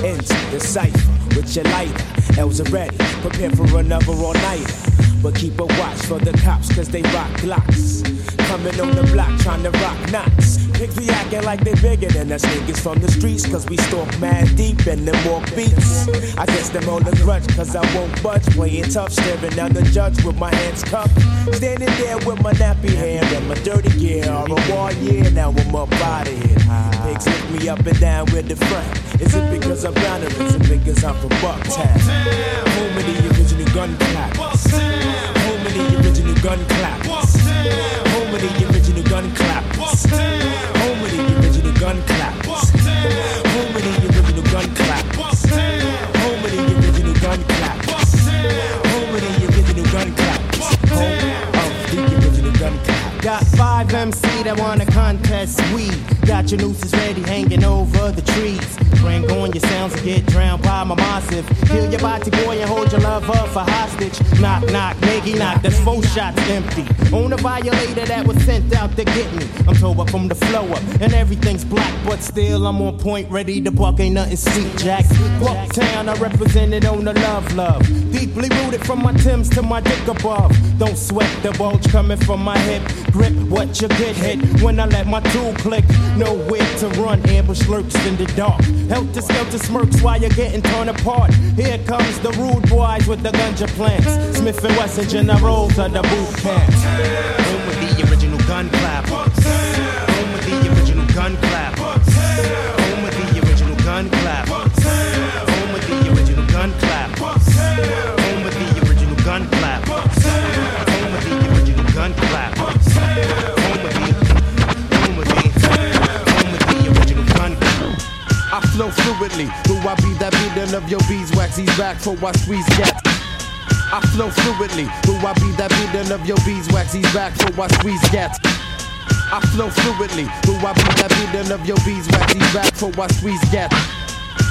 Into the cipher with your lighter. L's are ready, prepare for another all nighter. But keep a watch for the cops, cause they rock glocks. Coming on the block trying to rock knots. Pigs be acting like they bigger than us niggas from the streets, cause we stalk mad deep and them walk beats. I guess them all the grudge, cause I won't budge. Playing tough, staring down the judge with my hands cupped. Standing there with my nappy hair and my dirty gear. All a war year, now I'm up out of here. Pigs lift me up and down with the front. Is it because I'm brown or is it because I'm from Bucktown? Home of the original gun clappers. Home of the original gun clappers. Home of the original gun clappers. Home of the original gun clappers. Home of the original gun clappers. Home of the original gun clappers. Home of the original gun clappers. Home of the original gun clappers. Got five MC that wanna contest we Got your nooses ready hanging over the trees. Bring on your sounds and get drowned by my massive. Kill your body boy and hold your love up for hostage. Knock, knock, nigga, knock, that's four shots empty. On a violator that was sent out to get me. I'm told up from the flow up, and everything's black, but still I'm on point, ready to buck, ain't nothing sweet, Jack. Bucktown, I represented on the love, love. Deeply rooted from my Timbs to my dick above. Don't sweat the bulge coming from my hip. Grip what you get hit when I let my tool click. Nowhere to run, ambush lurks in the dark. Helter skelter smirks while you're getting torn apart. Here comes the rude boys with the ganja plants. Smif-N-Wessun generals of the boot camp. Home with the original gun clap. Home with the original gun clap. Flow fluidly. Do I be that beating of your beeswax? He's back for I squeeze gas. I flow fluidly. Do I be that beating of your beeswax? He's back for I squeeze gas. I flow fluidly. Do I be that beating of your beeswax? He's back for I squeeze gas.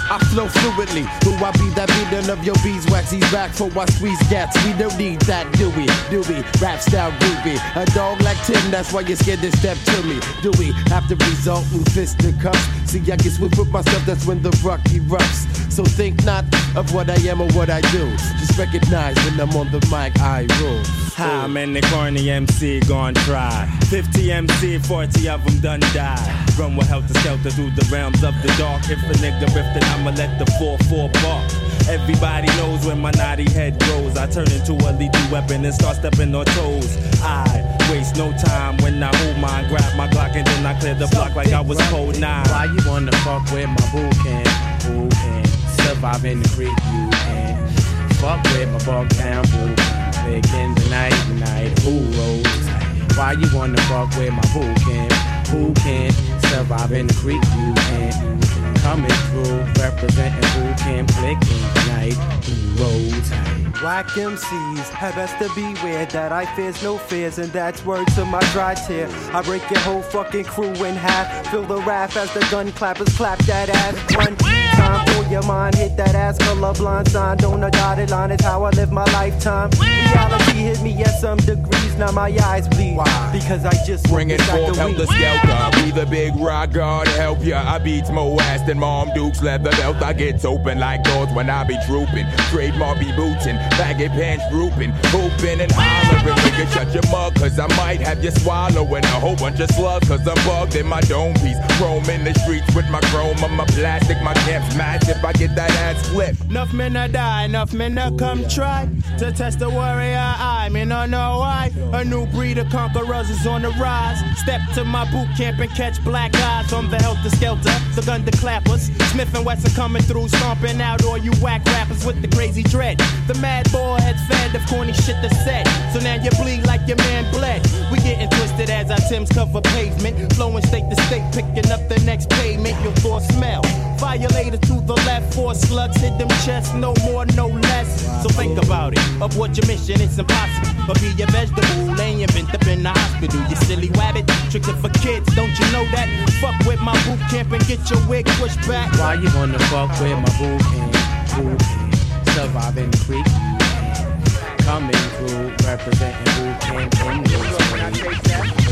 I flow fluidly. Do I be that beating of your beeswax? He's back for I squeeze gats. We don't need that, do we? Do we? Rap style groovy. A dog like Tim, that's why you're scared to step to me. Do we have to result in fisticuffs? See, I get swift with myself, that's when the rock erupts. So think not of what I am or what I do. Just recognize when I'm on the mic, I rule. How oh. many corny MC gon' try? 50 MC, 40 of them done die. Run with helter skelter through the realms of the dark. If a nigga riff, I'ma let the 4-4 bark. Everybody knows when my naughty head grows. I turn into a lethal weapon and start stepping on toes. I waste no time when I hold mine, grab my Glock and then I clear the block like I was cold nine. Why you wanna fuck with my boo can? Who can survive in the creek? You can fuck with my Bucktown boo. Big in the night, night, who rolls? Why you wanna fuck with my boo can? Who can Surviving the creek, you and coming through, representing who can flick night, roll tight. Black MCs have best to beware that I fears no fears, and that's word to my dry tear. I break your whole fucking crew in half. Feel the wrath as the gun clappers clap that ass. One time for your mind, hit that ass colorblind sign. Don't a dotted line is how I live my lifetime. Reality hit me at some degrees, now my eyes bleed. Why? Because I just Bring it forth, the help the weed. skelter. Be the big rock god, help ya. I beats more ass than Mom Duke's leather belt. I gets open like doors when I be trooping. Trademark be bootin', baggy pants drooping, hooping and hollering. Nigga, shut your mug, cause I might have you swallowing a whole bunch of slugs, cause I'm bugged in my dome piece. Roaming the streets with my chrome on my plastic, my camp's massive. I get that ass flipped. Enough men to die, enough men to come try to test the warrior eye. Men don't know why. A new breed of conquerors is on the rise. Step to my boot camp and catch black eyes on the helter skelter, the gun to clappers. Smif-N-Wessun coming through, stomping out all you whack rappers with the crazy dread. The mad boy heads fed of corny shit to set. So now you bleed like your man bled. We getting twisted as our Tims cover pavement. Flowing state to state, picking up the next payment. Your thoughts smell. Violator to the left, four slugs hit them chests, no more, no less. So think about it. Of what your mission, it's impossible. But be a vegetable, ain't you up in the hospital. You silly wabbit, tricks for kids, don't you know that? Fuck with my boot camp and get your wig pushed back. Why you wanna fuck with my boo camp? Boo camp. Surviving the creek, coming through, representing in this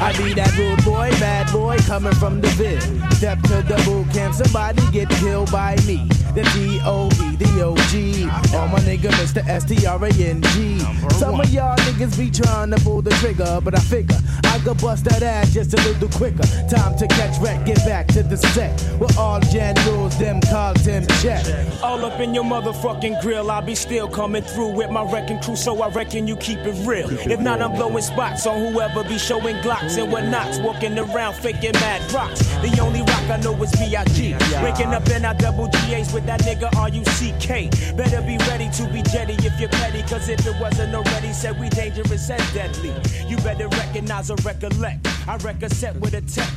I be that rude boy, bad boy, coming from the vid. Step to the boot camp, somebody get killed by me. The G-O-E, the O-G. All my nigga, Mr. S-T-R-A-N-G. Some of y'all niggas be trying to pull the trigger, but I figure I could bust that ass just a little quicker. Time to catch wreck, get back to the set. With all Jan rules, them cards, them check. All up in your motherfucking grill, I'll be still coming through with my wrecking crew, so I reckon you keep it real. If not, I'm blowing spots on whoever be showing glocks and whatnots, walking around faking mad rocks. The only rock I know is B.I.G. Waking up in our double GAs with that nigga R-U-C-K. Better be ready to be jetty if you're petty, cause if it wasn't already said we dangerous and deadly. You better recognize or recollect. I a set with a tech